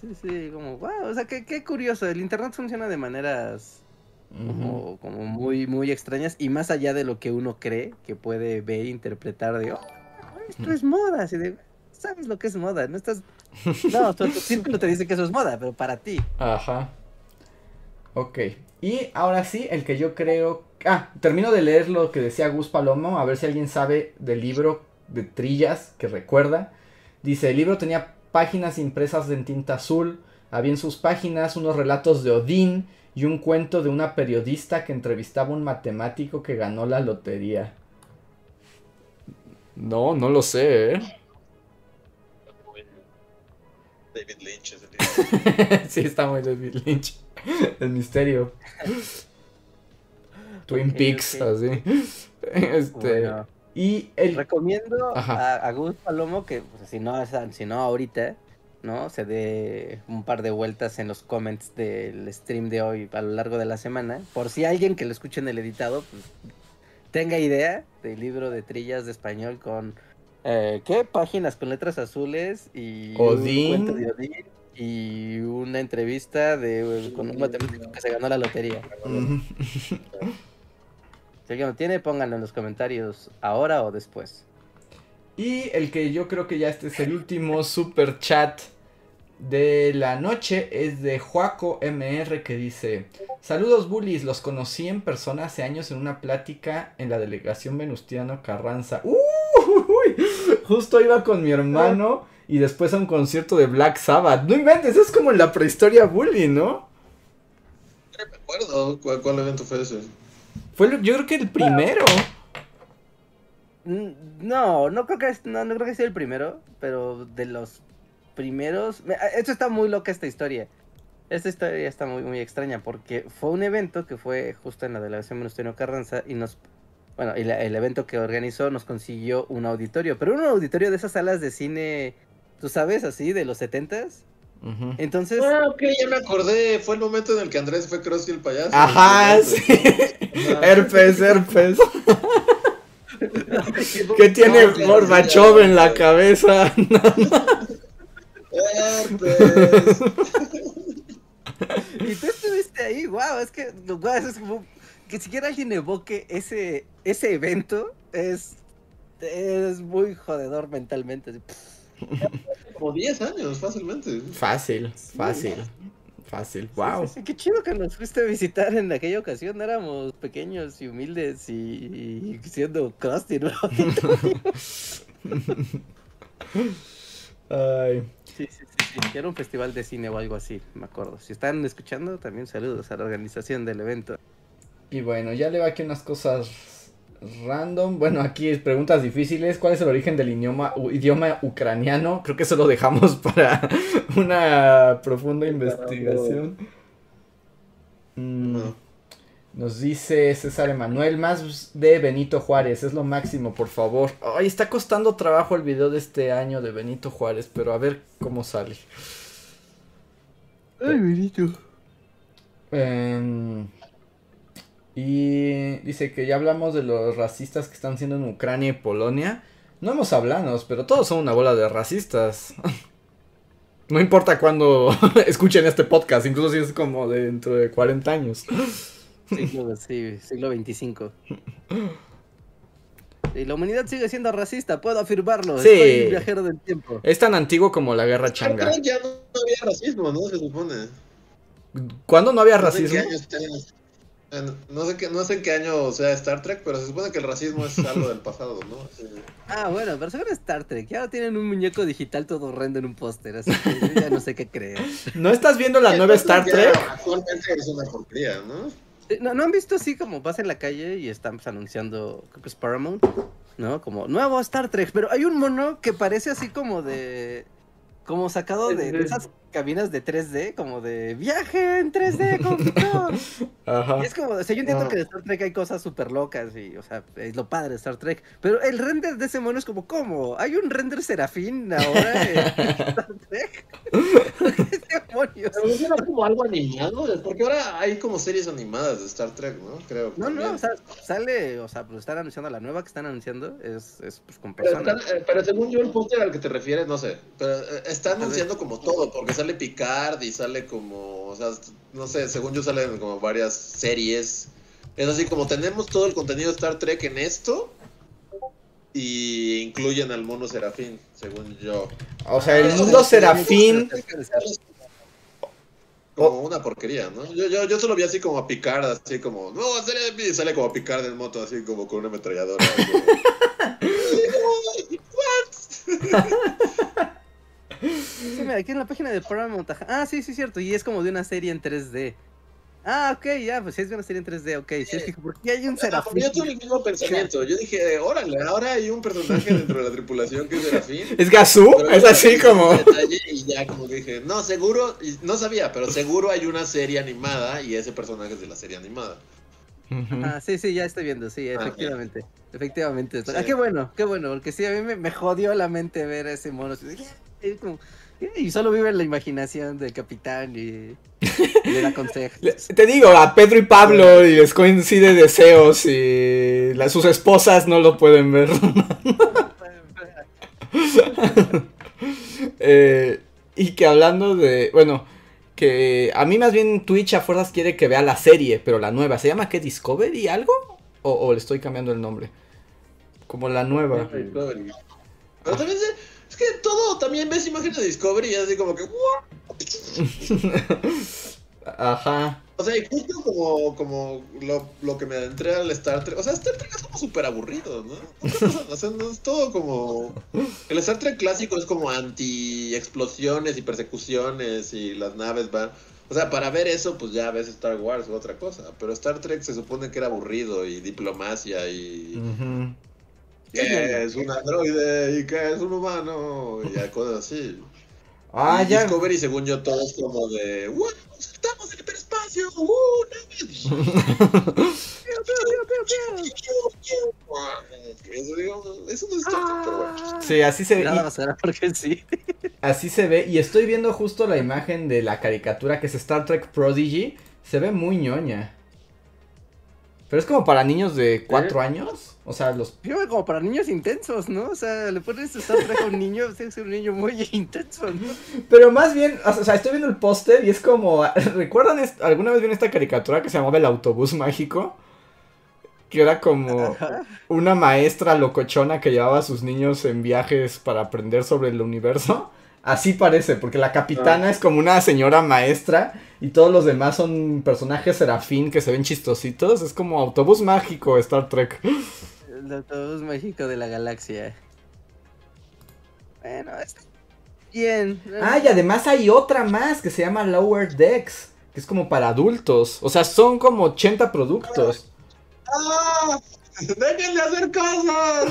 Sí, sí, como, wow, o sea, qué, qué curioso. El internet funciona de maneras como, como, muy, muy extrañas y más allá de lo que uno cree que puede ver e interpretar de, oh, esto es moda, así de, sabes lo que es moda, no estás... No, tu, tu círculo te dice que eso es moda, pero para ti. Ajá. Ok. Y ahora sí, el que yo creo Ah, termino de leer lo que decía Gus Palomo, a ver si alguien sabe del libro de Trillas que recuerda. Dice, el libro tenía páginas impresas en tinta azul, había en sus páginas unos relatos de Odín y un cuento de una periodista que entrevistaba a un matemático que ganó la lotería. No, no lo sé, ¿eh? David Lynch sí, está muy David Lynch. El misterio. Twin Peaks, así. Este. Y el... Recomiendo a, Gus Palomo que pues, si, no, si no ahorita, ¿no? Se dé un par de vueltas en los comments del stream de hoy a lo largo de la semana. Por si alguien que lo escuche en el editado pues, tenga idea del libro de trillas de español con... Eh, ¿Qué? Páginas con letras azules y... Odín. de Odín y una entrevista de con un matemático que se ganó la lotería. Si alguien lo tiene, pónganlo en los comentarios ahora o después. Y el que yo creo que ya este es el último super chat de la noche es de Juaco MR que dice: Saludos bullies, los conocí en persona hace años en una plática en la delegación Venustiano Carranza. ¡Uy! Justo iba con mi hermano y después a un concierto de Black Sabbath. No inventes, es como en la prehistoria bully, ¿no? No me acuerdo cuál, evento fue ese. Fue yo creo que el primero. No, no creo que no, no creo que sea el primero, pero de los primeros. Esto está muy loca esta historia. Esta historia está muy, muy extraña porque fue un evento que fue justo en la delegación Venustiano Carranza y nos. Bueno, y el evento que organizó nos consiguió un auditorio, pero un auditorio de esas salas de cine, tú sabes, así, de los setentas. Entonces. Ah, ok, ya me acordé. Fue el momento en el que Andrés fue Krusty el payaso. Ajá, sí. herpes, herpes. que tiene Gorbachev en la cabeza. herpes. y tú estuviste ahí, wow, es que, wow, es como que siquiera alguien evoque ese, ese evento es, es muy jodedor mentalmente. Como 10 años, fácilmente. Fácil, fácil. Fácil, wow. qué chido que nos fuiste a visitar en aquella ocasión. Éramos pequeños y humildes y, siendo crusty, ¿no? Ay. Sí, sí, sí, sí. Era un festival de cine o algo así, me acuerdo. Si están escuchando, también saludos a la organización del evento. Y bueno, ya le va aquí unas cosas random. Bueno, aquí es preguntas difíciles. ¿Cuál es el origen del idioma, idioma ucraniano? Creo que eso lo dejamos para una profunda investigación. Mm, nos dice César Emanuel, más de Benito Juárez, es lo máximo, por favor. Ay, está costando trabajo el video de este año de Benito Juárez, pero a ver cómo sale. Ay, Benito. Eh, y dice que ya hablamos de los racistas que están siendo en Ucrania y Polonia. No hemos hablado, pero todos son una bola de racistas. no importa cuándo escuchen este podcast, incluso si es como dentro de 40 años. Siglo, sí, siglo 25. Y la humanidad sigue siendo racista, puedo afirmarlo. Sí. Soy un viajero del tiempo. Es tan antiguo como la guerra changa. Ya no había racismo, ¿no? Se supone. ¿Cuándo no había racismo? No sé, qué, no sé en qué año sea Star Trek, pero se supone que el racismo es algo del pasado, ¿no? Ah, bueno, pero Star Trek. Ya tienen un muñeco digital todo horrendo en un póster, así que ya no sé qué creer. ¿No estás viendo la nueva Star Trek? Actualmente es una porquería, ¿no? ¿no? ¿No han visto así como vas en la calle y están pues, anunciando, creo que es Paramount, ¿no? Como nuevo Star Trek, pero hay un mono que parece así como de... Como sacado de, de esas cabinas de 3D, como de viaje en 3D con Ajá. Y es como, o sea, yo entiendo que de Star Trek hay cosas súper locas y, o sea, es lo padre de Star Trek, pero el render de ese mono es como, ¿cómo? ¿Hay un render serafín ahora en Star Trek? ¿Qué demonios? Pero como algo animado, porque ahora hay como series animadas de Star Trek, ¿no? Creo. No, no, o sea, sale, o sea, pues están anunciando la nueva que están anunciando, es, es pues con personas. Pero, eh, pero según yo el póster al que te refieres, no sé, pero eh, está anunciando como todo, porque sale Picard y sale como, o sea, no sé, según yo salen como varias series. Es así como tenemos todo el contenido de Star Trek en esto y incluyen al mono Serafín, según yo. O sea, el mundo Serafín como una porquería, ¿no? Yo, yo, yo solo vi así como a Picard, así como, no, sale, sale como a Picard en moto, así como con una ametralladora. Sí, mira, aquí en la página de Paramount. Ah, sí, sí, cierto. Y es como de una serie en 3D. Ah, ok, ya, pues sí es de una serie en 3D, ok. Sí, es que, ¿por qué hay un serafín? Yo tuve el mismo pensamiento. Yo dije, órale, ahora hay un personaje dentro de la tripulación que es serafín. ¿Es Gazú? Es así como. Y ya como dije, no, seguro, no sabía, pero seguro hay una serie animada y ese personaje es de la serie animada. Ah, sí, sí, ya estoy viendo, sí, ah, efectivamente. efectivamente. Ah, qué bueno, qué bueno, porque sí, a mí me, me jodió la mente ver a ese mono. Y solo vive en la imaginación del capitán y, le da consejos. Te digo, a Pedro y Pablo y les coincide deseos y sus esposas no lo pueden ver. Eh, y que hablando de, bueno, que a mí más bien Twitch a fuerzas quiere que vea la serie, pero la nueva. ¿Se llama qué? ¿Discovery algo? ¿O, le estoy cambiando el nombre? Como la nueva. Pero también es que todo también ves imágenes de Discovery y así como que... Ajá. O sea, y justo como, como lo, lo, que me adentré al Star Trek. O sea, Star Trek es como súper aburrido, ¿no? O sea, no es todo como. El Star Trek clásico es como anti-explosiones y persecuciones y las naves van. O sea, para ver eso, pues ya ves Star Wars u otra cosa. Pero Star Trek se supone que era aburrido y diplomacia y. ¿Qué es un androide? ¿Y qué es un humano? Y cosas así. Ah, ya. Discovery, según yo, todo es como de. ¡Wow! ¡Estamos en el hiperespacio! ¡Uh! Eso no es pero bueno. Sí, así se ve. Nada será porque sí. Así se ve. Y estoy viendo justo la imagen de la caricatura que es Star Trek Prodigy. Se ve muy ñoña. Pero es como para niños de 4 años. O sea, los. Yo como para niños intensos, ¿no? O sea, le pones Star Trek a un niño, es un niño muy intenso, ¿no? Pero más bien, o sea, estoy viendo el póster y es como. ¿Recuerdan alguna vez vieron esta caricatura que se llamaba El Autobús Mágico? Que era como una maestra locochona que llevaba a sus niños en viajes para aprender sobre el universo. Así parece, porque la capitana ah. es como una señora maestra y todos los demás son personajes serafín que se ven chistositos. Es como autobús mágico Star Trek. El autobús mágico de la galaxia. Bueno, está bien. Ah, y además hay otra más que se llama Lower Decks, que es como para adultos. O sea, son como 80 productos. ¡Ah! ¡Déjenle hacer cosas!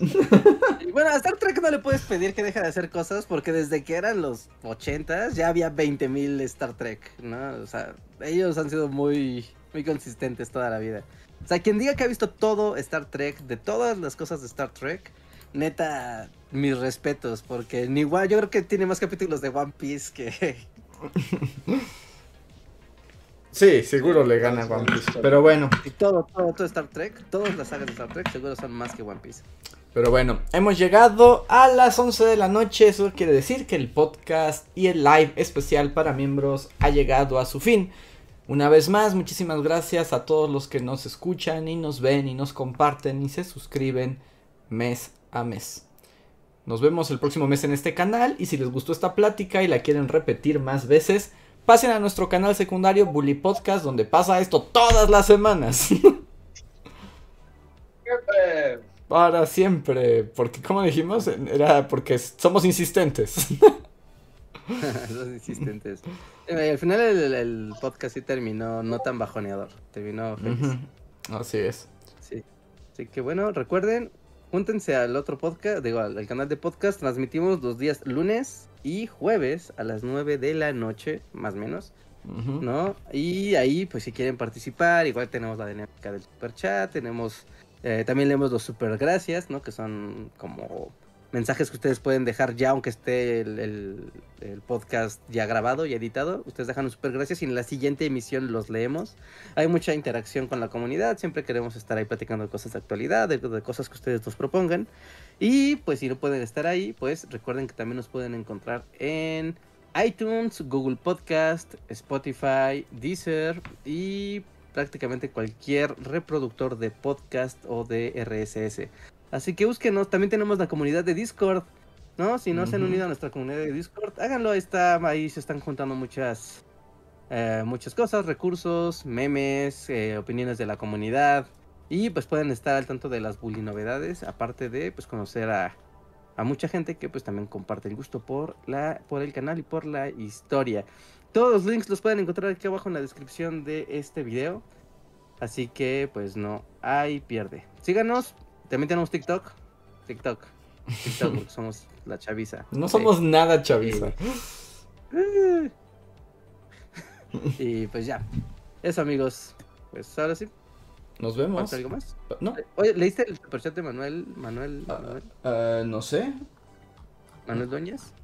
bueno, a Star Trek no le puedes pedir que deje de hacer cosas porque desde que eran los 80 ya había 20.000 Star Trek, ¿no? O sea, ellos han sido muy, muy consistentes toda la vida. O sea, quien diga que ha visto todo Star Trek, de todas las cosas de Star Trek, neta, mis respetos, porque ni igual yo creo que tiene más capítulos de One Piece que... Sí, seguro le gana One Piece. Pero bueno. Y todo, todo, todo Star Trek, todas las sagas de Star Trek seguro son más que One Piece. Pero bueno, hemos llegado a las 11 de la noche. Eso quiere decir que el podcast y el live especial para miembros ha llegado a su fin. Una vez más, muchísimas gracias a todos los que nos escuchan y nos ven y nos comparten y se suscriben mes a mes. Nos vemos el próximo mes en este canal y si les gustó esta plática y la quieren repetir más veces, pasen a nuestro canal secundario Bully Podcast, donde pasa esto todas las semanas. Siempre. Para siempre. Porque, como dijimos, era porque somos insistentes. Somos insistentes. al final el, podcast sí terminó no tan bajoneador. Terminó feliz. Así es. Sí. Así que bueno, recuerden, júntense al otro podcast, digo, al canal de podcast. Transmitimos los días lunes y jueves a las 9 de la noche, más o menos. ¿No? Y ahí, pues si quieren participar, igual tenemos la dinámica del super chat, tenemos, eh, también leemos los super gracias, ¿no? Que son como mensajes que ustedes pueden dejar ya, aunque esté el, podcast ya grabado y editado. Ustedes dejan un super gracias y en la siguiente emisión los leemos. Hay mucha interacción con la comunidad, siempre queremos estar ahí platicando de cosas de actualidad, de, cosas que ustedes nos propongan. Y pues si no pueden estar ahí, pues recuerden que también nos pueden encontrar en iTunes, Google Podcast, Spotify, Deezer y prácticamente cualquier reproductor de podcast o de RSS. Así que búsquenos, también tenemos la comunidad de Discord, ¿no? Si no se han unido a nuestra comunidad de Discord, háganlo, ahí está, ahí se están juntando muchas, eh, muchas cosas, recursos, memes, eh, opiniones de la comunidad. Y pues pueden estar al tanto de las bully novedades, aparte de pues conocer a, a mucha gente que pues también comparte el gusto por, la, por el canal y por la historia. Todos los links los pueden encontrar aquí abajo en la descripción de este video. Así que pues no hay pierde. Síganos, también tenemos TikTok. TikTok. TikTok, porque somos la chaviza. No somos nada chaviza. Y, pues ya. Eso, amigos. Pues ahora sí. Nos vemos. ¿Algo más? No. Oye, ¿leíste el superchat de Manuel? Manuel, ah, ah, no sé. ¿Manuel Dueñas?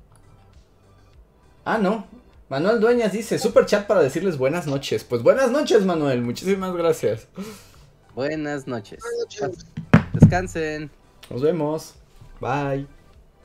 Ah, no. Manuel Dueñas dice, super chat para decirles buenas noches. Pues buenas noches, Manuel. Muchísimas gracias. Buenas noches. Buenas noches. Descansen. Nos vemos. Bye.